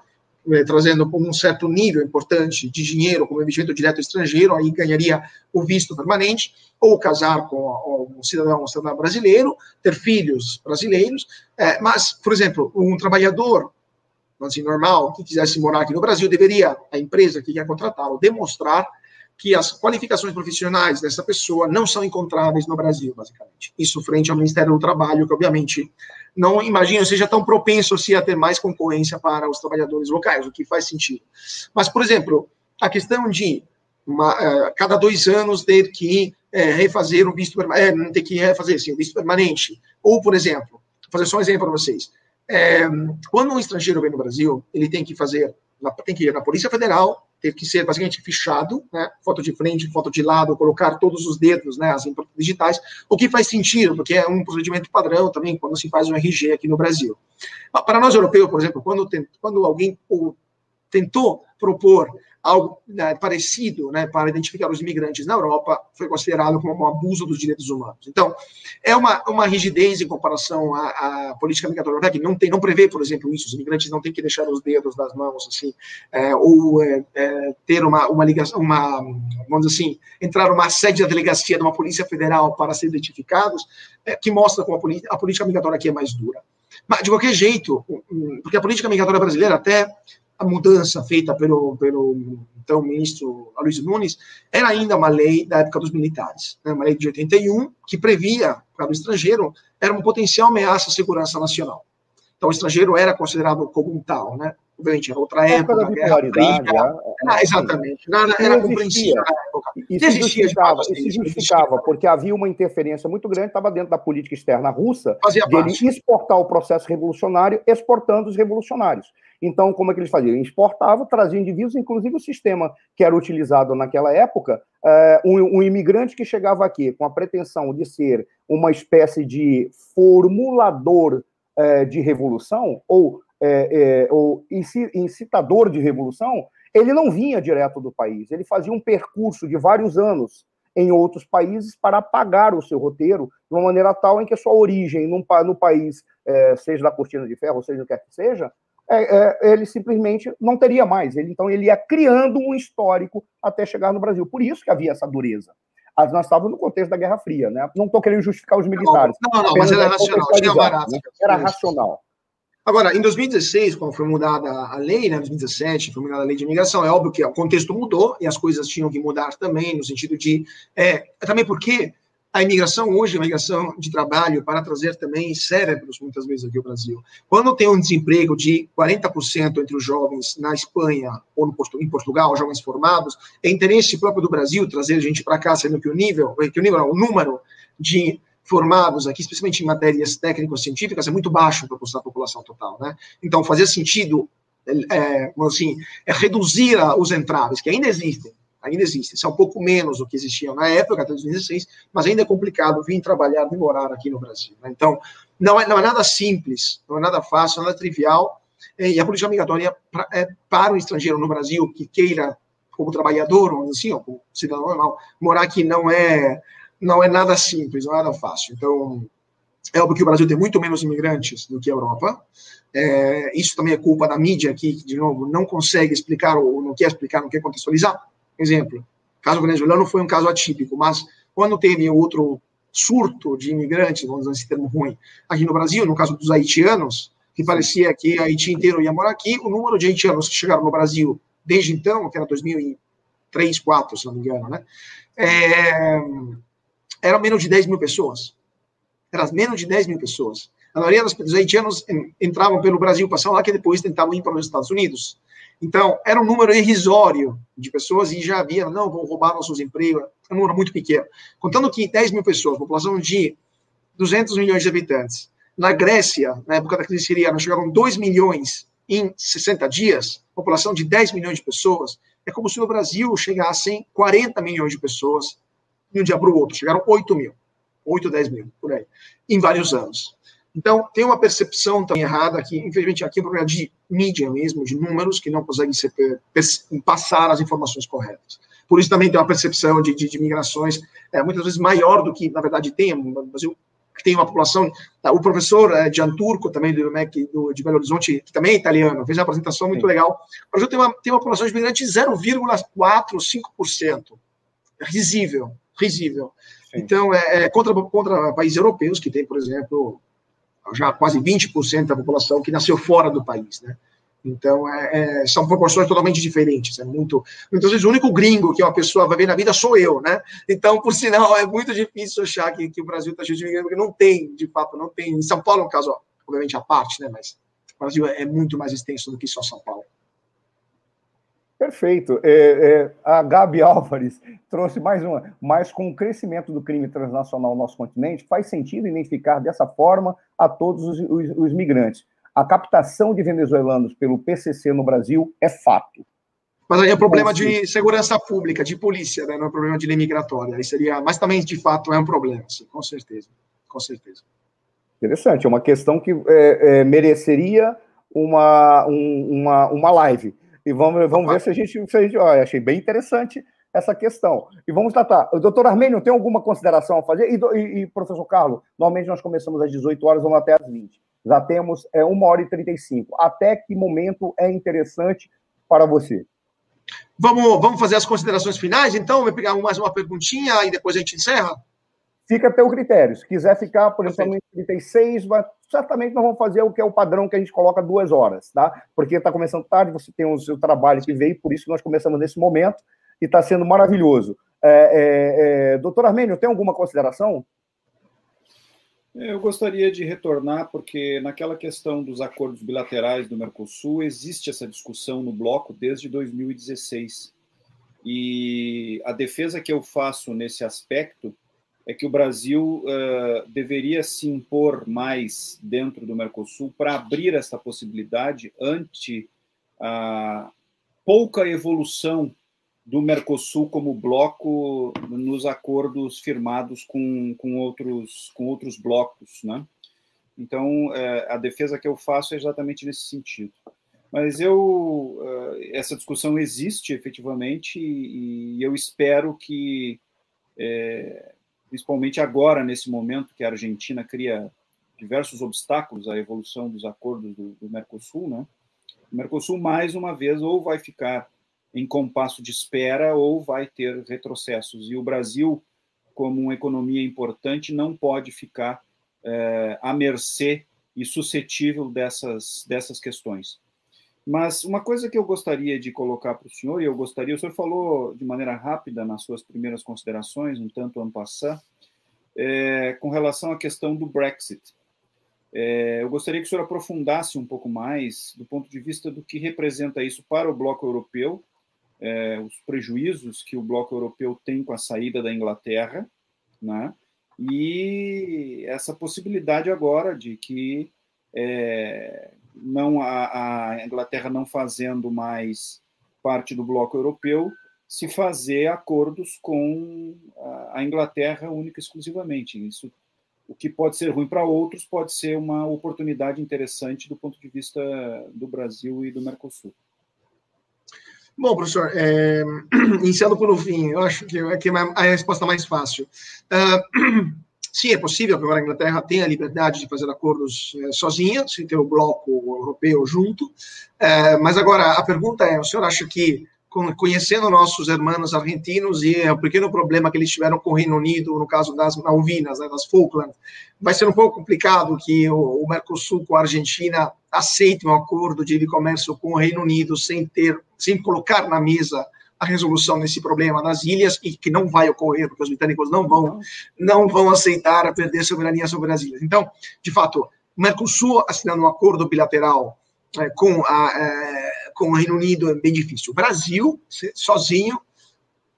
Speaker 3: eh, trazendo um certo nível importante de dinheiro como investimento direto estrangeiro, aí ganharia o visto permanente, ou casar com um cidadão, um cidadão brasileiro, ter filhos brasileiros. É, mas, por exemplo, um trabalhador assim, normal que quisesse morar aqui no Brasil, deveria, a empresa que quer contratá-lo, demonstrar que as qualificações profissionais dessa pessoa não são encontráveis no Brasil, basicamente. Isso frente ao Ministério do Trabalho, que obviamente não imagino seja tão propenso assim, a ter mais concorrência para os trabalhadores locais, o que faz sentido. Mas, por exemplo, a questão de uma, uh, cada dois anos ter que uh, refazer o visto permanente, uh, ter que refazer o visto permanente, ou, por exemplo, vou fazer só um exemplo para vocês. É, quando um estrangeiro vem no Brasil, ele tem que fazer, tem que ir na Polícia Federal, teve que ser basicamente fichado, né, foto de frente, foto de lado, colocar todos os dedos, né, as digitais, o que faz sentido, porque é um procedimento padrão também quando se faz um RG aqui no Brasil. Para nós europeus, por exemplo, quando, tem, quando alguém tentou propor algo né, parecido né, para identificar os imigrantes na Europa foi considerado como um abuso dos direitos humanos. Então, é uma, uma rigidez em comparação à, à política migratória europeia, que não, tem, não prevê, por exemplo, isso. Os imigrantes não têm que deixar os dedos das mãos, assim, é, ou é, é, ter uma, uma ligação, uma, vamos dizer assim, entrar numa sede da delegacia de uma polícia federal para ser identificados, é, que mostra como a, a política migratória aqui é mais dura. Mas, de qualquer jeito, porque a política migratória brasileira até a mudança feita pelo, pelo então ministro Aloysio Nunes era ainda uma lei da época dos militares, né, uma lei de 81 que previa para o estrangeiro era uma potencial ameaça à segurança nacional. Então o estrangeiro era considerado como um tal, né? Obviamente era outra época, época Guerra Fria, é, é, exatamente, era, era compreensível na época.
Speaker 1: Isso justificava, isso justificava, porque havia uma interferência muito grande, estava dentro da política externa russa, de ele exportar o processo revolucionário, exportando os revolucionários. Então, como é que eles faziam? Exportavam, traziam indivíduos, inclusive o sistema que era utilizado naquela época, é, um, imigrante que chegava aqui com a pretensão de ser uma espécie de formulador é, de revolução, ou, ou incitador de revolução, ele não vinha direto do país, ele fazia um percurso de vários anos em outros países para apagar o seu roteiro de uma maneira tal em que a sua origem no país, seja da cortina de ferro, seja o que quer que seja, é, é, ele simplesmente não teria mais. Ele, então, ele ia criando um histórico até chegar no Brasil. Por isso que havia essa dureza. As, nós estávamos no contexto da Guerra Fria, né? Não estou querendo justificar os militares.
Speaker 3: Não, não, não mas era racional, tinha barato. Né?
Speaker 1: Era racional.
Speaker 3: Agora, em 2016, quando foi mudada a lei, né, 2017, foi mudada a lei de imigração, é óbvio que o contexto mudou e as coisas tinham que mudar também, no sentido de. É, também porque a imigração hoje é uma imigração de trabalho para trazer também cérebros, muitas vezes, aqui ao Brasil. Quando tem um desemprego de 40% entre os jovens na Espanha ou no, em Portugal, jovens formados, é interesse próprio do Brasil trazer gente para cá, sendo que o nível, que o nível, o número de formados aqui, especialmente em matérias técnico-científicas, é muito baixo para a população total, né? Então, fazia sentido, é, assim, é reduzir os entraves, que ainda existem, ainda existe. Isso é um pouco menos do que existia na época, até 2016, mas ainda é complicado vir trabalhar, vir morar aqui no Brasil. Né? Então, não é, não é nada simples, não é nada fácil, é trivial. E a política migratória é para o estrangeiro no Brasil que queira, como trabalhador, ou assim, ou como cidadão normal, morar aqui não é, não é nada simples, não é nada fácil. Então, é óbvio que o Brasil tem muito menos imigrantes do que a Europa. É, isso também é culpa da mídia aqui, que, de novo, não consegue explicar ou não quer explicar, não quer contextualizar. Exemplo, o caso venezuelano foi um caso atípico, mas quando teve outro surto de imigrantes, vamos usar esse termo ruim, aqui no Brasil, no caso dos haitianos, que parecia que a Haiti inteiro ia morar aqui, o número de haitianos que chegaram no Brasil desde então, que era 2003, 2004, se não me engano, né, é, era menos de 10 mil pessoas. Era menos de 10 mil pessoas. A maioria dos haitianos entravam pelo Brasil, passavam lá, que depois tentavam ir para os Estados Unidos. Então, era um número irrisório de pessoas e já havia, não, vão roubar nossos empregos, é um número muito pequeno. Contando que 10 mil pessoas, população de 200 milhões de habitantes. Na Grécia, na época da crise siriana, chegaram 2 milhões em 60 dias, população de 10 milhões de pessoas. É como se no Brasil chegassem 40 milhões de pessoas de um dia para o outro, chegaram 8 mil. 8, 10 mil, por aí, em vários anos. Então, tem uma percepção também errada aqui, infelizmente, aqui é um problema de mídia mesmo, de números, que não conseguem ser, passar as informações corretas. Por isso também tem uma percepção de, de, de migrações é, muitas vezes maior do que, na verdade, tem. O Brasil tem uma população. Tá, o professor é, Gian Turco, também do MEC do, de Belo Horizonte, que também é italiano, fez uma apresentação muito Sim. legal. O Brasil tem uma, tem uma população de imigrantes 0,45%. Risível, risível. Sim. Então, é, é, contra, contra países europeus, que tem, por exemplo, já quase 20% da população que nasceu fora do país, né? Então, é, é, são proporções totalmente diferentes. É muito, muitas vezes, o único gringo que uma pessoa vai ver na vida sou eu, né? Então, por sinal, é muito difícil achar que, que o Brasil está cheio de imigrantes, porque não tem, de fato, não tem. Em São Paulo é um caso, obviamente, à parte, né? Mas o Brasil é muito mais extenso do que só São Paulo.
Speaker 1: Perfeito. É, é, a Gabi Álvares trouxe mais uma. Mas com o crescimento do crime transnacional no nosso continente, faz sentido identificar dessa forma a todos os, os, os migrantes a captação de venezuelanos pelo PCC no Brasil é fato.
Speaker 3: Mas aí é problema de segurança pública, de polícia, né? não é problema de lei migratória. Aí seria, mas também, de fato, é um problema, sim, com certeza. Com certeza.
Speaker 1: Interessante, é uma questão que é, é, mereceria uma, um, uma, uma live. E vamos, vamos ver se a gente. Se a gente ó, achei bem interessante essa questão. E vamos tratar. Doutor Armênio, tem alguma consideração a fazer? E, e, e, professor Carlos, normalmente nós começamos às 18 horas, vamos até às 20 já temos é, 1 hora e 35. Até que momento é interessante para você?
Speaker 3: Vamos, vamos fazer as considerações finais, então? Vou pegar mais uma perguntinha e depois a gente encerra?
Speaker 1: Fica a teu critério. Se quiser ficar, por exemplo, em 36, mas certamente nós vamos fazer o que é o padrão que a gente coloca duas horas, tá? Porque está começando tarde, você tem o seu trabalho que veio, por isso que nós começamos nesse momento, e está sendo maravilhoso. É, é, é, doutor Armênio, tem alguma consideração?
Speaker 2: Eu gostaria de retornar, porque naquela questão dos acordos bilaterais do Mercosul, existe essa discussão no bloco desde 2016. E a defesa que eu faço nesse aspecto é que o Brasil uh, deveria se impor mais dentro do Mercosul para abrir essa possibilidade ante a pouca evolução do Mercosul como bloco nos acordos firmados com, com, outros, com outros blocos. Né? Então, é, a defesa que eu faço é exatamente nesse sentido. Mas eu, é, essa discussão existe efetivamente e, eu espero que, principalmente agora, nesse momento que a Argentina cria diversos obstáculos à evolução dos acordos do, do Mercosul, né? o Mercosul, mais uma vez, ou vai ficar em compasso de espera ou vai ter retrocessos. E o Brasil, como uma economia importante, não pode ficar é, à mercê e suscetível dessas, dessas questões. Mas uma coisa que eu gostaria de colocar para o senhor, e eu gostaria, o senhor falou de maneira rápida nas suas primeiras considerações, um tanto ano passado, é, com relação à questão do Brexit. É, eu gostaria que o senhor aprofundasse um pouco mais do ponto de vista do que representa isso para o bloco europeu é, os prejuízos que o bloco europeu tem com a saída da Inglaterra, né? e essa possibilidade agora de que é, não a, a, Inglaterra não fazendo mais parte do bloco europeu, se fazer acordos com a, Inglaterra única e exclusivamente. Isso, o que pode ser ruim para outros, pode ser uma oportunidade interessante do ponto de vista do Brasil e do Mercosul.
Speaker 3: Bom, professor, é, iniciando pelo fim, eu acho que é, é a resposta mais fácil. Uh, sim, é possível que agora a Inglaterra tenha a liberdade de fazer acordos é, sozinha, sem ter o bloco europeu junto, é, mas agora a pergunta é, o senhor acha que conhecendo nossos irmãos argentinos e o pequeno problema que eles tiveram com o Reino Unido, no caso das Malvinas, né, das Falklands, vai ser um pouco complicado que o, o Mercosul com a Argentina aceite um acordo de livre comércio com o Reino Unido sem ter, sem colocar na mesa a resolução desse problema das ilhas e que não vai ocorrer porque os britânicos não vão não vão aceitar perder soberania sobre as ilhas. Então, de fato, o Mercosul assinando um acordo bilateral é, com a é, com o Reino Unido é bem difícil. O Brasil, sozinho,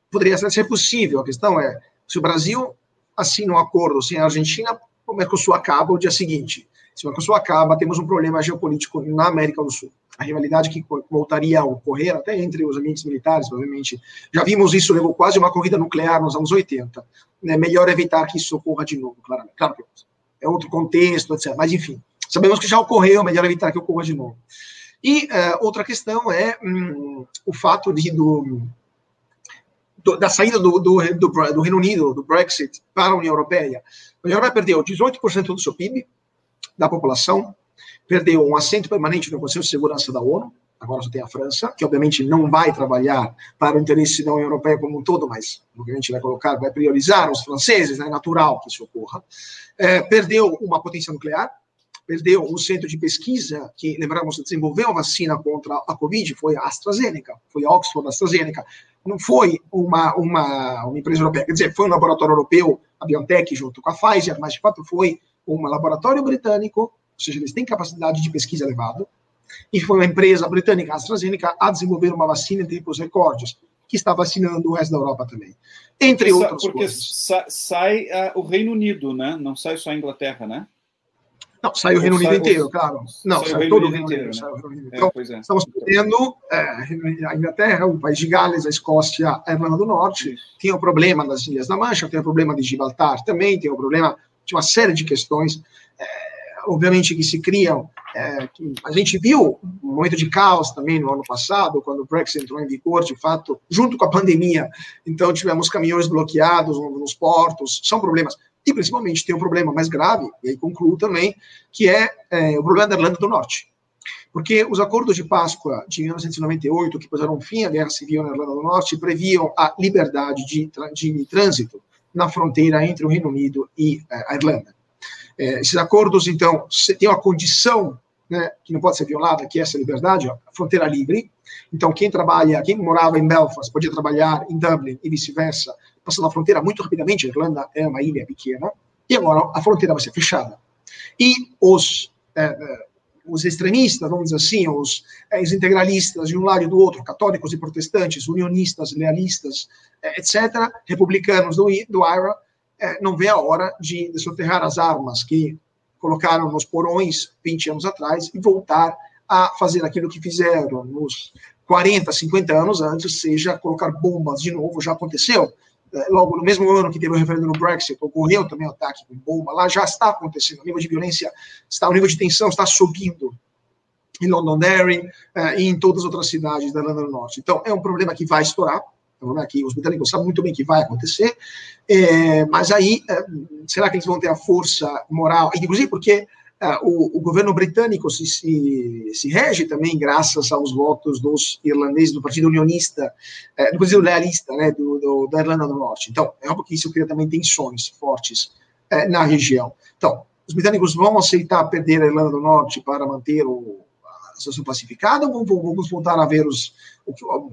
Speaker 3: poderia ser possível. A questão é, se o Brasil assina um acordo sem a Argentina, o Mercosul acaba o dia seguinte. Se o Mercosul acaba, temos um problema geopolítico na América do Sul. A rivalidade que voltaria a ocorrer até entre os ambientes militares, provavelmente. Já vimos isso, levou quase uma corrida nuclear nos anos 80. É melhor evitar que isso ocorra de novo, claramente. Claro que é outro contexto, etc. Mas, enfim, sabemos que já ocorreu, melhor evitar que ocorra de novo. E uh, outra questão é hum, o fato de, do, do, da saída do, do, do, Reino Unido, do Brexit, para a União Europeia. A União Europeia perdeu 18% do seu PIB, da população, perdeu um assento permanente no Conselho de Segurança da ONU, agora só tem a França, que obviamente não vai trabalhar para o interesse da União Europeia como um todo, mas o que a gente vai colocar vai priorizar os franceses, é natural que isso ocorra. É, perdeu uma potência nuclear, perdeu um centro de pesquisa que, lembramos, desenvolveu a vacina contra a Covid, foi a AstraZeneca, foi a Oxford AstraZeneca, não foi uma, uma, uma empresa europeia, quer dizer, foi um laboratório europeu, a BioNTech junto com a Pfizer, mas de fato foi um laboratório britânico, ou seja, eles têm capacidade de pesquisa elevada, e foi uma empresa britânica, a AstraZeneca, a desenvolver uma vacina em tempos recordes, que está vacinando o resto da Europa também. Entre outras
Speaker 2: porque
Speaker 3: coisas.
Speaker 2: Porque sai uh, o Reino Unido, né? Não sai só a Inglaterra, né?
Speaker 3: Não, sai o Reino Unido inteiro, claro. Não, sai, sai todo o Reino Unido. Né? Então, é, é. estamos perdendo é, a Inglaterra, o país de Gales, a Escócia, a Irlanda do Norte. Tem o problema das Ilhas da Mancha, tem o problema de Gibraltar também, tem o problema de uma série de questões. É, obviamente que se criam. É, a gente viu um momento de caos também no ano passado, quando o Brexit entrou em vigor, de fato, junto com a pandemia. Então, tivemos caminhões bloqueados nos portos, são problemas. E, principalmente, tem um problema mais grave, e aí concluo também, que é, é o problema da Irlanda do Norte. Porque os acordos de Páscoa de 1998, que puseram fim à Guerra Civil na Irlanda do Norte, previam a liberdade de, de trânsito na fronteira entre o Reino Unido e é, a Irlanda. É, esses acordos, então, têm uma condição né, que não pode ser violada, que é essa liberdade, a fronteira livre. Então, quem trabalha, quem morava em Belfast podia trabalhar em Dublin e vice-versa, passando a fronteira muito rapidamente. A Irlanda é uma ilha pequena e agora a fronteira vai ser fechada. E os é os extremistas, vamos dizer assim, os, é, os, integralistas de um lado e do outro, católicos e protestantes, unionistas, lealistas, é, etc., republicanos do, do IRA, é, não vê a hora de, de soterrar as armas que colocaram nos porões 20 anos atrás e voltar a fazer aquilo que fizeram nos 40, 50 anos antes, seja colocar bombas de novo, já aconteceu. É, logo no mesmo ano que teve o referendo no Brexit, ocorreu também o ataque com bomba, lá já está acontecendo, o nível de violência, está, o nível de tensão está subindo em Londonderry uh, e em todas as outras cidades da Irlanda do Norte. Então, é um problema que vai estourar, então, aqui os britânicos sabem muito bem que vai acontecer, é, mas aí, é, será que eles vão ter a força moral? Inclusive porque é, o, o, governo britânico se, se, se, rege também graças aos votos dos irlandeses do Partido Unionista, é, do Partido Lealista, né, do, do, da Irlanda do Norte. Então, é óbvio que isso cria também tensões fortes é, na região. Então, os britânicos vão aceitar perder a Irlanda do Norte para manter o, situação pacificada ou vamos voltar a ver os,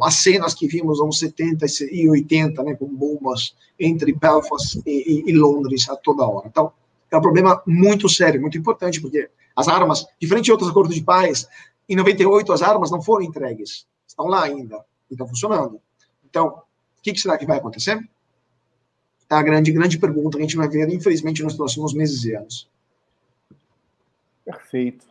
Speaker 3: as cenas que vimos nos anos 70 e 80, né, com bombas entre Belfast e, e, e, Londres a toda hora. Então, é um problema muito sério, muito importante, porque as armas, diferente de outros acordos de paz, em 98 as armas não foram entregues, estão lá ainda, e estão funcionando. Então, o que, que será que vai acontecer? É a grande, grande pergunta que a gente vai ver, infelizmente, nos próximos meses e anos.
Speaker 1: Perfeito.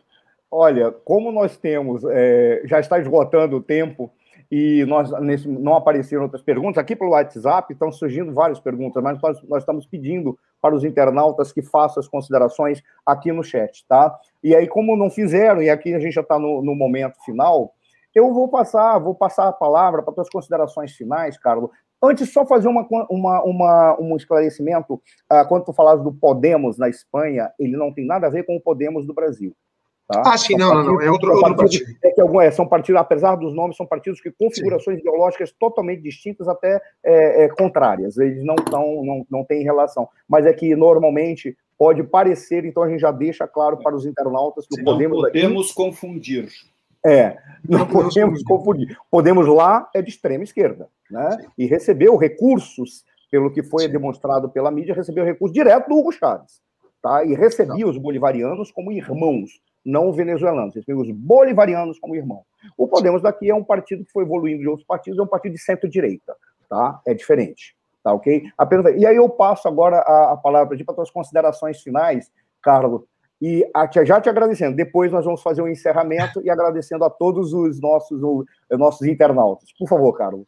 Speaker 1: Olha, como nós temos, é, já está esgotando o tempo, e nós nesse, não apareceram outras perguntas. Aqui pelo WhatsApp estão surgindo várias perguntas, mas nós, nós, estamos pedindo para os internautas que façam as considerações aqui no chat, tá? E aí, como não fizeram, e aqui a gente já está no, no, momento final, eu vou passar, vou passar a palavra para as considerações finais, Carlos. Antes, só fazer uma, uma, uma um esclarecimento. Uh, quando tu falaste do Podemos na Espanha, ele não tem nada a ver com o Podemos do Brasil.
Speaker 3: Tá? Ah, sim, não, não, não, é outro, outro partido.
Speaker 1: É que algum, é, são partidos, apesar dos nomes, são partidos que configurações sim. ideológicas totalmente distintas, até é, é, contrárias. Eles não, tão, não, não têm relação. Mas é que normalmente pode parecer, então a gente já deixa claro para os internautas que
Speaker 2: Sim,
Speaker 1: podemos.
Speaker 2: Não podemos aqui, confundir.
Speaker 1: É, não, não podemos, podemos confundir. Podemos lá é de extrema esquerda, né? Sim. E recebeu recursos, pelo que foi Sim. demonstrado pela mídia, recebeu recursos direto do Hugo Chávez. Tá? E recebia os bolivarianos como irmãos não venezuelanos, eles pegam os bolivarianos como irmão. O Podemos daqui é um partido que foi evoluindo de outros partidos, é um partido de centro-direita, tá? É diferente, tá ok? Apenas... E aí eu passo agora a, a palavra para tuas considerações finais, Carlos, E já te agradecendo. Depois nós vamos fazer um encerramento e agradecendo a todos os nossos, os nossos internautas. Por favor, Carlos.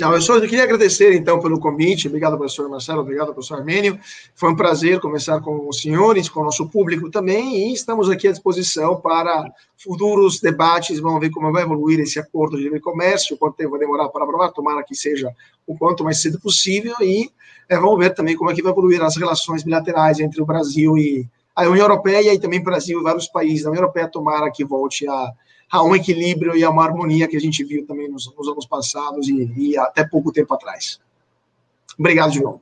Speaker 3: Não, eu só queria agradecer, então, pelo convite. Obrigado, professor Marcelo. Obrigado, professor Armênio. Foi um prazer conversar com os senhores, com o nosso público também. E estamos aqui à disposição para futuros debates. Vamos ver como vai evoluir esse acordo de livre comércio, quanto tempo vai demorar para aprovar. Tomara que seja o quanto mais cedo possível. E é, vamos ver também como é que vai evoluir as relações bilaterais entre o Brasil e a União Europeia e também Brasil e vários países da União Europeia. Tomara que volte a a um equilíbrio e a uma harmonia que a gente viu também nos, nos anos passados e, e, até pouco tempo atrás. Obrigado de novo.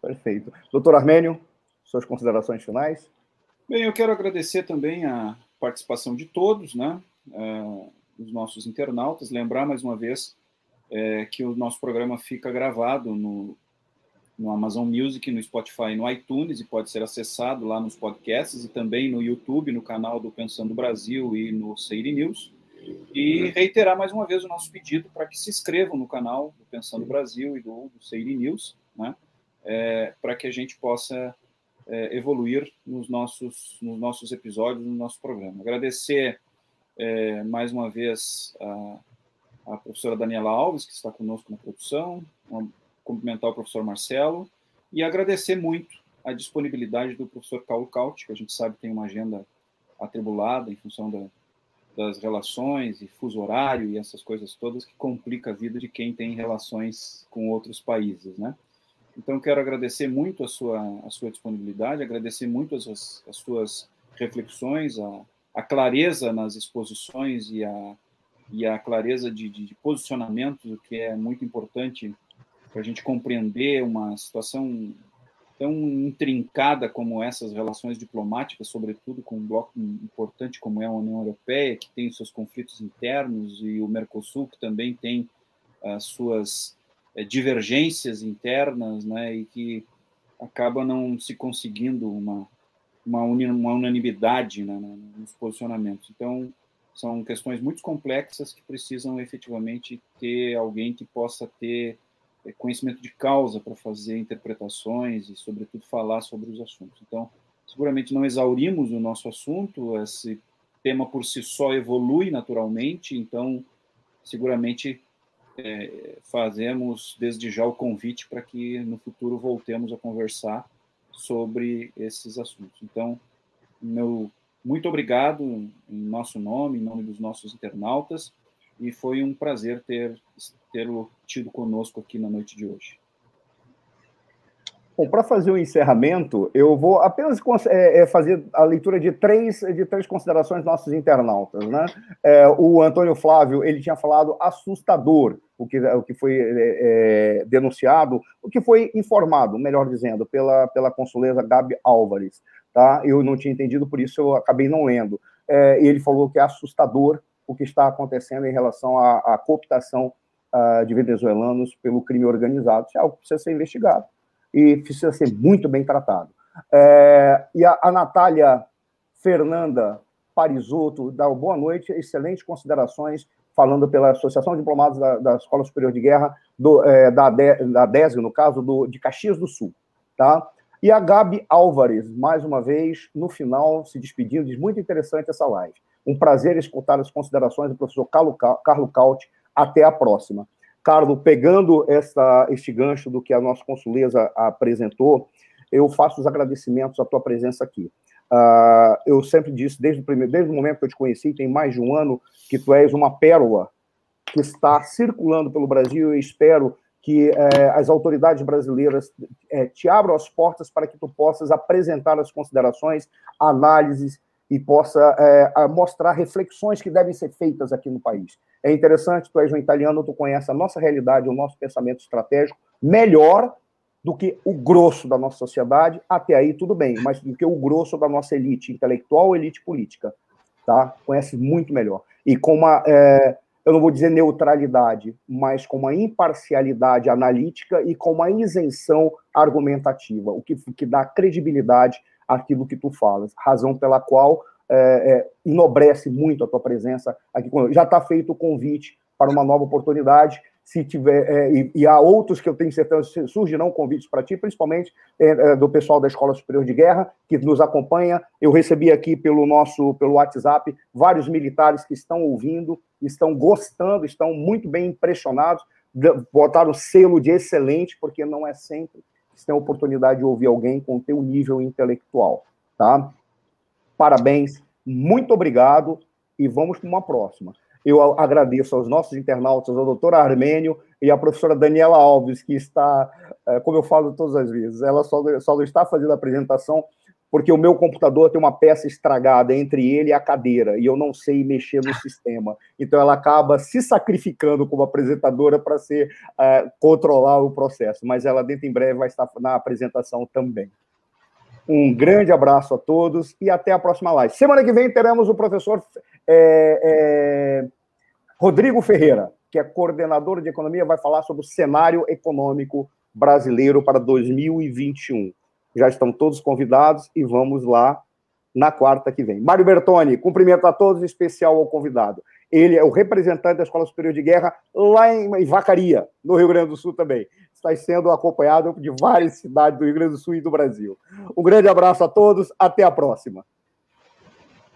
Speaker 1: Perfeito. Doutor Armênio, suas considerações finais?
Speaker 2: Bem, eu quero agradecer também a participação de todos, né, uh, os nossos internautas, lembrar mais uma vez é, que o nosso programa fica gravado no, no Amazon Music, no Spotify, no iTunes e pode ser acessado lá nos podcasts e também no YouTube, no canal do Pensando Brasil e no Seiri News. E reiterar mais uma vez o nosso pedido para que se inscrevam no canal do Pensando Brasil e do, do Seiri News, né? É, para que a gente possa é, evoluir nos nossos, nos nossos episódios, no nosso programa. Agradecer é, mais uma vez a, a professora Daniela Alves, que está conosco na produção, uma cumprimentar o professor Marcelo e agradecer muito a disponibilidade do professor Paulo Caut, que a gente sabe tem uma agenda atribulada em função da, das relações e fuso horário e essas coisas todas que complica a vida de quem tem relações com outros países, né? Então, quero agradecer muito a sua, a sua disponibilidade, agradecer muito as, as suas reflexões, a, a clareza nas exposições e a, e a clareza de, de, de posicionamento, que é muito importante para a gente compreender uma situação tão intrincada como essas relações diplomáticas, sobretudo com um bloco importante como é a União Europeia, que tem seus conflitos internos, e o Mercosul, que também tem as suas é, divergências internas, né, e que acaba não se conseguindo uma, uma, uma unanimidade né, nos posicionamentos. Então, são questões muito complexas que precisam efetivamente ter alguém que possa ter conhecimento de causa para fazer interpretações e, sobretudo, falar sobre os assuntos. Então, seguramente não exaurimos o nosso assunto, esse tema por si só evolui naturalmente, então, seguramente é, fazemos desde já o convite para que no futuro voltemos a conversar sobre esses assuntos. Então, meu muito obrigado em nosso nome, em nome dos nossos internautas e foi um prazer ter tê-lo tido conosco aqui na noite de hoje.
Speaker 1: Bom, para fazer o encerramento, eu vou apenas é, é, fazer a leitura de três, de três considerações nossos internautas. Né? É, o Antônio Flávio ele tinha falado assustador o que, o que foi é, é denunciado, o que foi informado, melhor dizendo, pela, pela consuleza Gabi Álvares. Tá? Eu não tinha entendido, por isso eu acabei não lendo. É, ele falou que é assustador o que está acontecendo em relação à, à cooptação uh, de venezuelanos pelo crime organizado. Isso é algo que precisa ser investigado e precisa ser muito bem tratado. É, e a, a Natália Fernanda Parisotto dá boa noite, excelentes considerações, falando pela Associação de Diplomados da, da Escola Superior de Guerra, do, é, da, da DESG, no caso, do, de Caxias do Sul. Tá? E a Gabi Álvares, mais uma vez, no final, se despedindo, diz muito interessante essa live. Um prazer escutar as considerações do professor Carlo, Carlo Caut. Até a próxima. Carlos, pegando essa, este gancho do que a nossa consuleza apresentou, eu faço os agradecimentos à tua presença aqui. Uh, eu sempre disse, desde o, primeiro, desde o momento que eu te conheci, tem mais de um ano, que tu és uma pérola que está circulando pelo Brasil e espero que eh, as autoridades brasileiras eh, te abram as portas para que tu possas apresentar as considerações, análises e possa é, mostrar reflexões que devem ser feitas aqui no país. É interessante, tu és um italiano, tu conhece a nossa realidade, o nosso pensamento estratégico melhor do que o grosso da nossa sociedade, até aí tudo bem, mas do que o grosso da nossa elite intelectual, elite política, tá? Conhece muito melhor. E com uma, é, eu não vou dizer neutralidade, mas com uma imparcialidade analítica e com uma isenção argumentativa, o que, que dá credibilidade aquilo que tu falas, razão pela qual é, é, enobrece muito a tua presença aqui. Já está feito o convite para uma nova oportunidade. se tiver, é, e, e, há outros que eu tenho certeza surgirão convites para ti, principalmente é, é, do pessoal da Escola Superior de Guerra, que nos acompanha. Eu recebi aqui pelo nosso pelo WhatsApp vários militares que estão ouvindo, estão gostando, estão muito bem impressionados, botaram selo de excelente, porque não é sempre você tem a oportunidade de ouvir alguém com teu nível intelectual, tá? Parabéns, muito obrigado e vamos para uma próxima. Eu agradeço aos nossos internautas, ao doutor Armênio e à professora Daniela Alves, que está, é, como eu falo todas as vezes, ela só, só está fazendo a apresentação porque o meu computador tem uma peça estragada entre ele e a cadeira, e eu não sei mexer no sistema. Então ela acaba se sacrificando como apresentadora para ser uh, controlar o processo, mas ela dentro em breve vai estar na apresentação também. Um grande abraço a todos e até a próxima live. Semana que vem teremos o professor é, é, Rodrigo Ferreira, que é coordenador de economia, vai falar sobre o cenário econômico brasileiro para 2021. Já estão todos convidados e vamos lá na quarta que vem. Mário Bertoni, cumprimento a todos, especial ao convidado. Ele é o representante da Escola Superior de Guerra lá em Vacaria, no Rio Grande do Sul também está sendo acompanhado de várias cidades do Rio Grande do Sul e do Brasil. Um grande abraço a todos, até a próxima.